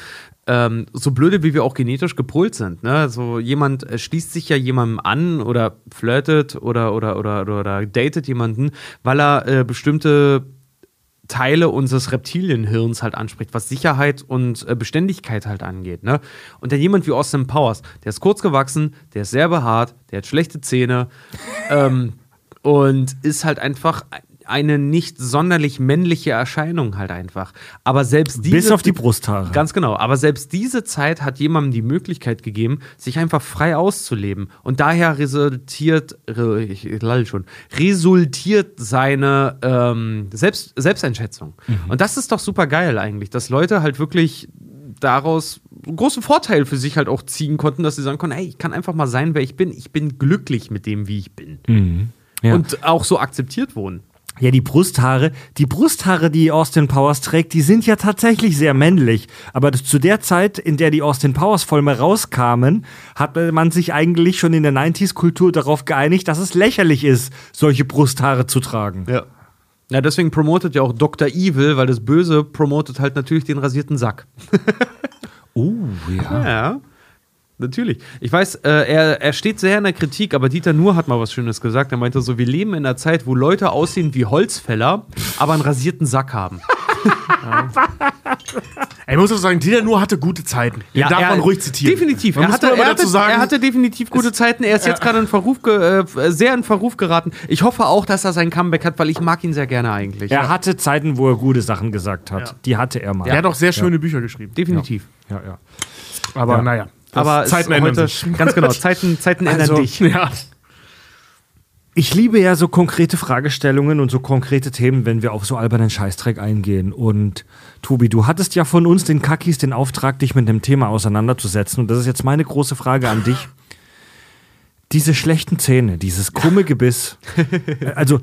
ähm, so blöde wie wir auch genetisch gepolt sind, ne? So jemand äh, schließt sich ja jemandem an oder flirtet oder oder oder oder, oder datet jemanden, weil er äh, bestimmte Teile unseres Reptilienhirns halt anspricht, was Sicherheit und äh, Beständigkeit halt angeht. Ne? Und dann jemand wie Austin Powers, der ist kurz gewachsen, der ist sehr behaart, der hat schlechte Zähne ähm, und ist halt einfach eine nicht sonderlich männliche Erscheinung halt einfach. Aber selbst diese, Bis auf die Brusthaare. Ganz genau. Aber selbst diese Zeit hat jemandem die Möglichkeit gegeben, sich einfach frei auszuleben. Und daher resultiert, re- ich lall schon, resultiert seine ähm, Selbst, Selbsteinschätzung. Und das ist doch super geil eigentlich, dass Leute halt wirklich daraus einen großen Vorteil für sich halt auch ziehen konnten, dass sie sagen konnten, hey, ich kann einfach mal sein, wer ich bin. Ich bin glücklich mit dem, wie ich bin. Ja. Und auch so akzeptiert wurden. Ja, die Brusthaare, die Brusthaare, die Austin Powers trägt, die sind ja tatsächlich sehr männlich. Aber zu der Zeit, in der die Austin Powers Filme rauskamen, hat man sich eigentlich schon in der 90s-Kultur darauf geeinigt, dass es lächerlich ist, solche Brusthaare zu tragen. Ja. Ja, deswegen promotet ja auch Dr. Evil, weil das Böse promotet halt natürlich den rasierten Sack. Oh, ja. Ja. Natürlich. Ich weiß, äh, er, er steht sehr in der Kritik, aber Dieter Nuhr hat mal was Schönes gesagt. Er meinte so, wir leben in einer Zeit, wo Leute aussehen wie Holzfäller, aber einen rasierten Sack haben. Ey, ich muss auch sagen, Dieter nur hatte gute Zeiten. Den darf er- man ruhig zitieren. Definitiv. Man Er hatte, er, hatte, dazu sagen, er hatte definitiv gute Zeiten. Er ist jetzt gerade in Verruf ge, äh, sehr in Verruf geraten. Ich hoffe auch, dass er sein Comeback hat, weil ich mag ihn sehr gerne eigentlich. Er hatte Zeiten, wo er gute Sachen gesagt hat. Ja. Die hatte er mal. er hat auch sehr schöne Bücher geschrieben. Definitiv. ja, ja. Aber Ja. naja. Das- Aber Zeiten ändern heute, sich. ganz genau, Zeiten, Zeiten ändern Also, dich. Ja. Ich liebe ja so konkrete Fragestellungen und so konkrete Themen, wenn wir auf so albernen Scheißdreck eingehen. Und Tobi, du hattest ja von uns den Kakis den Auftrag, dich mit dem Thema auseinanderzusetzen. Und das ist jetzt meine große Frage an dich. Diese schlechten Zähne, dieses krumme Gebiss, also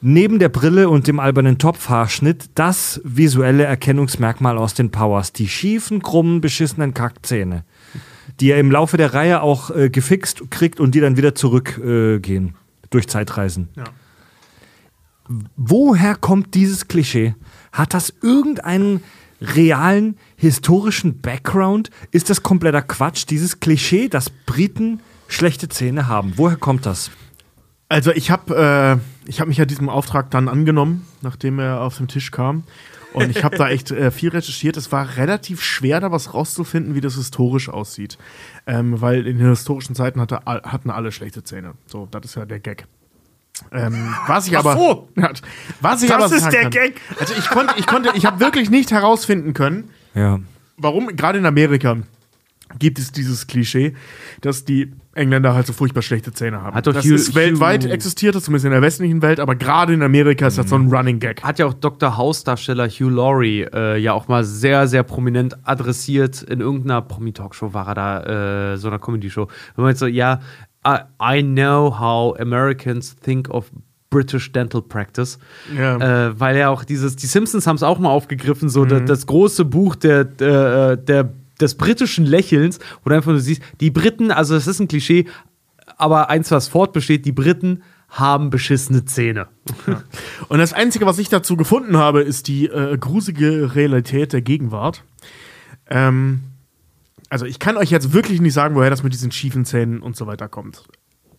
neben der Brille und dem albernen Topfhaarschnitt, das visuelle Erkennungsmerkmal aus den Powers, die schiefen, krummen, beschissenen Kackzähne, die er im Laufe der Reihe auch äh, gefixt kriegt und die dann wieder zurückgehen äh, durch Zeitreisen. Ja. Woher kommt dieses Klischee? Hat das irgendeinen realen historischen Background? Ist das kompletter Quatsch, dieses Klischee, dass Briten schlechte Zähne haben? Woher kommt das? Also ich habe äh, ich hab mich ja diesem Auftrag dann angenommen, nachdem er auf den Tisch kam. Und ich habe da echt äh, viel recherchiert. Es war relativ schwer, da was rauszufinden, wie das historisch aussieht. Ähm, weil in den historischen Zeiten hatte, hatten alle schlechte Zähne. So, das ist ja der Gag. Ähm, was ich aber, so. Ja, was ich Das aber ist der kann, Gag. Also ich konnte, ich konnte, ich habe wirklich nicht herausfinden können, Ja. warum gerade in Amerika gibt es dieses Klischee, dass die Engländer halt so furchtbar schlechte Zähne haben. Hat doch das Hugh- ist weltweit Hugh- existiert, das zumindest in der westlichen Welt, aber gerade in Amerika ist das so ein Running Gag. Hat ja auch Dr. House-Darsteller Hugh Laurie äh, ja auch mal sehr, sehr prominent adressiert. In irgendeiner Promi-Talkshow war er da, äh, so einer Comedy-Show. Er meinte so, ja, I, I know how Americans think of British Dental Practice. Ja. Äh, weil ja auch dieses, die Simpsons haben es auch mal aufgegriffen, so das, das große Buch der, der, der, des britischen Lächelns, wo du einfach nur siehst, die Briten, also das ist ein Klischee, aber eins, was fortbesteht, die Briten haben beschissene Zähne. Und das Einzige, was ich dazu gefunden habe, ist die äh, gruselige Realität der Gegenwart. Ähm, also ich kann euch jetzt wirklich nicht sagen, woher das mit diesen schiefen Zähnen und so weiter kommt.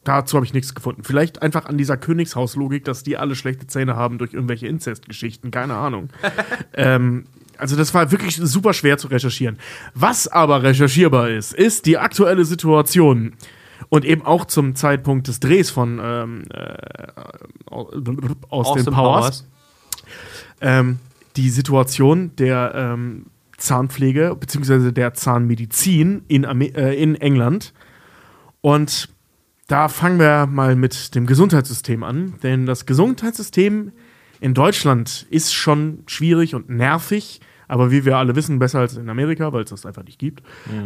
Dazu habe ich nichts gefunden. Vielleicht einfach an dieser Königshauslogik, dass die alle schlechte Zähne haben durch irgendwelche Inzestgeschichten, keine Ahnung. ähm, also das war wirklich super schwer zu recherchieren. Was aber recherchierbar ist, ist die aktuelle Situation und eben auch zum Zeitpunkt des Drehs von ähm, äh, aus den Powers ähm, die Situation der ähm, Zahnpflege bzw. der Zahnmedizin in, äh, in England. Und da fangen wir mal mit dem Gesundheitssystem an, denn das Gesundheitssystem in Deutschland ist schon schwierig und nervig, aber wie wir alle wissen, besser als in Amerika, weil es das einfach nicht gibt.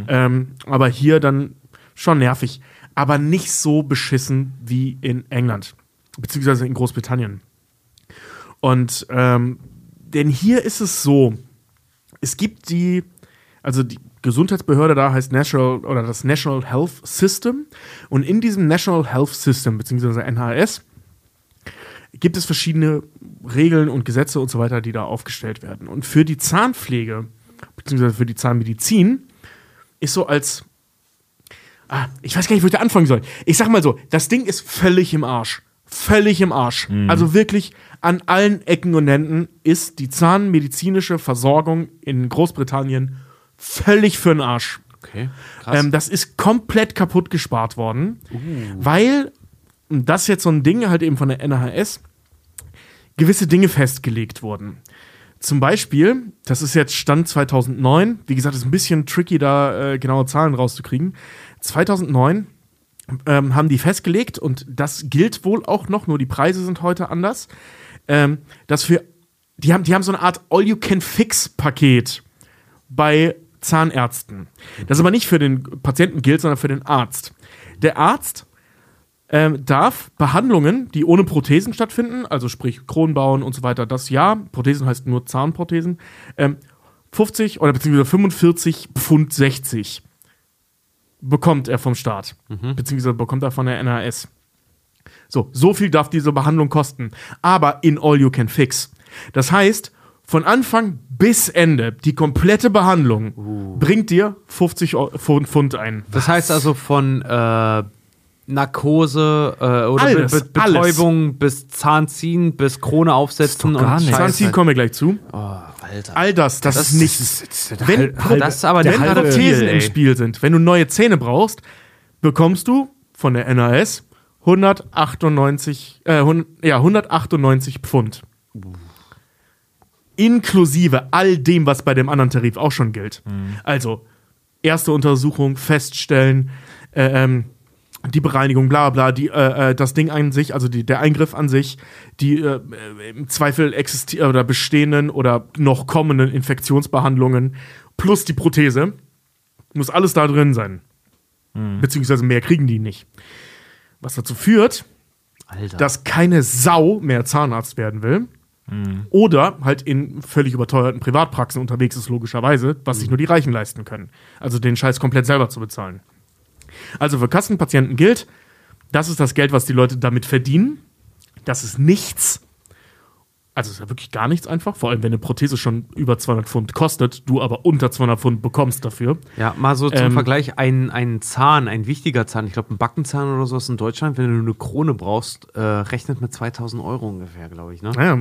Ähm, aber hier dann schon nervig, aber nicht so beschissen wie in England, beziehungsweise in Großbritannien. Und ähm, denn hier ist es so, es gibt die, also die Gesundheitsbehörde da heißt National oder das National Health System und in diesem National Health System beziehungsweise NHS gibt es verschiedene Regeln und Gesetze und so weiter, die da aufgestellt werden. Und für die Zahnpflege beziehungsweise für die Zahnmedizin ist so als ah, ich weiß gar nicht, wo ich da anfangen soll. Ich sag mal so, das Ding ist völlig im Arsch. Völlig im Arsch. Also wirklich an allen Ecken und Enden ist die zahnmedizinische Versorgung in Großbritannien völlig für den Arsch. Okay. Ähm, das ist komplett kaputt gespart worden, weil und das ist jetzt so ein Ding halt eben von der NHS gewisse Dinge festgelegt wurden. Zum Beispiel, das ist jetzt Stand 2009, wie gesagt, ist ein bisschen tricky, da äh, genaue Zahlen rauszukriegen. 2009 ähm, haben die festgelegt und das gilt wohl auch noch, nur die Preise sind heute anders, ähm, dass für, die haben, die haben so eine Art All-You-Can-Fix-Paket bei Zahnärzten. Das aber nicht für den Patienten gilt, sondern für den Arzt. Der Arzt ähm, darf Behandlungen, die ohne Prothesen stattfinden, also sprich Kronbauen und so weiter, das ja, Prothesen heißt nur Zahnprothesen, ähm, 50 oder beziehungsweise 45 Pfund 60 bekommt er vom Staat, beziehungsweise bekommt er von der NHS. So, so viel darf diese Behandlung kosten, aber in All You Can Fix. Das heißt, von Anfang bis Ende, die komplette Behandlung bringt dir 50 Eu- Pfund Pfund ein. Das heißt also von äh, Narkose äh, oder Alles, Be Be Betäubung bis Zahnziehen bis Krone aufsetzen Ist und nichts. Zahnziehen kommen wir gleich zu. Oh, Alter. All das, das, ist nichts. ist Wenn, halb- das ist aber wenn halbe Prothesen im. Spiel sind, wenn du neue Zähne brauchst, bekommst du von der NHS 198, äh, hun- ja, 198 Pfund. Inklusive all dem, was bei dem anderen Tarif auch schon gilt. Also, erste Untersuchung, feststellen, äh, ähm, die Bereinigung, bla bla, die, äh, äh, das Ding an sich, also die, der Eingriff an sich, die äh, äh, im Zweifel existieren oder bestehenden oder noch kommenden Infektionsbehandlungen plus die Prothese. Muss alles da drin sein. Beziehungsweise mehr kriegen die nicht. Was dazu führt, Alter. dass keine Sau mehr Zahnarzt werden will. Oder halt in völlig überteuerten Privatpraxen unterwegs ist, logischerweise, was sich nur die Reichen leisten können. Also den Scheiß komplett selber zu bezahlen. Also für Kassenpatienten gilt, das ist das Geld, was die Leute damit verdienen. Das ist nichts. Also ist ja wirklich gar nichts einfach. Vor allem, wenn eine Prothese schon über 200 Pfund kostet, du aber unter 200 Pfund bekommst dafür. ja, mal so zum Ähm, Vergleich, ein, ein Zahn, ein wichtiger Zahn, ich glaube ein Backenzahn oder sowas in Deutschland, wenn du eine Krone brauchst, äh, rechnet mit 2000 Euro ungefähr, glaube ich, ne? Naja.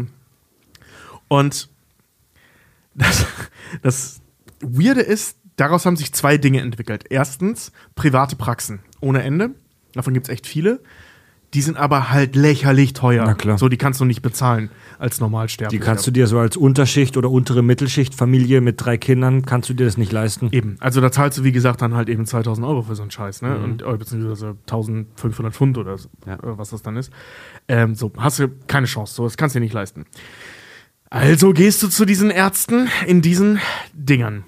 Und das, das Weirde ist, daraus haben sich zwei Dinge entwickelt. Erstens, private Praxen ohne Ende. Davon gibt es echt viele. Die sind aber halt lächerlich teuer. Na klar. So, die kannst du nicht bezahlen als Die Normalsterblicher. kannst du dir so als Unterschicht oder untere Mittelschicht, Familie mit drei Kindern, kannst du dir das nicht leisten. Eben, also da zahlst du, wie gesagt, dann halt eben 2000 Euro für so einen Scheiß, ne? Und, äh, beziehungsweise 1500 Pfund oder so, Ja. äh, was das dann ist. Ähm, so, hast du keine Chance, so, das kannst du dir nicht leisten. Also gehst du zu diesen Ärzten in diesen Dingern.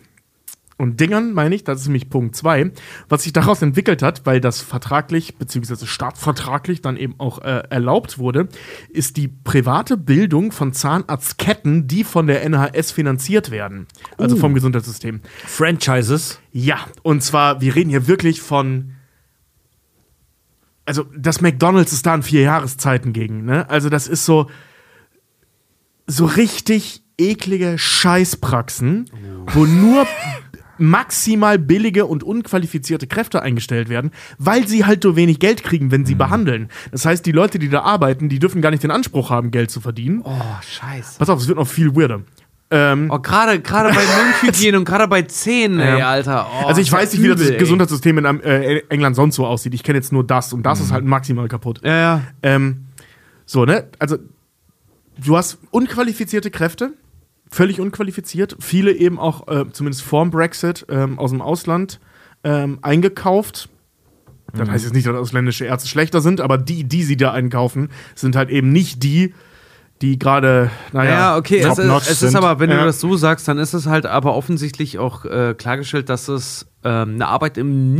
Und Dingern meine ich, das ist nämlich Punkt 2, was sich daraus entwickelt hat, weil das vertraglich, beziehungsweise staatsvertraglich dann eben auch äh, erlaubt wurde, ist die private Bildung von Zahnarztketten, die von der NHS finanziert werden. Also Uh. vom Gesundheitssystem. Franchises. Ja, und zwar, wir reden hier wirklich von. Also, das McDonalds ist da in vier Jahreszeiten gegen, ne? Also, das ist so. So richtig eklige Scheißpraxen, wo nur maximal billige und unqualifizierte Kräfte eingestellt werden, weil sie halt so wenig Geld kriegen, wenn sie behandeln. Das heißt, die Leute, die da arbeiten, die dürfen gar nicht den Anspruch haben, Geld zu verdienen. Oh, scheiße. Pass auf, es wird noch viel weirder. Ähm, Oh, gerade gerade bei Mundhygiene und gerade bei Zähnen, ey, Ja. Alter. Oh, also ich weiß nicht, wie das. Gesundheitssystem in äh, England sonst so aussieht. Ich kenne jetzt nur das und das ist halt maximal kaputt. Ja, ja. Ähm, so, ne? Also, du hast unqualifizierte Kräfte, völlig unqualifiziert. Viele eben auch, äh, zumindest vorm Brexit, ähm, aus dem Ausland ähm, eingekauft. Das heißt jetzt nicht, dass ausländische Ärzte schlechter sind, aber die, die sie da einkaufen, sind halt eben nicht die, die gerade, naja, Ja, okay, es, ist, es ist aber, wenn Ja. du das so sagst, dann ist es halt aber offensichtlich auch äh, klargestellt, dass es ähm, eine Arbeit im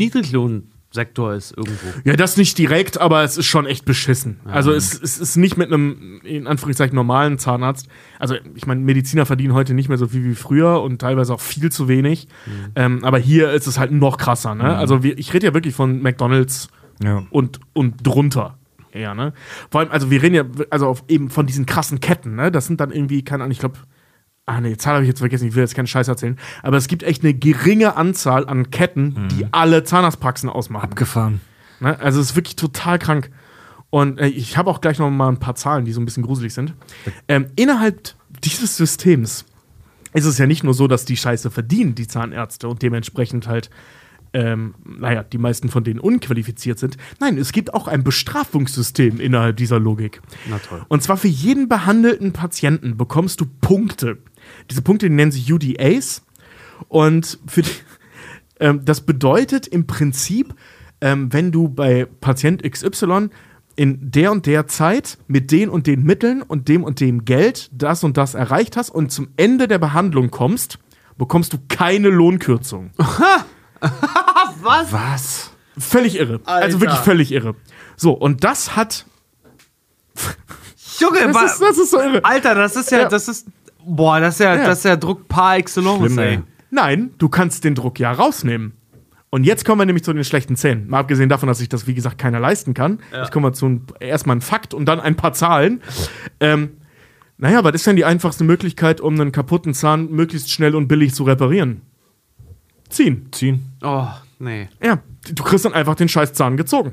Niedriglohnsektor ist irgendwo. Ja, das nicht direkt, aber es ist schon echt beschissen. Also es, es ist nicht mit einem, in Anführungszeichen, normalen Zahnarzt. Also ich meine, Mediziner verdienen heute nicht mehr so viel wie früher und teilweise auch viel zu wenig. Ähm, aber hier ist es halt noch krasser. Ne? Also wir, ich rede ja wirklich von McDonalds Ja. und, und drunter. eher, ne? Vor allem, also wir reden ja also auf eben von diesen krassen Ketten, ne? Das sind dann irgendwie, keine Ahnung, ich glaube, ah ne, die Zahl habe ich jetzt vergessen, ich will jetzt keinen Scheiß erzählen, aber es gibt echt eine geringe Anzahl an Ketten, die alle Zahnarztpraxen ausmachen. Abgefahren. Ne? Also es ist wirklich total krank. Und äh, ich habe auch gleich noch mal ein paar Zahlen, die so ein bisschen gruselig sind. Ähm, innerhalb dieses Systems ist es ja nicht nur so, dass die Scheiße verdienen, die Zahnärzte, und dementsprechend halt, ähm, naja, die meisten von denen unqualifiziert sind. Nein, es gibt auch ein Bestrafungssystem innerhalb dieser Logik. Na toll. Und zwar für jeden behandelten Patienten bekommst du Punkte. Diese Punkte die nennen sich UDAs. Und für die, ähm, das bedeutet im Prinzip, ähm, wenn du bei Patient XY in der und der Zeit mit den und den Mitteln und dem und dem Geld das und das erreicht hast und zum Ende der Behandlung kommst, bekommst du keine Lohnkürzung. Was? Völlig irre. Also wirklich völlig irre. So, und das hat. Junge, Das ist, das ist so irre. Alter, das ist ja, Ja. das ist, boah, das ist ja, Ja. das ist ja Druck par excellence, Schlimm, ey. Nein, du kannst den Druck ja rausnehmen. Und jetzt kommen wir nämlich zu den schlechten Zähnen. Mal abgesehen davon, dass sich das, wie gesagt, keiner leisten kann. Jetzt kommen wir zu ein, erstmal ein Fakt und dann ein paar Zahlen. Ähm, naja, was ist denn die einfachste Möglichkeit, um einen kaputten Zahn möglichst schnell und billig zu reparieren? Ziehen. Ziehen. Oh, nee. Ja, du kriegst dann einfach den scheiß Zahn gezogen.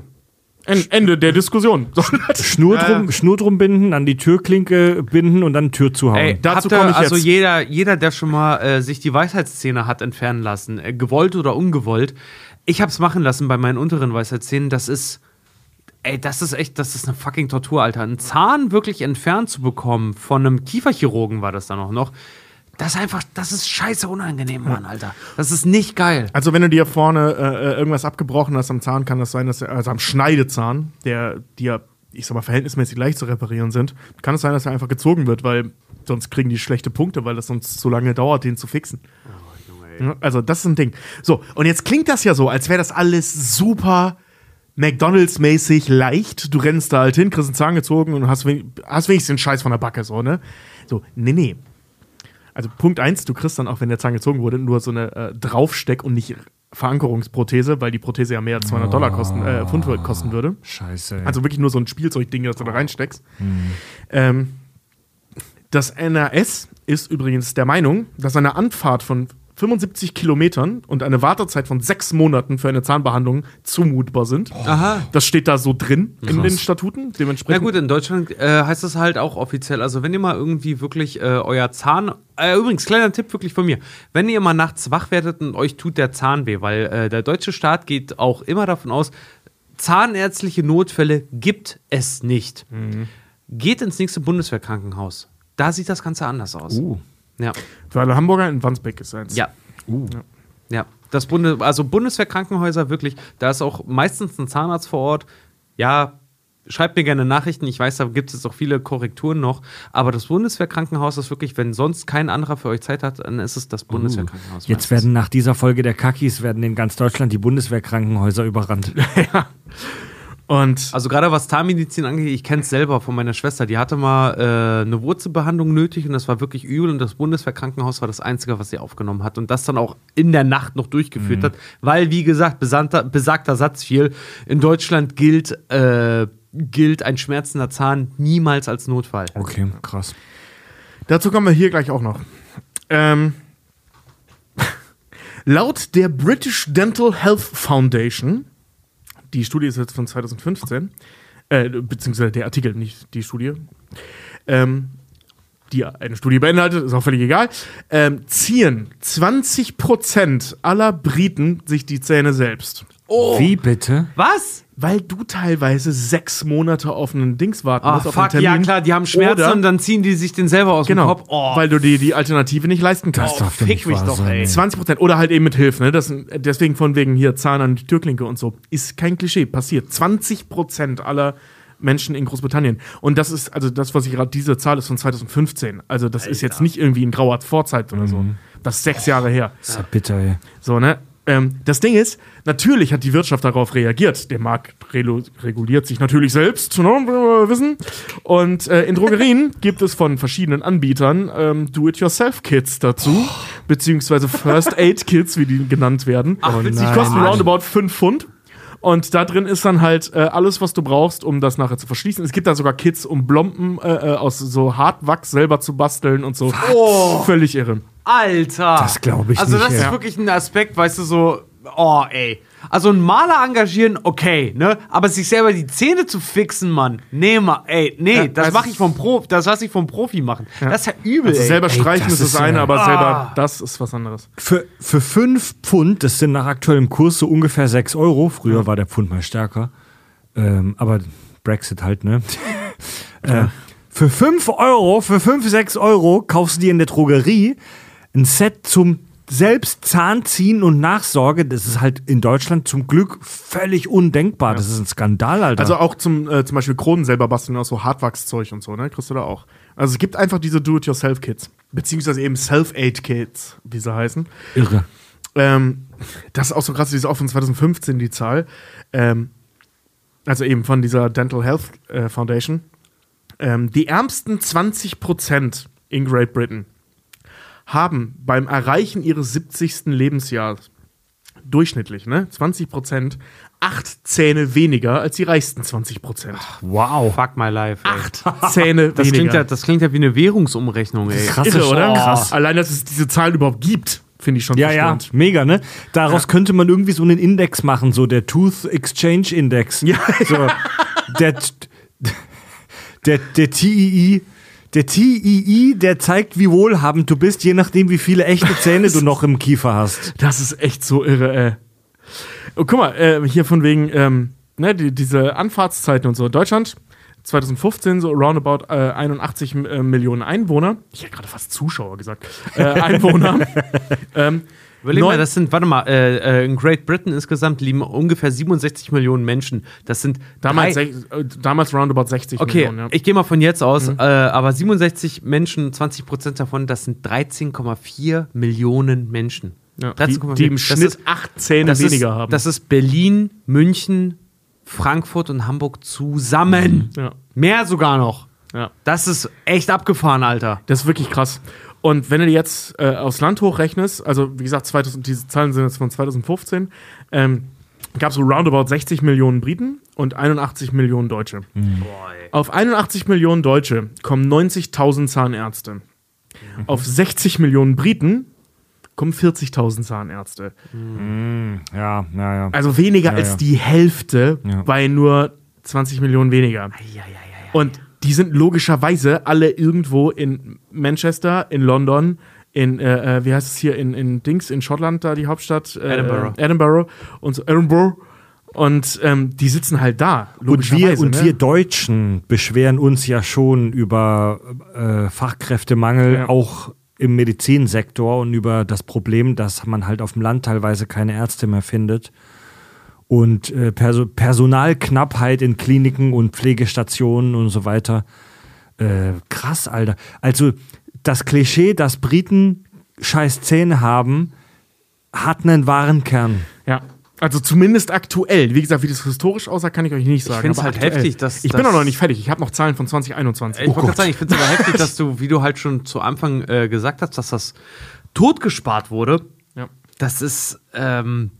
En Ende der Diskussion. Schnur drum, Schnur drum binden, an die Türklinke binden und dann Tür zuhauen. Ey, dazu habt ihr- komm ich also jetzt. jeder, jeder, der schon mal äh, sich die Weisheitszähne hat entfernen lassen, äh, gewollt oder ungewollt, ich hab's machen lassen bei meinen unteren Weisheitszähnen, das ist, ey, das ist echt, das ist eine fucking Tortur, Alter. Einen Zahn wirklich entfernt zu bekommen, von einem Kieferchirurgen war das dann auch noch, das ist einfach, das ist scheiße unangenehm, Mann, Alter. Das ist nicht geil. Also, wenn du dir vorne äh, äh, irgendwas abgebrochen hast am Zahn, kann das sein, dass er, also am Schneidezahn, der dir, ich sag mal, verhältnismäßig leicht zu reparieren sind, kann es sein, dass er einfach gezogen wird, weil sonst kriegen die schlechte Punkte, weil das sonst zu lange dauert, den zu fixen. Ja, Also, das ist ein Ding. So, und jetzt klingt das ja so, als wäre das alles super McDonalds-mäßig leicht. Du rennst da halt hin, kriegst einen Zahn gezogen und hast, wen hast wenigstens den Scheiß von der Backe, so, ne? So, nee, nee. Also Punkt eins, du kriegst dann auch, wenn der Zahn gezogen wurde, nur so eine äh, Draufsteck- und nicht Verankerungsprothese, weil die Prothese ja mehr als 200 Dollar kosten, äh, Pfund kosten würde. Scheiße. Ey. Also wirklich nur so ein Spielzeugding, das du da reinsteckst. Ähm, das NRS ist übrigens der Meinung, dass eine Anfahrt von 75 Kilometern und eine Wartezeit von sechs Monaten für eine Zahnbehandlung zumutbar sind. Aha. Das steht da so drin in den Statuten. Na Dementsprechend. gut, in Deutschland äh, heißt das halt auch offiziell. Also wenn ihr mal irgendwie wirklich äh, euer Zahn, äh, übrigens kleiner Tipp wirklich von mir, wenn ihr mal nachts wach werdet und euch tut der Zahn weh, weil äh, der deutsche Staat geht auch immer davon aus, zahnärztliche Notfälle gibt es nicht. Geht ins nächste Bundeswehrkrankenhaus. Da sieht das Ganze anders aus. Uh. Ja. Für alle Hamburger in Wandsbek ist eins. Ja. Uh. Ja, das Bunde, also Bundeswehrkrankenhäuser wirklich, da ist auch meistens ein Zahnarzt vor Ort. Ja, schreibt mir gerne Nachrichten. Ich weiß, da gibt es jetzt auch viele Korrekturen noch. Aber das Bundeswehrkrankenhaus ist wirklich, wenn sonst kein anderer für euch Zeit hat, dann ist es das Bundeswehrkrankenhaus. Uh. Jetzt werden nach dieser Folge der Kakis werden in ganz Deutschland die Bundeswehrkrankenhäuser überrannt. Und Also gerade was Zahnmedizin angeht, ich kenne es selber von meiner Schwester. Die hatte mal äh, eine Wurzelbehandlung nötig und das war wirklich übel und das Bundeswehrkrankenhaus war das Einzige, was sie aufgenommen hat und das dann auch in der Nacht noch durchgeführt hat, weil wie gesagt besagter, besagter Satz fiel: In Deutschland gilt äh, gilt ein schmerzender Zahn niemals als Notfall. Okay, krass. Dazu kommen wir hier gleich auch noch. Ähm, laut der British Dental Health Foundation, die Studie ist jetzt von 2015, äh, beziehungsweise der Artikel, nicht die Studie, ähm, die eine Studie beinhaltet, ist auch völlig egal, ähm, ziehen 20% aller Briten sich die Zähne selbst. Wie bitte? Was? Weil du teilweise sechs Monate auf einen Dings warten Ah, musst, auf fuck, einen ja Termin. klar, die haben Schmerzen Oder- und dann ziehen die sich den selber aus Genau, dem Kopf. Oh, weil du dir die Alternative nicht leisten kannst. darf doch fick mich doch, ey. 20 Prozent oder halt eben mit Hilfe, ne? Das, deswegen von wegen hier Zahn an die Türklinke und so. Ist kein Klischee, passiert. 20 Prozent aller Menschen in Großbritannien. Und das ist, also das, was ich gerade, diese Zahl ist von 2015. Also das ist jetzt nicht irgendwie in grauer Vorzeit oder so. Das ist sechs Jahre her. Das ist ja bitter, ey. So, ne? Ähm, das Ding ist, natürlich hat die Wirtschaft darauf reagiert. Der Markt reguliert sich natürlich selbst, ne, wir wissen. Und äh, in Drogerien gibt es von verschiedenen Anbietern ähm, Do-it-yourself-Kits dazu, beziehungsweise First-Aid-Kits, wie die genannt werden. Ach, die kosten nein. roundabout 5 Pfund. Und da drin ist dann halt äh, alles, was du brauchst, um das nachher zu verschließen. Es gibt da sogar Kits, um Blompen äh, äh, aus so Hartwachs selber zu basteln und so. Völlig irre. Alter. Das glaub ich Also nicht, das ist ja. wirklich ein Aspekt, weißt du, so, oh, ey. Also ein Maler engagieren, okay, ne? Aber sich selber die Zähne zu fixen, Mann. Nee, ma, ey, nee, Ja, das also- mache ich vom Pro, das lasse ich vom Profi machen. Das ist ja übel, Also ey. selber Ey, streichen das ist das eine, aber ah. selber das ist was anderes. Für, für 5 Pfund, das sind nach aktuellem Kurs so ungefähr 6 Euro. Früher war der Pfund mal stärker. Ähm, aber Brexit halt, ne? äh, für 5 Euro, für 5, 6 Euro kaufst du dir in der Drogerie ein Set zum selbst Zahnziehen und Nachsorge. Das ist halt in Deutschland zum Glück völlig undenkbar. Das ist ein Skandal, Alter. Also auch zum, äh, zum Beispiel Kronen selber basteln aus so Hartwachszeug und so, ne? Kriegst du da auch. Also es gibt einfach diese Do-it-yourself-Kits. Beziehungsweise eben Self-Aid-Kits, wie sie heißen. irre. Ähm, das ist auch so krass, die ist auch von 2015 die Zahl. Ähm, also eben von dieser Dental Health äh, Foundation. Ähm, die ärmsten 20% in Great Britain haben beim Erreichen ihres 70. Lebensjahres durchschnittlich, ne, 20%, acht Zähne weniger als die reichsten 20%. Wow. Fuck my life. Ey. Acht Zähne Das weniger. klingt, ja, das klingt ja wie eine Währungsumrechnung, ey. Krass. Irre, oder? Oh. Krass. Allein, dass es diese Zahlen überhaupt gibt, finde ich schon Ja, ja, verstörend. mega, ne? Daraus könnte man irgendwie so einen Index machen, so der Tooth Exchange Index. Ja, so, der, der, der TII, der TII, der zeigt, wie wohlhabend du bist, je nachdem, wie viele echte Zähne du noch im Kiefer hast. Das ist echt so irre, ey. Oh, guck mal, äh, hier von wegen, ähm, ne, die, diese Anfahrtszeiten und so. Deutschland, 2015, so roundabout äh, 81 äh, Millionen Einwohner. Ich hätte gerade fast Zuschauer gesagt. Äh, Einwohner. ähm, Überleg neun- mal, das sind, warte mal, äh, äh, in Great Britain insgesamt leben ungefähr 67 Millionen Menschen. Das sind damals, drei, äh, damals roundabout 60 Okay, Millionen. Ja. ich gehe mal von jetzt aus, Mhm. äh, aber 67 Menschen, 20 Prozent davon, das sind 13,4 Millionen Menschen. ja. 13,4. Die, die im Das Schnitt ist- acht Zähne das weniger ist, haben. Das ist Berlin, München, Frankfurt und Hamburg zusammen. ja, Mehr sogar noch. ja. Das ist echt abgefahren, Alter. Das ist wirklich krass. Und wenn du jetzt äh, aufs Land hochrechnest, also wie gesagt, 2000, diese Zahlen sind jetzt von 2015, ähm, gab es so roundabout 60 Millionen Briten und 81 Millionen Deutsche. Auf 81 Millionen Deutsche kommen 90.000 Zahnärzte. Auf 60 Millionen Briten kommen 40.000 Zahnärzte. Ja, ja, ja. Also weniger Ja, als ja. die Hälfte Ja. bei nur 20 Millionen weniger. Und die sind logischerweise alle irgendwo in Manchester, in London, in, äh, äh, wie heißt es hier, in, in Dings, in Schottland, da die Hauptstadt. Äh, Edinburgh. Edinburgh und so, Edinburgh. Und ähm, die sitzen halt da, Und wir, und ne? wir Deutschen beschweren uns ja schon über äh, Fachkräftemangel, Ja. auch im Medizinsektor und über das Problem, dass man halt auf dem Land teilweise keine Ärzte mehr findet. Und äh, Perso Personalknappheit in Kliniken und Pflegestationen und so weiter. Äh, krass, Alter. Also das Klischee, dass Briten scheiß Zähne haben, hat einen wahren Kern. Ja. Also zumindest aktuell. Wie gesagt, wie das historisch aussah, kann ich euch nicht sagen. find's aber halt aktuell. heftig, dass- Ich bin auch noch nicht fertig. Ich habe noch Zahlen von 2021. Ich wollte gerade sagen, ich finde es aber heftig, dass du, wie du halt schon zu Anfang äh, gesagt hast, dass das totgespart wurde. Ja. Das ist, ähm,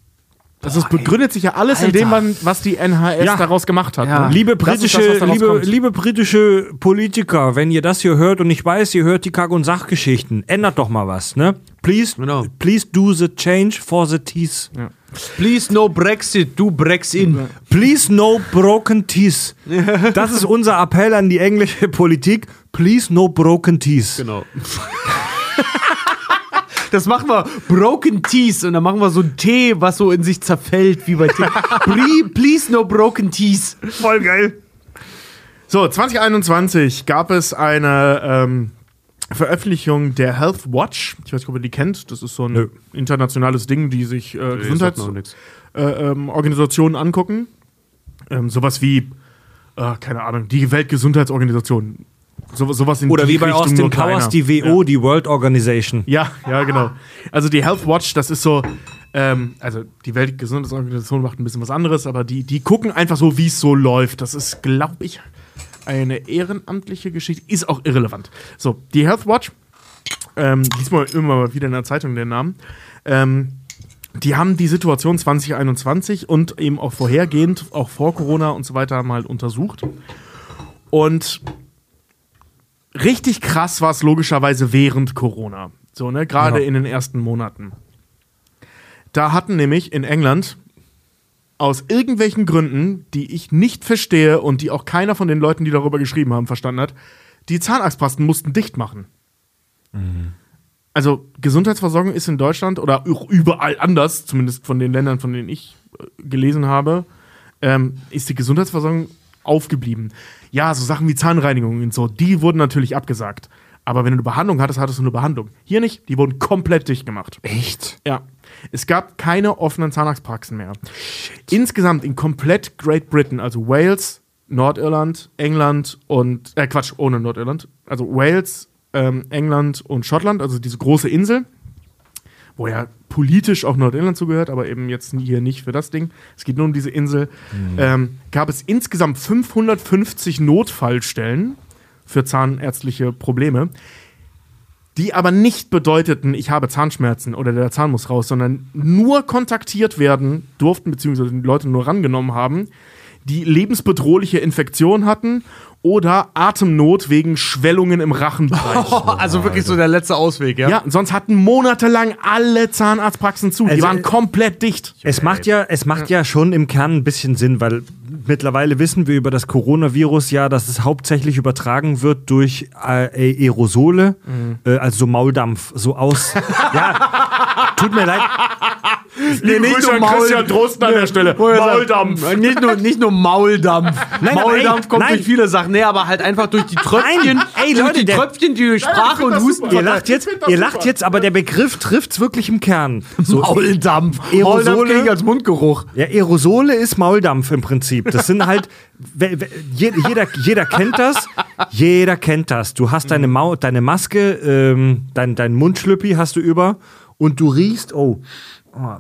Das ist, begründet sich ja alles in dem, Alter. man- was die NHS Ja. daraus gemacht hat. Ja. ne? Liebe Das britische, das, daraus liebe, kommt. liebe britische Politiker, wenn ihr das hier hört und ich weiß, ihr hört die Kack- und Sachgeschichten, ändert doch mal was, ne? Please, Genau. please do the change for the teeth. please no Brexit, du Brexit. Please no broken teeth. Das ist unser Appell an die englische Politik. Please no broken teeth. Genau. Das machen wir Broken Teeth und dann machen wir so einen Tee, was so in sich zerfällt, wie bei Tee. Please, no Broken Teeth. Voll geil. So, 2021 gab es eine ähm, Veröffentlichung der Health Watch. Ich weiß nicht, ob ihr die kennt. Das ist so ein Nö. internationales Ding, die sich äh. Gesundheitsorganisationen ähm, Organisationen angucken. Ähm, sowas wie, äh, keine Ahnung, die Weltgesundheitsorganisation. So, sowas in Oder wie bei Richtung, Austin Powers, die WO, die World Organization. Ja, ja, genau. Also die Health Watch, das ist so, ähm, also die Weltgesundheitsorganisation macht ein bisschen was anderes, aber die, die gucken einfach so, wie es so läuft. Das ist, glaube ich, eine ehrenamtliche Geschichte. Ist auch irrelevant. So, die Health Watch, ähm, diesmal immer mal wieder in der Zeitung den Namen, ähm, die haben die Situation 2021 und eben auch vorhergehend, auch vor Corona und so weiter, mal untersucht. Und richtig krass war es logischerweise während Corona. So, ne? Gerade Ja. in den ersten Monaten. Da hatten nämlich in England aus irgendwelchen Gründen, die ich nicht verstehe und die auch keiner von den Leuten, die darüber geschrieben haben, verstanden hat, die Zahnarztpraxen mussten dicht machen. Also Gesundheitsversorgung ist in Deutschland oder auch überall anders, zumindest von den Ländern, von denen ich äh, gelesen habe, ähm, ist die Gesundheitsversorgung aufgeblieben. Ja, so Sachen wie Zahnreinigung und so, die wurden natürlich abgesagt. Aber wenn du eine Behandlung hattest, hattest du eine Behandlung. Hier nicht, die wurden komplett dicht gemacht. Echt? Ja. Es gab keine offenen Zahnarztpraxen mehr. Insgesamt in komplett Great Britain, also Wales, Nordirland, England und, äh, Quatsch, ohne Nordirland, also Wales, ähm, England und Schottland, also diese große Insel, wo ja politisch auch Nordirland zugehört, aber eben jetzt hier nicht für das Ding. Es geht nur um diese Insel. Ähm, gab es insgesamt 550 Notfallstellen für zahnärztliche Probleme die aber nicht bedeuteten, ich habe Zahnschmerzen oder der Zahn muss raus, sondern nur kontaktiert werden durften, beziehungsweise die Leute nur rangenommen haben, die lebensbedrohliche Infektion hatten oder Atemnot wegen Schwellungen im Rachenbereich. also wirklich so der letzte Ausweg, ja? ja, sonst hatten monatelang alle Zahnarztpraxen zu. die Also, waren äh, komplett dicht. Es macht ja, es macht ja schon im Kern ein bisschen Sinn, weil mittlerweile wissen wir über das Coronavirus ja, dass es hauptsächlich übertragen wird durch äh, Aerosole, äh, also so Mauldampf, so aus. ja, tut mir leid. Nee, nicht nur Maul- Drosten an der Stelle. Mauldampf. Nicht nur, nicht nur Mauldampf. Nein, Mauldampf ey, kommt nein. durch viele Sachen. Nee, aber halt einfach durch die Tröpfchen. Nein, ey, durch Leute, die Tröpfchen, die durch Sprache und Husten. Ihr lacht jetzt, ihr lacht jetzt, aber der Begriff trifft's wirklich im Kern. So, Mauldampf. Aerosole- Mauldampf als Mundgeruch. Ja, Aerosole ist Mauldampf im Prinzip. Das sind halt, jeder, jeder kennt das. Jeder kennt das. Du hast deine, Mau deine Maske, ähm, dein, dein Mundschlüppi hast du über und du riechst, oh, oh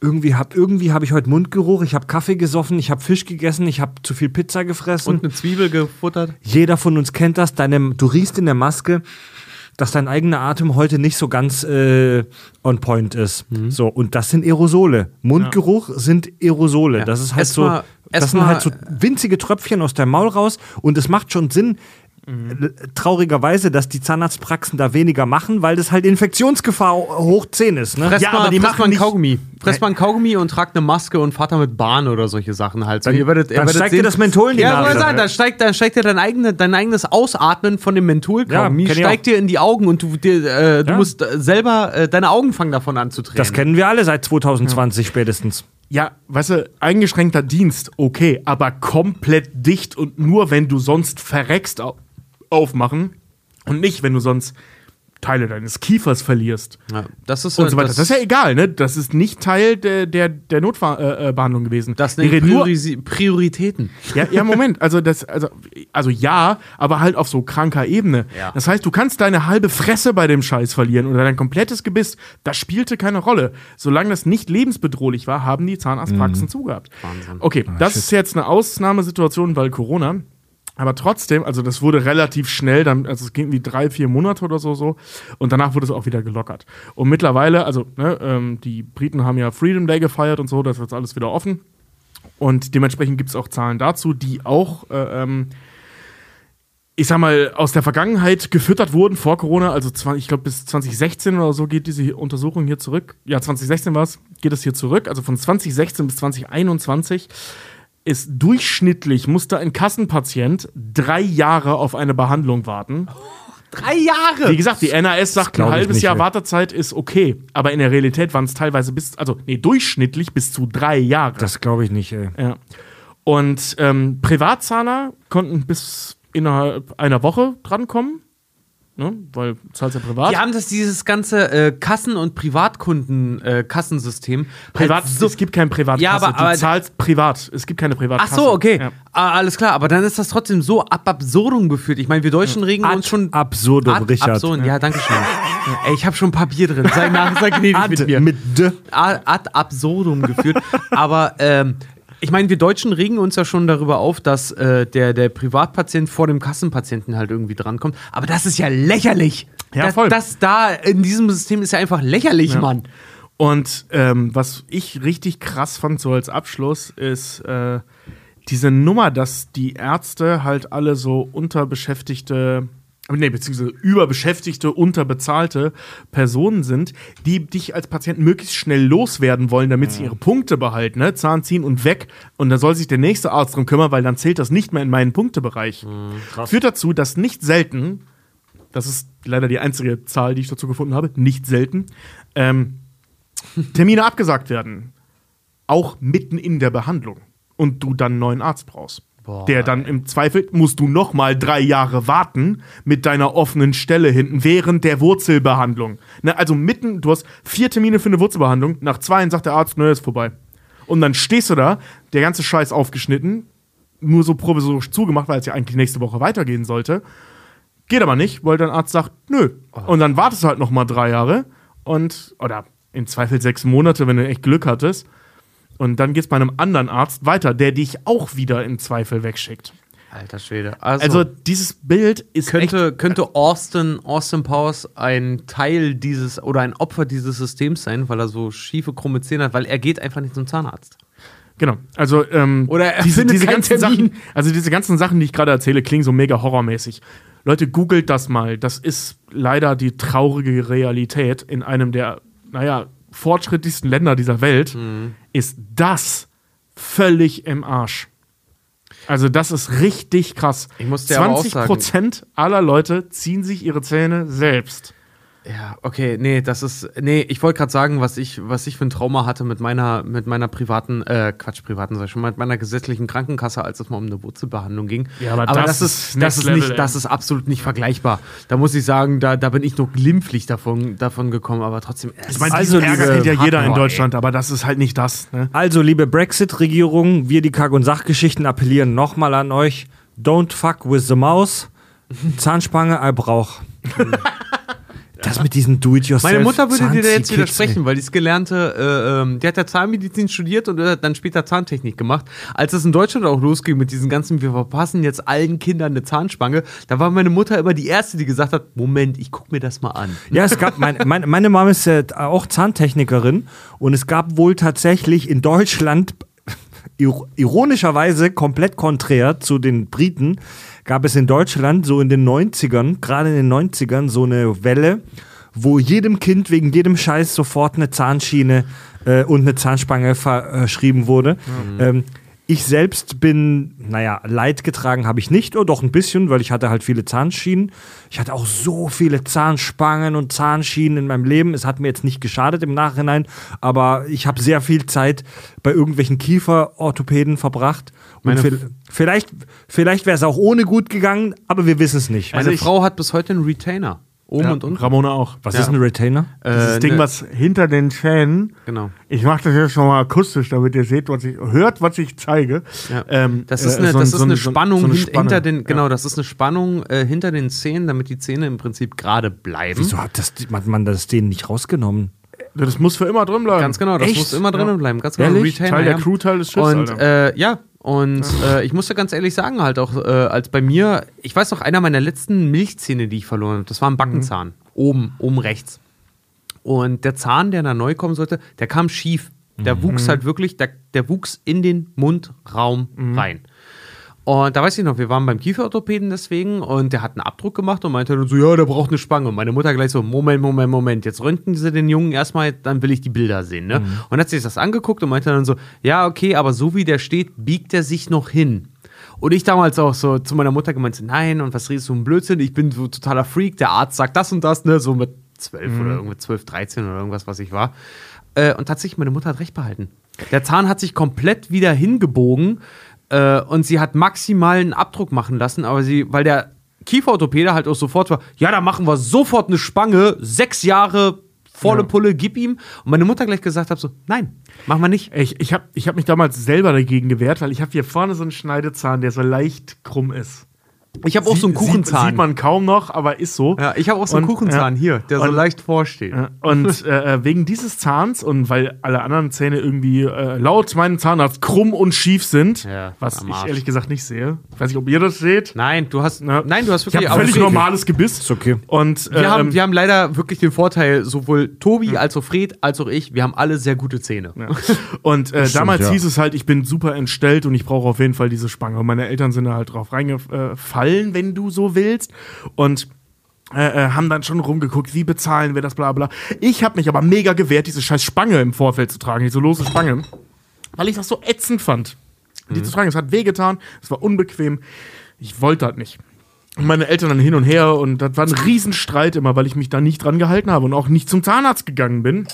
irgendwie habe irgendwie hab ich heute Mundgeruch, ich habe Kaffee gesoffen, ich habe Fisch gegessen, ich habe zu viel Pizza gefressen. Und eine Zwiebel gefuttert. Jeder von uns kennt das. Deine, du riechst in der Maske, dass dein eigener Atem heute nicht so ganz äh, on point ist. So, und das sind Aerosole. Mundgeruch sind Aerosole. Das ist halt Erst so. das sind halt so winzige Tröpfchen aus deinem Maul raus und es macht schon Sinn, äh, traurigerweise, dass die Zahnarztpraxen da weniger machen, weil das halt Infektionsgefahr hoch 10 ist. Ne? Fress Ja, mal, aber die machen mal ein nicht- Kaugummi. Fress mal ein Kaugummi und tragt eine Maske und fahrt damit Bahn oder solche Sachen halt. So, Dann- ihr werdet, ihr dann werdet steigt dir das Menthol in die ja, Nase. Ja, sagen, dann steigt, dann steigt dir dein, eigene, dein eigenes Ausatmen von dem Mentholkaugummi, Ja, steigt dir in die Augen und du, dir, äh, du Ja. musst äh, selber, äh, deine Augen fangen davon an zu tränen. Das kennen wir alle seit 2020 spätestens. Ja, weißt du, eingeschränkter Dienst, okay, aber komplett dicht und nur wenn du sonst verreckst aufmachen und nicht, wenn du sonst Teile deines Kiefers verlierst Ja, das ist und halt so weiter. Das, ist ja egal, ne? Das ist nicht Teil der, der, der Notbehandlung äh, gewesen. das nur, Priorisi Prioritäten. ja, ja, Moment, also das, also, also ja, aber halt auf so kranker Ebene. Ja. Das heißt, du kannst deine halbe Fresse bei dem Scheiß verlieren oder dein komplettes Gebiss. Das spielte keine Rolle. Solange das nicht lebensbedrohlich war, haben die Zahnarztpraxen zugehabt. Wahnsinn. Okay, das ist jetzt eine Ausnahmesituation, weil Corona. Aber trotzdem, also das wurde relativ schnell, dann, also es ging wie drei, vier Monate oder so, so. Und danach wurde es auch wieder gelockert. Und mittlerweile, also ne, ähm, die Briten haben ja Freedom Day gefeiert und so, das ist jetzt alles wieder offen. Und dementsprechend gibt es auch Zahlen dazu, die auch, äh, ähm, ich sag mal, aus der Vergangenheit gefüttert wurden vor Corona. Also, ich glaube, bis 2016 oder so geht diese Untersuchung hier zurück. Ja, 2016 war es, geht es hier zurück. Also von 2016 bis 2021 ist durchschnittlich, musste ein Kassenpatient drei Jahre auf eine Behandlung warten. Drei Jahre! Wie gesagt, die NAS sagt, ein halbes nicht, Jahr ey. Wartezeit ist okay. Aber in der Realität waren es teilweise bis, also nee, durchschnittlich bis zu drei Jahre. Das glaube ich nicht, ey. Ja. Und ähm, Privatzahler konnten bis innerhalb einer Woche drankommen. Ne? Weil du zahlst ja privat. Die haben das dieses ganze äh, Kassen- und Privatkunden-Kassensystem. privat halt so es gibt kein Privatkasse. Ja, aber- du aber- zahlst privat. Es gibt keine Ach Privatkasse. so, okay. Ja. Ah, alles klar, aber dann ist das trotzdem so ab absurdum geführt. Ich meine, wir Deutschen regen uns schon. absurdum, Ad Richard. absurdum, ja, danke schön. Ey, ich habe schon Papier drin. Sei nach, sei gnädig Ad mit mir. mit D. ad ad absurdum geführt. Aber ähm, ich meine, wir Deutschen regen uns ja schon darüber auf, dass äh, der, der Privatpatient vor dem Kassenpatienten halt irgendwie drankommt. Aber das ist ja lächerlich. Ja, das, voll. Das da in diesem System ist ja einfach lächerlich, Mann. Und ähm, was ich richtig krass fand, so als Abschluss, ist äh, diese Nummer, dass die Ärzte halt alle so unterbeschäftigte, nee, beziehungsweise überbeschäftigte, unterbezahlte Personen sind, die dich als Patient möglichst schnell loswerden wollen, damit sie ihre Punkte behalten, ne? Zahn ziehen und weg. Und da soll sich der nächste Arzt drum kümmern, weil dann zählt das nicht mehr in meinen Punktebereich. Führt dazu, dass nicht selten, das ist leider die einzige Zahl, die ich dazu gefunden habe, nicht selten, ähm, Termine abgesagt werden. Auch mitten in der Behandlung. Und du dann einen neuen Arzt brauchst. Der dann im Zweifel musst du noch mal drei Jahre warten mit deiner offenen Stelle hinten während der Wurzelbehandlung. Ne, also mitten, du hast vier Termine für eine Wurzelbehandlung. Nach zwei sagt der Arzt, nö, ist vorbei. Und dann stehst du da, der ganze Scheiß aufgeschnitten, nur so provisorisch zugemacht, weil es ja eigentlich nächste Woche weitergehen sollte. Geht aber nicht, weil dein Arzt sagt, nö. Und dann wartest du halt noch mal drei Jahre und, oder im Zweifel sechs Monate, wenn du echt Glück hattest. Und dann geht's bei einem anderen Arzt weiter, der dich auch wieder im Zweifel wegschickt. Alter Schwede. Also, Also dieses Bild ist echt könnte, könnte Austin, Austin Powers ein Teil dieses oder ein Opfer dieses Systems sein, weil er so schiefe, krumme Zähne hat, weil er geht einfach nicht zum Zahnarzt. Genau. Also ähm, Oder er diese, diese ganzen Termin. Sachen, also diese ganzen Sachen, die ich gerade erzähle, klingen so mega horrormäßig. Leute, googelt das mal. Das ist leider die traurige Realität in einem der, naja, fortschrittlichsten Länder dieser Welt. Mhm. Ist das völlig im Arsch. Also das ist richtig krass. Ich muss dir aber auch 20 Prozent aller Leute ziehen sich ihre Zähne selbst. Ja, okay, nee, das ist, nee, ich wollte gerade sagen, was ich, was ich für ein Trauma hatte mit meiner, mit meiner privaten, äh, Quatsch, privaten, sag ich schon, mit meiner gesetzlichen Krankenkasse, als es mal um eine Wurzelbehandlung ging. Ja, aber das, das ist, das ist level, nicht, ey. das ist absolut nicht vergleichbar. Da muss ich sagen, da, da bin ich nur glimpflich davon, davon gekommen, aber trotzdem. es Ich meine, ist also, Ärger liebe kennt ja jeder in Deutschland, aber das ist halt nicht das. Ne? Also, liebe Brexit-Regierung, wir die Kack- und Sachgeschichten appellieren nochmal an euch. Don't fuck with the mouse. Zahnspange, Eyebauch. Das mit diesen Do-it-yourself. Meine Mutter würde dir da jetzt widersprechen, weil die ist gelernte, äh, ähm, die hat ja Zahnmedizin studiert und hat dann später Zahntechnik gemacht. Als es in Deutschland auch losging mit diesen ganzen, wir verpassen jetzt allen Kindern eine Zahnspange, da war meine Mutter immer die Erste, die gesagt hat, Moment, ich guck mir das mal an. Ja, es gab, mein, meine, meine Mama ist äh, auch Zahntechnikerin und es gab wohl tatsächlich in Deutschland, ir- ironischerweise komplett konträr zu den Briten, gab es in Deutschland so in den 90ern, gerade in den 90ern, so eine Welle, wo jedem Kind wegen jedem Scheiß sofort eine Zahnschiene äh, und eine Zahnspange verschrieben wurde. Ähm, ich selbst bin, naja, Leid getragen habe ich nicht, oder doch ein bisschen, weil ich hatte halt viele Zahnschienen. Ich hatte auch so viele Zahnspangen und Zahnschienen in meinem Leben. Es hat mir jetzt nicht geschadet im Nachhinein, aber ich habe sehr viel Zeit bei irgendwelchen Kieferorthopäden verbracht. Und Meine- vielleicht, vielleicht wäre es auch ohne gut gegangen, aber wir wissen es nicht. Meine ich- Frau hat bis heute einen Retainer. Oben Ja, und unten. Ramona auch. Was Ja. ist ein Retainer? Äh, Ding, ne- was hinter den Zähnen. Genau. Ich mache das jetzt schon mal akustisch, damit ihr seht, was ich hört, was ich zeige. Ja. Ähm, Das ist äh, so das ist so eine Spannung so eine hinter den, Ja. genau, das ist eine Spannung äh, hinter den Zähnen, damit die Zähne im Prinzip gerade bleiben. Wieso hat das, hat man das denen nicht rausgenommen? Das muss für immer drin bleiben. Ganz genau, das Echt? muss immer drinnen Ja. bleiben. Ganz genau, Ehrlich? Retainer, Teil der ja. Crew, Teil des Schiffs, Und Alter. äh, ja, und äh, ich muss ja ganz ehrlich sagen, halt auch, äh, als bei mir, ich weiß noch, einer meiner letzten Milchzähne, die ich verloren habe, das war ein Backenzahn. Oben, oben rechts. Und der Zahn, der da neu kommen sollte, der kam schief. Der wuchs halt wirklich, der, der wuchs in den Mundraum rein. Und da weiß ich noch, wir waren beim Kieferorthopäden deswegen und der hat einen Abdruck gemacht und meinte dann so, ja, der braucht eine Spange. Und meine Mutter gleich so, Moment, Moment, Moment, jetzt röntgen sie den Jungen erstmal, dann will ich die Bilder sehen. Ne? Und hat sich das angeguckt und meinte dann so, ja, okay, aber so wie der steht, biegt er sich noch hin. Und ich damals auch so zu meiner Mutter gemeint, nein, und was redest du um Blödsinn? Ich bin so totaler Freak, der Arzt sagt das und das, ne, so mit zwölf oder irgendwie zwölf, dreizehn oder irgendwas, was ich war. Äh, und tatsächlich, meine Mutter hat recht behalten. Der Zahn hat sich komplett wieder hingebogen äh, und sie hat maximal einen Abdruck machen lassen, aber sie, weil der Kieferorthopäde halt auch sofort war, ja, da machen wir sofort eine Spange, sechs Jahre volle Pulle, gib ihm. Und meine Mutter gleich gesagt hat so, nein, machen wir nicht. Ich, ich habe ich hab mich damals selber dagegen gewehrt, weil ich habe hier vorne so einen Schneidezahn, der so leicht krumm ist. Ich habe auch so einen Kuchenzahn. Sieht, sieht man kaum noch, aber ist so. ja, ich habe auch so einen Und- Kuchenzahn hier, der so Und- leicht vorsteht. Ja, Und äh, wegen dieses Zahns und weil alle anderen Zähne irgendwie äh, laut meinem Zahnarzt krumm und schief sind, Ja, was ich ehrlich gesagt nicht sehe. Ich weiß nicht, ob ihr das seht. Nein, du hast, Ja. nein, du hast Ich wirklich. habe völlig aber- normales Gebiss. Ist okay. Und Wir, äh, haben, ähm, wir haben leider wirklich den Vorteil, sowohl Tobi als auch Fred als auch ich, wir haben alle sehr gute Zähne. Ja. Und äh, stimmt, damals ja. hieß es halt, ich bin super entstellt und ich brauche auf jeden Fall diese Spange. Und meine Eltern sind da halt drauf reingefallen, wenn du so willst. Und äh, äh, haben dann schon rumgeguckt, wie bezahlen wir das, bla bla. Ich habe mich aber mega gewehrt, diese scheiß Spange im Vorfeld zu tragen, diese lose Spange, weil ich das so ätzend fand. Die zu tragen, es hat wehgetan, es war unbequem. Ich wollte das nicht. Und meine Eltern dann hin und her und das war ein Riesenstreit immer, weil ich mich da nicht dran gehalten habe und auch nicht zum Zahnarzt gegangen bin.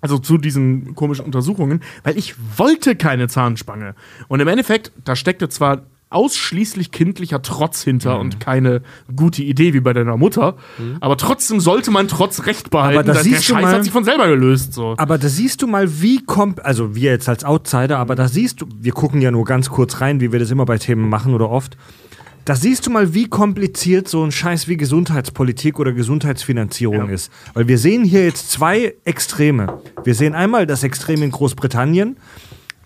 Also zu diesen komischen Untersuchungen, weil ich wollte keine Zahnspange. Und im Endeffekt, da steckte zwar ausschließlich kindlicher Trotz hinter Mhm. und keine gute Idee wie bei deiner Mutter, aber trotzdem sollte man trotz Recht behalten. Aber da dass der siehst du Scheiß mal- hat sich von selber gelöst. So. Aber da siehst du mal, wie kommt, also wir jetzt als Outsider, aber da siehst du, wir gucken ja nur ganz kurz rein, wie wir das immer bei Themen machen oder oft. Da siehst du mal, wie kompliziert so ein Scheiß wie Gesundheitspolitik oder Gesundheitsfinanzierung Ja. ist. Weil wir sehen hier jetzt zwei Extreme. Wir sehen einmal das Extrem in Großbritannien,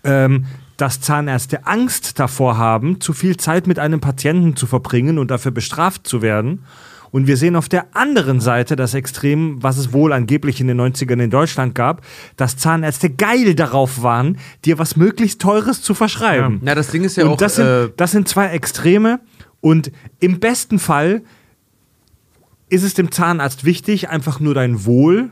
ähm, dass Zahnärzte Angst davor haben, zu viel Zeit mit einem Patienten zu verbringen und dafür bestraft zu werden. Und wir sehen auf der anderen Seite das Extrem, was es wohl angeblich in den 90ern in Deutschland gab, dass Zahnärzte geil darauf waren, dir was möglichst Teures zu verschreiben. Na, das Ding ist ja und auch. das, sind, äh, das sind zwei Extreme. Und im besten Fall ist es dem Zahnarzt wichtig, einfach nur dein Wohl,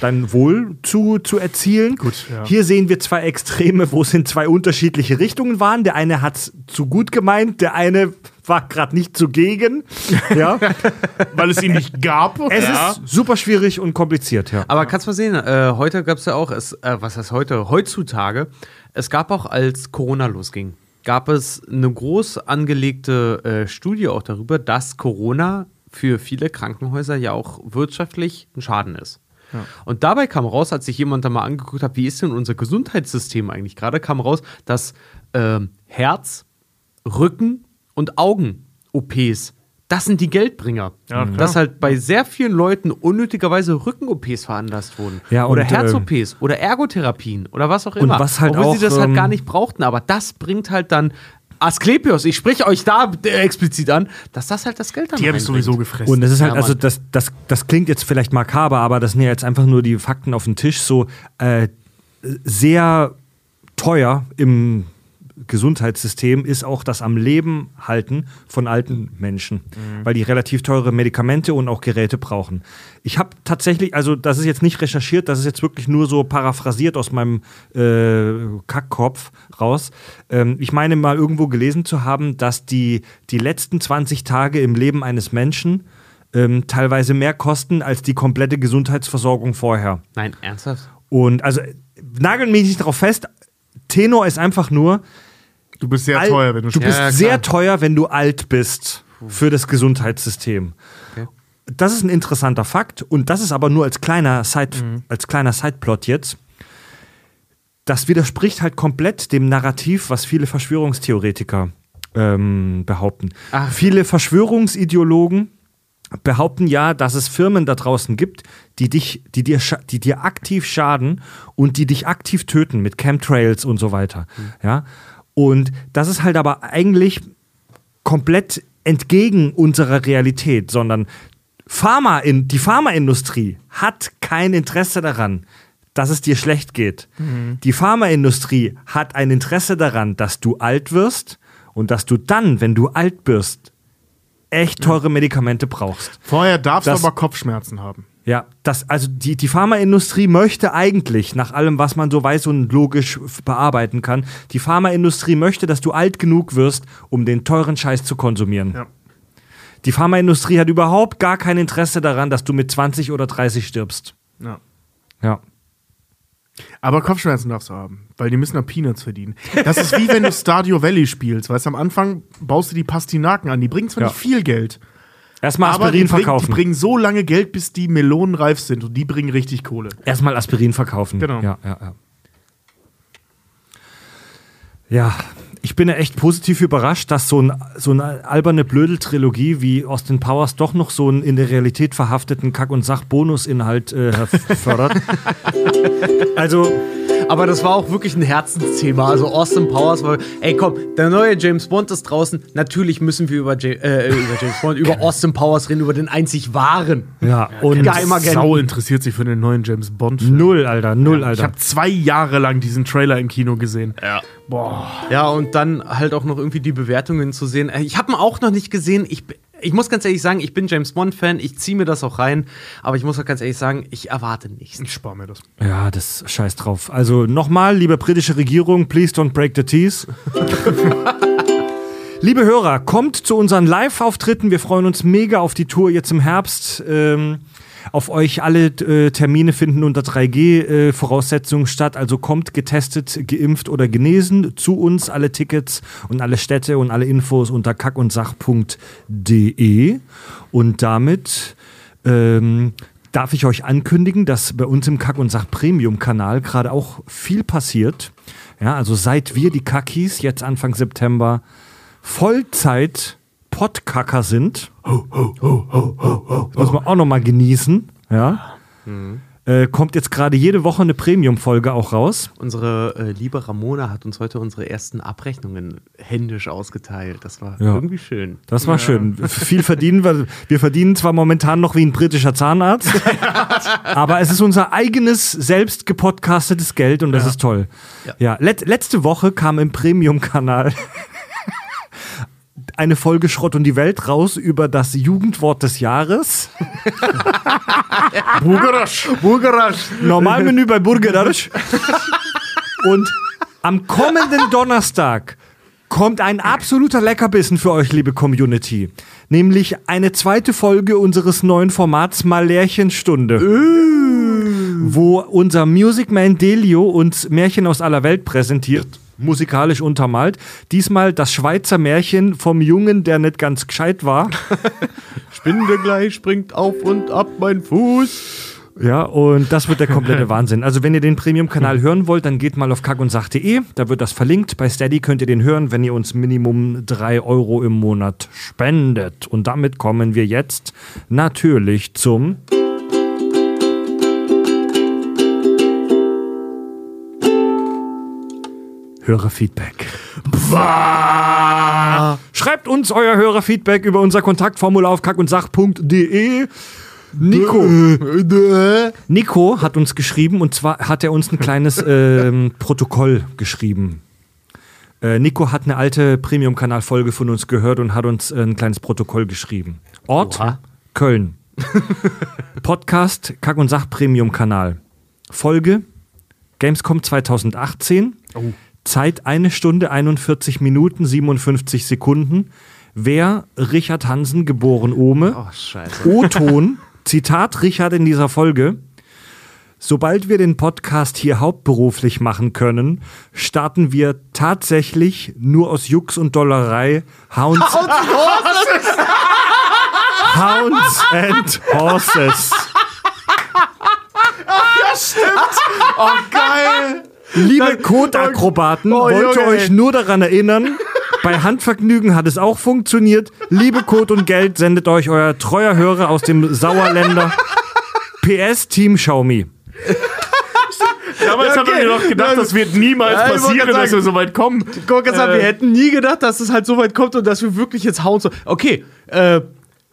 dein Wohl zu, zu erzielen. Gut, ja. Hier sehen wir zwei Extreme, wo es in zwei unterschiedliche Richtungen waren. Der eine hat es zu gut gemeint, der eine war gerade nicht zugegen. Ja. weil es ihn nicht gab. Es ja. ist super schwierig und kompliziert, ja. Aber kannst mal sehen, äh, heute gab es ja auch, es, äh, was heißt heute, heutzutage, es gab auch, als Corona losging, gab es eine groß angelegte äh, Studie auch darüber, dass Corona für viele Krankenhäuser ja auch wirtschaftlich ein Schaden ist. Und dabei kam raus, als sich jemand da mal angeguckt hat, wie ist denn unser Gesundheitssystem eigentlich gerade, kam raus, dass ähm, Herz, Rücken und Augen-OPs, das sind die Geldbringer. Ja, dass halt bei sehr vielen Leuten unnötigerweise Rücken-OPs veranlasst wurden. Ja, oder und, Herz-OPs oder Ergotherapien oder was auch immer. was halt Obwohl sie auch, das halt ähm, gar nicht brauchten. Aber das bringt halt dann Asklepios, ich spreche euch da äh, explizit an, dass das halt das Geld dann Die habe ich sowieso gefressen. Und das ist halt, also das, das, das klingt jetzt vielleicht makaber, aber das sind ja jetzt einfach nur die Fakten auf dem Tisch. So äh, sehr teuer im Gesundheitssystem ist auch das am Leben halten von alten Menschen, weil die relativ teure Medikamente und auch Geräte brauchen. Ich habe tatsächlich, also das ist jetzt nicht recherchiert, das ist jetzt wirklich nur so paraphrasiert aus meinem äh, Kackkopf raus. Ähm, ich meine mal irgendwo gelesen zu haben, dass die, die letzten 20 Tage im Leben eines Menschen ähm, teilweise mehr kosten als die komplette Gesundheitsversorgung vorher. Nein, ernsthaft? Und also nageln mich nicht darauf fest. Tenor ist einfach nur, du bist sehr Al- teuer, wenn du, du bist Ja, sehr teuer, wenn du alt bist für das Gesundheitssystem. Okay. Das ist ein interessanter Fakt und das ist aber nur als kleiner Side, Mhm. als kleiner Sideplot jetzt. Das widerspricht halt komplett dem Narrativ, was viele Verschwörungstheoretiker ähm, behaupten. Ach. Viele Verschwörungsideologen behaupten ja, dass es Firmen da draußen gibt, die dich, die dir, die dir aktiv schaden und die dich aktiv töten mit Chemtrails und so weiter. Ja. Und das ist halt aber eigentlich komplett entgegen unserer Realität, sondern Pharma in, die Pharmaindustrie hat kein Interesse daran, dass es dir schlecht geht. Die Pharmaindustrie hat ein Interesse daran, dass du alt wirst und dass du dann, wenn du alt bist, echt teure Medikamente brauchst. Vorher darfst Das- du aber Kopfschmerzen haben. Ja, das, also die, die Pharmaindustrie möchte eigentlich, nach allem, was man so weiß und logisch bearbeiten kann, die Pharmaindustrie möchte, dass du alt genug wirst, um den teuren Scheiß zu konsumieren. Ja. Die Pharmaindustrie hat überhaupt gar kein Interesse daran, dass du mit 20 oder 30 stirbst. Ja. Ja. Aber Kopfschmerzen darfst du haben, weil die müssen ja Peanuts verdienen. Das ist wie wenn du Stadio Valley spielst. Weißt du, am Anfang baust du die Pastinaken an. Die bringen zwar Ja. nicht viel Geld, Erstmal Aspirin die, bring, verkaufen. die bringen so lange Geld, bis die Melonen reif sind. Und die bringen richtig Kohle. Erstmal Aspirin verkaufen. Genau. Ja, ja, ja. Ja, ich bin ja echt positiv überrascht, dass so, ein, so eine alberne Blödel-Trilogie wie Austin Powers doch noch so einen in der Realität verhafteten Kack- und Sach-Bonusinhalt äh, fördert. also, Aber das war auch wirklich ein Herzensthema. Also Austin Powers war, ey komm, der neue James Bond ist draußen. Natürlich müssen wir über, Ja- äh, über James Bond, über Austin Powers reden, über den einzig wahren. ja, und Geheimagenten. Sau interessiert sich für den neuen James Bond. -Film. null, Alter, null, Ich Alter. habe zwei Jahre lang diesen Trailer im Kino gesehen. Ja. Boah. Ja, und dann halt auch noch irgendwie die Bewertungen zu sehen. Äh, Ich habe ihn auch noch nicht gesehen. Ich, ich muss ganz ehrlich sagen, ich bin James Bond-Fan. Ich ziehe mir das auch rein. Aber ich muss auch ganz ehrlich sagen, ich erwarte nichts. Ich spare mir das. Ja, das scheiß drauf. Also nochmal, liebe britische Regierung, please don't break the teeth. liebe Hörer, kommt zu unseren Live-Auftritten. Wir freuen uns mega auf die Tour jetzt im Herbst. Ähm, auf euch alle äh, Termine finden unter 3G-Voraussetzungen statt. Also kommt getestet, geimpft oder genesen zu uns. Alle Tickets und alle Städte und alle Infos unter kackundsach.de. Und damit ähm, darf ich euch ankündigen, dass bei uns im Kack- und Sach-Premium-Kanal gerade auch viel passiert. Ja, also seit wir die Kackis jetzt Anfang September Vollzeit Podkacker sind, das muss man auch noch mal genießen, ja, äh, kommt jetzt gerade jede Woche eine Premium-Folge auch raus. Unsere äh, liebe Ramona hat uns heute unsere ersten Abrechnungen händisch ausgeteilt. Das war Ja. irgendwie schön. Das war schön. Viel verdienen wir. Wir verdienen zwar momentan noch wie ein britischer Zahnarzt, aber es ist unser eigenes, selbst gepodcastetes Geld und das ist toll. Ja, Ja. let, letzte Woche kam im Premium-Kanal eine Folge Schrott und die Welt raus über das Jugendwort des Jahres. Bugarasch. Burgerasch. Normalmenü bei Burgerarsch. Und am kommenden Donnerstag kommt ein absoluter Leckerbissen für euch, liebe Community. Nämlich eine zweite Folge unseres neuen Formats Malärchenstunde. Wo unser Music Man Delio uns Märchen aus aller Welt präsentiert. Musikalisch untermalt. Diesmal das Schweizer Märchen vom Jungen, der nicht ganz gescheit war. Spinde gleich springt auf und ab mein Fuß. Ja, und das wird der komplette Wahnsinn. Also, wenn ihr den Premium-Kanal hören wollt, dann geht mal auf kackundsach.de. Da wird das verlinkt. Bei Steady könnt ihr den hören, wenn ihr uns Minimum 3 Euro im Monat spendet. Und damit kommen wir jetzt natürlich zum. Hörerfeedback. Schreibt uns euer Hörerfeedback über unser Kontaktformular auf kackundsach.de. Nico. Nico hat uns geschrieben und zwar hat er uns ein kleines ähm, Protokoll geschrieben. Äh, Nico hat eine alte Premium-Kanal-Folge von uns gehört und hat uns äh, ein kleines Protokoll geschrieben. Ort Oha. Köln. Podcast Kack und Sach Premium-Kanal. Folge Gamescom 2018. Zeit eine Stunde 41 Minuten 57 Sekunden. Wer Richard Hansen, geboren Ohme. Oh, scheiße. O-Ton, Zitat Richard in dieser Folge. Sobald wir den Podcast hier hauptberuflich machen können, starten wir tatsächlich nur aus Jux und Dollerei Hounds, Hounds and Horses. Oh, geil. Liebe Kotakrobaten, Oh, wollte Junge, euch ey. nur daran erinnern, bei Handvergnügen hat es auch funktioniert. Liebe Code und Geld sendet euch euer treuer Hörer aus dem Sauerländer. PS Team Xiaomi. Damals Ja, haben wir okay. mir doch gedacht, das wird niemals Ja, wollte passieren, grad dass sagen. wir so weit kommen. Guck, jetzt wir hätten nie gedacht, dass es halt so weit kommt und dass wir wirklich jetzt hauen so. Okay, äh,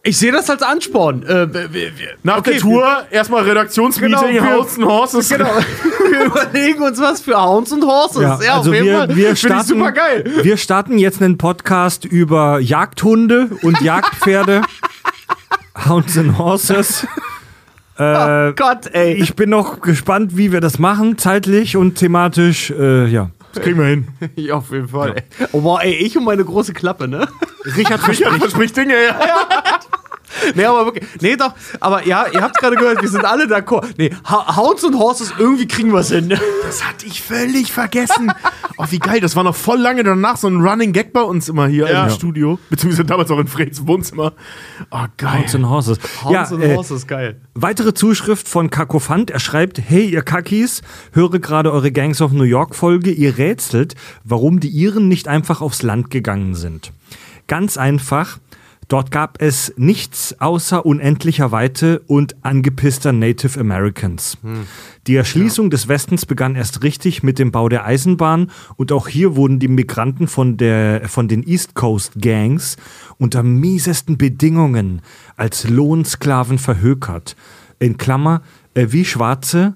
ich sehe das als Ansporn. Äh, wir, wir, Nach okay, der Tour erstmal Redaktionsmeeting, Genau, House and Horses. Genau. wir überlegen uns was für Hounds und Horses. Ja, also auf jeden wir, Fall. wir, starten, super geil. wir starten jetzt einen Podcast über Jagdhunde und Jagdpferde. Hounds and Horses. Äh, Gott, ey. ich bin noch gespannt, wie wir das machen, zeitlich und thematisch. Äh, ja. Das kriegen wir hin. Ja, auf jeden Fall. Ey. Oh, wow, ey, ich und meine große Klappe, ne? Richard Richard verspricht Dinge, ja. Nee, aber wirklich. Nee, doch. Aber ja, ihr habt gerade gehört, wir sind alle d'accord. Nee, Hounds und Horses, irgendwie kriegen wir es hin. Das hatte ich völlig vergessen. Oh, wie geil. Das war noch voll lange danach so ein Running Gag bei uns immer hier Ja. im Studio. Beziehungsweise damals auch in Freds Wohnzimmer. Oh, geil. Hounds and Horses. Hounds ja, und äh, Horses, geil. Weitere Zuschrift von Kakophant. Er schreibt, hey ihr Kakis, höre gerade eure Gangs of New York Folge. Ihr rätselt, warum die Iren nicht einfach aufs Land gegangen sind. Ganz einfach. Dort gab es nichts außer unendlicher Weite und angepisster Native Americans. Die Erschließung des Westens begann erst richtig mit dem Bau der Eisenbahn und auch hier wurden die Migranten von, der, von den East Coast Gangs unter miesesten Bedingungen als Lohnsklaven verhökert. In Klammer, äh, wie Schwarze,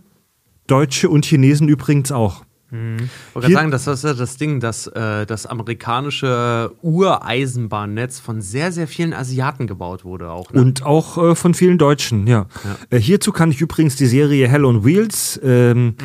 Deutsche und Chinesen übrigens auch. Ich wollte sagen, das ist ja das Ding, dass äh, das amerikanische Ureisenbahnnetz von sehr, sehr vielen Asiaten gebaut wurde. Auch, ne? Und auch äh, von vielen Deutschen, ja. Äh, hierzu kann ich übrigens die Serie Hell on Wheels ähm,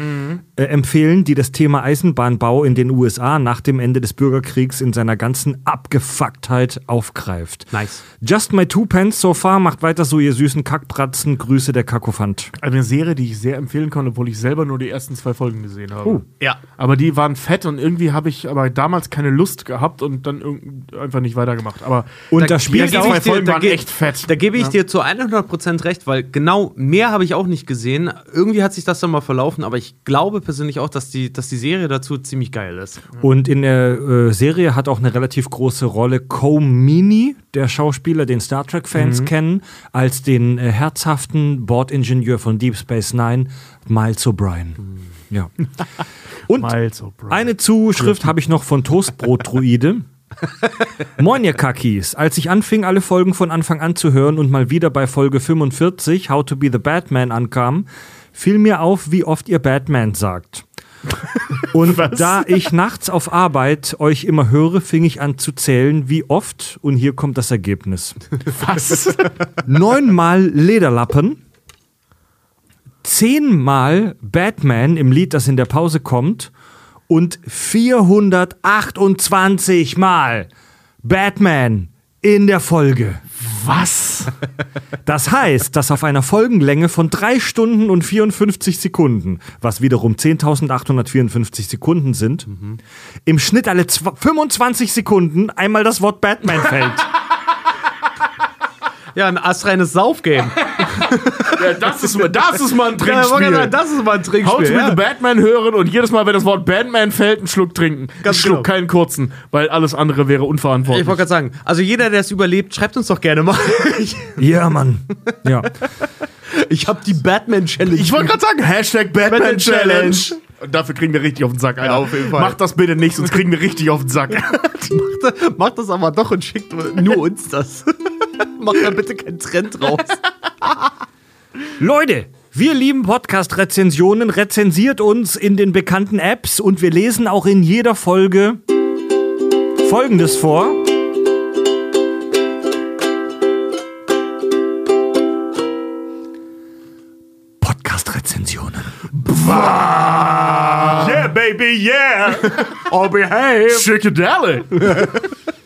äh, empfehlen, die das Thema Eisenbahnbau in den USA nach dem Ende des Bürgerkriegs in seiner ganzen Abgefucktheit aufgreift. Nice. Just my two pence so far, macht weiter so, ihr süßen Kackbratzen. Grüße der Kakophant. Eine Serie, die ich sehr empfehlen kann, obwohl ich selber nur die ersten zwei Folgen gesehen habe. Ja. Aber die waren fett und irgendwie habe ich aber damals keine Lust gehabt und dann einfach nicht weitergemacht. Aber Und da spielt die auch- zwei Folgen da waren ge- echt fett. Da gebe ich dir zu 100% recht, weil genau mehr habe ich auch nicht gesehen. Irgendwie hat sich das dann mal verlaufen, aber ich glaube persönlich auch, dass die, dass die Serie dazu ziemlich geil ist. Und in der äh, Serie hat auch eine relativ große Rolle Comini, der Schauspieler, den Star Trek-Fans kennen, als den äh, herzhaften Bordingenieur von Deep Space Nine, Miles O'Brien. Ja. Und eine Zuschrift habe ich noch von Toastbrot-Druide. Moin, ihr Kakis. Als ich anfing, alle Folgen von Anfang an zu hören und mal wieder bei Folge 45, How to be the Batman, ankam, fiel mir auf, wie oft ihr Batman sagt. Und da ich nachts auf Arbeit euch immer höre, fing ich an zu zählen, wie oft, und hier kommt das Ergebnis. Was? Neunmal Lederlappen, zehnmal Batman im Lied, das in der Pause kommt, und 428 Mal Batman in der Folge. Was? Das heißt, dass auf einer Folgenlänge von 3 Stunden und 54 Sekunden, was wiederum 10.854 Sekunden sind, im Schnitt alle zw- 25 Sekunden einmal das Wort Batman fällt. Ja, ein astreines Saufgame. Ja, das, ist, mal- das ist mal ein Ja, Trinkspiel. sagen, das ist mal ein How to Trinkspiel. Ja. the Batman hören und jedes Mal, wenn das Wort Batman fällt, einen Schluck trinken. Ganz einen Schluck, genau. keinen kurzen, weil alles andere wäre unverantwortlich. Ich wollte gerade sagen, also jeder, der es überlebt, schreibt uns doch gerne mal. Ja, Mann. Ja. ich habe die Batman-Challenge. Ich wollte gerade sagen, Hashtag Batman, Batman Challenge. Challenge. Und dafür kriegen wir richtig auf den Sack, Alter. Ja, auf jeden Fall. Macht das bitte nicht, sonst kriegen wir richtig auf den Sack. Macht, macht das aber doch und schickt nur uns das. Macht da bitte keinen Trend raus. Leute, wir lieben Podcast-Rezensionen, rezensiert uns in den bekannten Apps und wir lesen auch in jeder Folge Folgendes vor. Podcast-Rezensionen. yeah, baby, yeah. All behave. Schickadelic.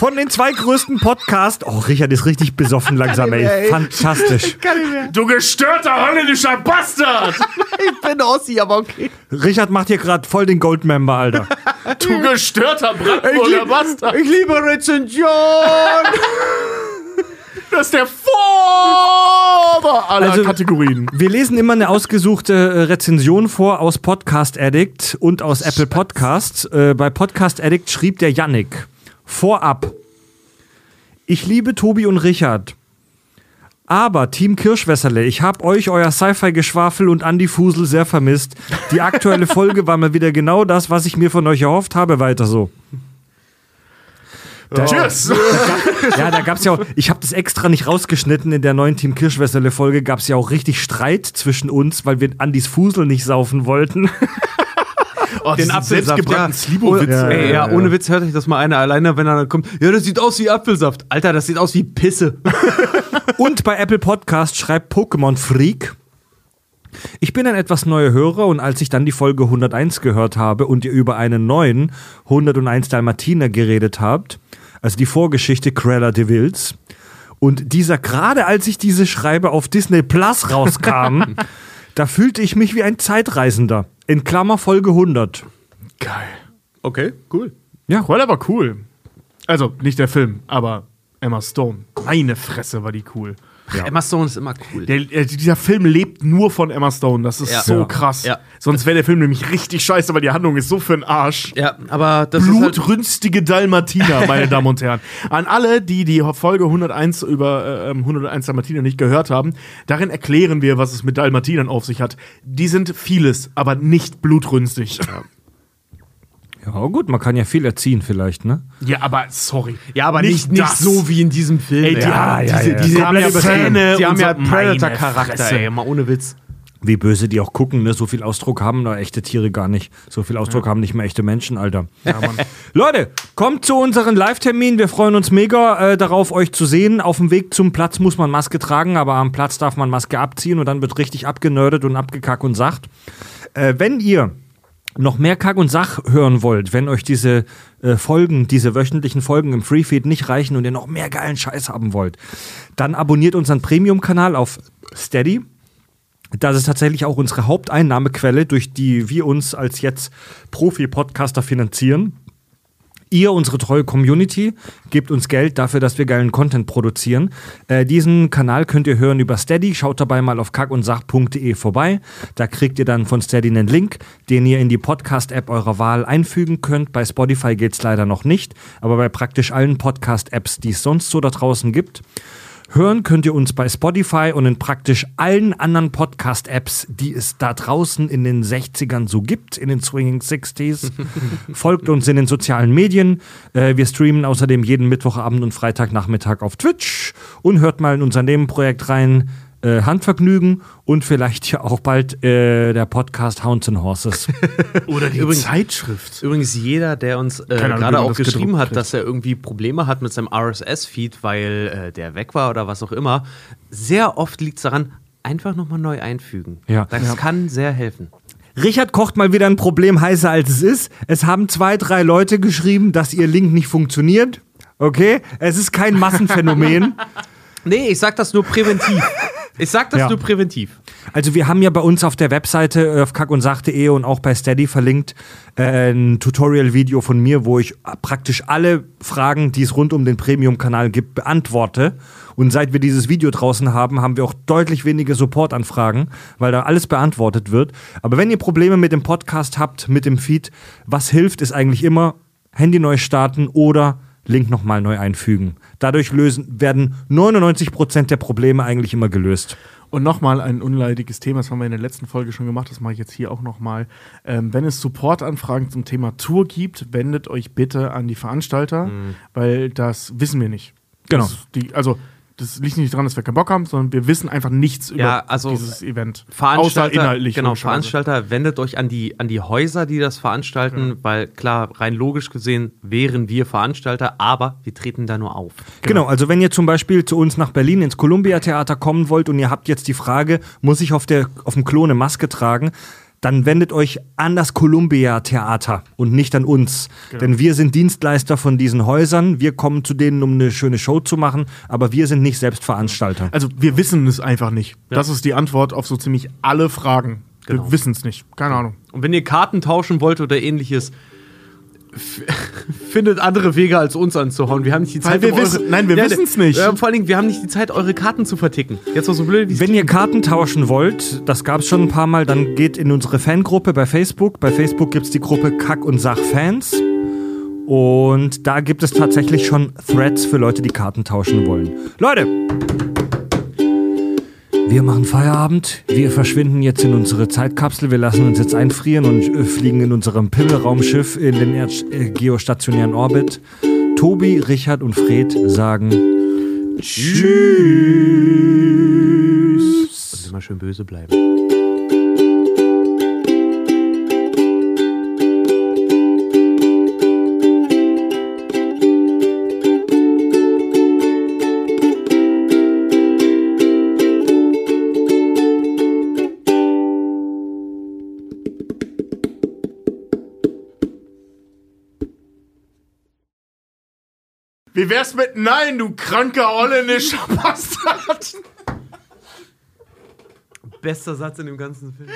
Von den zwei größten Podcasts. Oh, Richard ist richtig besoffen langsam, ey. Fantastisch. Du gestörter holländischer Bastard. Ich bin Ossi, aber okay. Richard macht hier gerade voll den Goldmember, Alter. Du gestörter Brandenburger Bastard. Ich liebe Rezension. Das ist der Vorder aller Also- Kategorien. Wir lesen immer eine ausgesuchte äh, Rezension vor aus Podcast Addict und aus Apple Podcasts. Äh, bei Podcast Addict schrieb der Yannick vorab. Ich liebe Tobi und Richard. Aber Team Kirschwässerle, ich hab euch euer Sci-Fi-Geschwafel und Andy Fusel sehr vermisst. Die aktuelle Folge war mal wieder genau das, was ich mir von euch erhofft habe. Weiter so. Da, Tschüss. ja, da gab's ja auch, ich habe das extra nicht rausgeschnitten, in der neuen Team Kirschwässerle Folge gab's ja auch richtig Streit zwischen uns, weil wir Andys Fusel nicht saufen wollten. oh, den Selbstgebrannten ja. Slibowitz. Ja, Ey, ja, ohne Witz hört euch das mal einer alleine, wenn er dann kommt. Ja, das sieht aus wie Apfelsaft. Alter, das sieht aus wie Pisse. und bei Apple Podcast schreibt Pokémon Freak. Ich bin ein etwas neuer Hörer und als ich dann die Folge 101 gehört habe und ihr über einen neuen 101 Dalmatiner geredet habt, also die Vorgeschichte Crella de Vils, und dieser, gerade als ich diese Schreibe auf Disney Plus rauskam, Da fühlte ich mich wie ein Zeitreisender. In Klammer Folge 100. Geil. Okay, cool. Ja. Cruella war cool. Also, nicht der Film, aber Emma Stone. Meine Fresse war die cool. Ja. Emma Stone ist immer cool. Der, äh, dieser Film lebt nur von Emma Stone. Das ist ja. so krass. Ja. Sonst wäre der Film nämlich richtig scheiße, weil die Handlung ist so für den Arsch. Ja, aber das halt Blutrünstige halt Dalmatiner, meine Damen und Herren. An alle, die die Folge 101 über äh, ähm, 101 Dalmatiner nicht gehört haben, darin erklären wir, was es mit Dalmatinern auf sich hat. Die sind vieles, aber nicht blutrünstig. Ja, gut, man kann ja viel erziehen vielleicht, ne? Ja, aber sorry. Ja, aber nicht, nicht, nicht so wie in diesem Film. Ey, die ja, haben, ja, diese, ja. diese haben ja Zähne, die haben ja Predator-Charakter, ey, mal ohne Witz. Wie böse die auch gucken, ne? So viel Ausdruck haben da echte Tiere gar nicht. So viel Ausdruck ja. haben nicht mehr echte Menschen, Alter. Ja, Leute, kommt zu unseren Live-Termin. Wir freuen uns mega äh, darauf, euch zu sehen. Auf dem Weg zum Platz muss man Maske tragen, aber am Platz darf man Maske abziehen und dann wird richtig abgenördet und abgekackt und sagt. Äh, wenn ihr noch mehr Kack und Sach hören wollt, wenn euch diese äh, Folgen, diese wöchentlichen Folgen im Freefeed nicht reichen und ihr noch mehr geilen Scheiß haben wollt, dann abonniert unseren Premium-Kanal auf Steady. Das ist tatsächlich auch unsere Haupteinnahmequelle, durch die wir uns als jetzt Profi-Podcaster finanzieren ihr, unsere treue Community, gebt uns Geld dafür, dass wir geilen Content produzieren. Äh, diesen Kanal könnt ihr hören über Steady. Schaut dabei mal auf kackundsach.de vorbei. Da kriegt ihr dann von Steady einen Link, den ihr in die Podcast-App eurer Wahl einfügen könnt. Bei Spotify geht es leider noch nicht, aber bei praktisch allen Podcast-Apps, die es sonst so da draußen gibt. Hören könnt ihr uns bei Spotify und in praktisch allen anderen Podcast-Apps, die es da draußen in den 60ern so gibt, in den Swinging 60s. Folgt uns in den sozialen Medien. Äh, wir streamen außerdem jeden Mittwochabend und Freitagnachmittag auf Twitch und hört mal in unser Nebenprojekt rein. Äh, Handvergnügen und vielleicht ja auch bald äh, der Podcast Hounds and Horses. Oder die übrigens, Zeitschrift. Übrigens jeder, der uns äh, gerade auch geschrieben hat, kriegt. dass er irgendwie Probleme hat mit seinem RSS-Feed, weil äh, der weg war oder was auch immer, sehr oft liegt es daran, einfach nochmal neu einfügen. Ja. Das ja. kann sehr helfen. Richard kocht mal wieder ein Problem heißer als es ist. Es haben zwei, drei Leute geschrieben, dass ihr Link nicht funktioniert. Okay? Es ist kein Massenphänomen. nee, ich sag das nur präventiv. Ich sag das ja. nur präventiv. Also wir haben ja bei uns auf der Webseite auf kackundsach.de und auch bei Steady verlinkt äh, ein Tutorial-Video von mir, wo ich praktisch alle Fragen, die es rund um den Premium-Kanal gibt, beantworte. Und seit wir dieses Video draußen haben, haben wir auch deutlich weniger Support-Anfragen, weil da alles beantwortet wird. Aber wenn ihr Probleme mit dem Podcast habt, mit dem Feed, was hilft, ist eigentlich immer Handy neu starten oder Link nochmal neu einfügen. Dadurch lösen, werden 99% der Probleme eigentlich immer gelöst. Und nochmal ein unleidiges Thema, das haben wir in der letzten Folge schon gemacht, das mache ich jetzt hier auch nochmal. Ähm, wenn es Supportanfragen zum Thema Tour gibt, wendet euch bitte an die Veranstalter, mhm. weil das wissen wir nicht. Genau. Die, also das liegt nicht daran, dass wir keinen Bock haben, sondern wir wissen einfach nichts über also dieses Event. Veranstalter, außer inhaltlich. Genau, Veranstalter, wendet euch an die, an die Häuser, die das veranstalten, ja. weil klar, rein logisch gesehen wären wir Veranstalter, aber wir treten da nur auf. Genau. genau, also wenn ihr zum Beispiel zu uns nach Berlin ins Columbia Theater kommen wollt und ihr habt jetzt die Frage, muss ich auf, der, auf dem Klone Maske tragen? dann wendet euch an das Columbia Theater und nicht an uns. Genau. Denn wir sind Dienstleister von diesen Häusern. Wir kommen zu denen, um eine schöne Show zu machen, aber wir sind nicht selbst Veranstalter. Also wir wissen es einfach nicht. Ja. Das ist die Antwort auf so ziemlich alle Fragen. Genau. Wir wissen es nicht. Keine Ahnung. Und wenn ihr Karten tauschen wollt oder ähnliches, findet andere Wege als uns anzuhauen. Wir haben nicht die Zeit. Weil wir um wissen, eure, nein, wir ja, wissen es nicht. Äh, vor allen Dingen, wir haben nicht die Zeit, eure Karten zu verticken. Jetzt war so blöd. Wenn ihr Karten tauschen wollt, das gab es schon ein paar Mal, dann geht in unsere Fangruppe bei Facebook. Bei Facebook gibt es die Gruppe Kack und Sach Fans. Und da gibt es tatsächlich schon Threads für Leute, die Karten tauschen wollen. Leute! Wir machen Feierabend, wir verschwinden jetzt in unsere Zeitkapsel, wir lassen uns jetzt einfrieren und äh, fliegen in unserem Pimmelraumschiff in den Erd äh, geostationären Orbit. Tobi, Richard und Fred sagen Tschüss. Und immer schön böse bleiben. Wie wär's mit Nein, du kranker holländischer Bastard? Bester Satz in dem ganzen Film.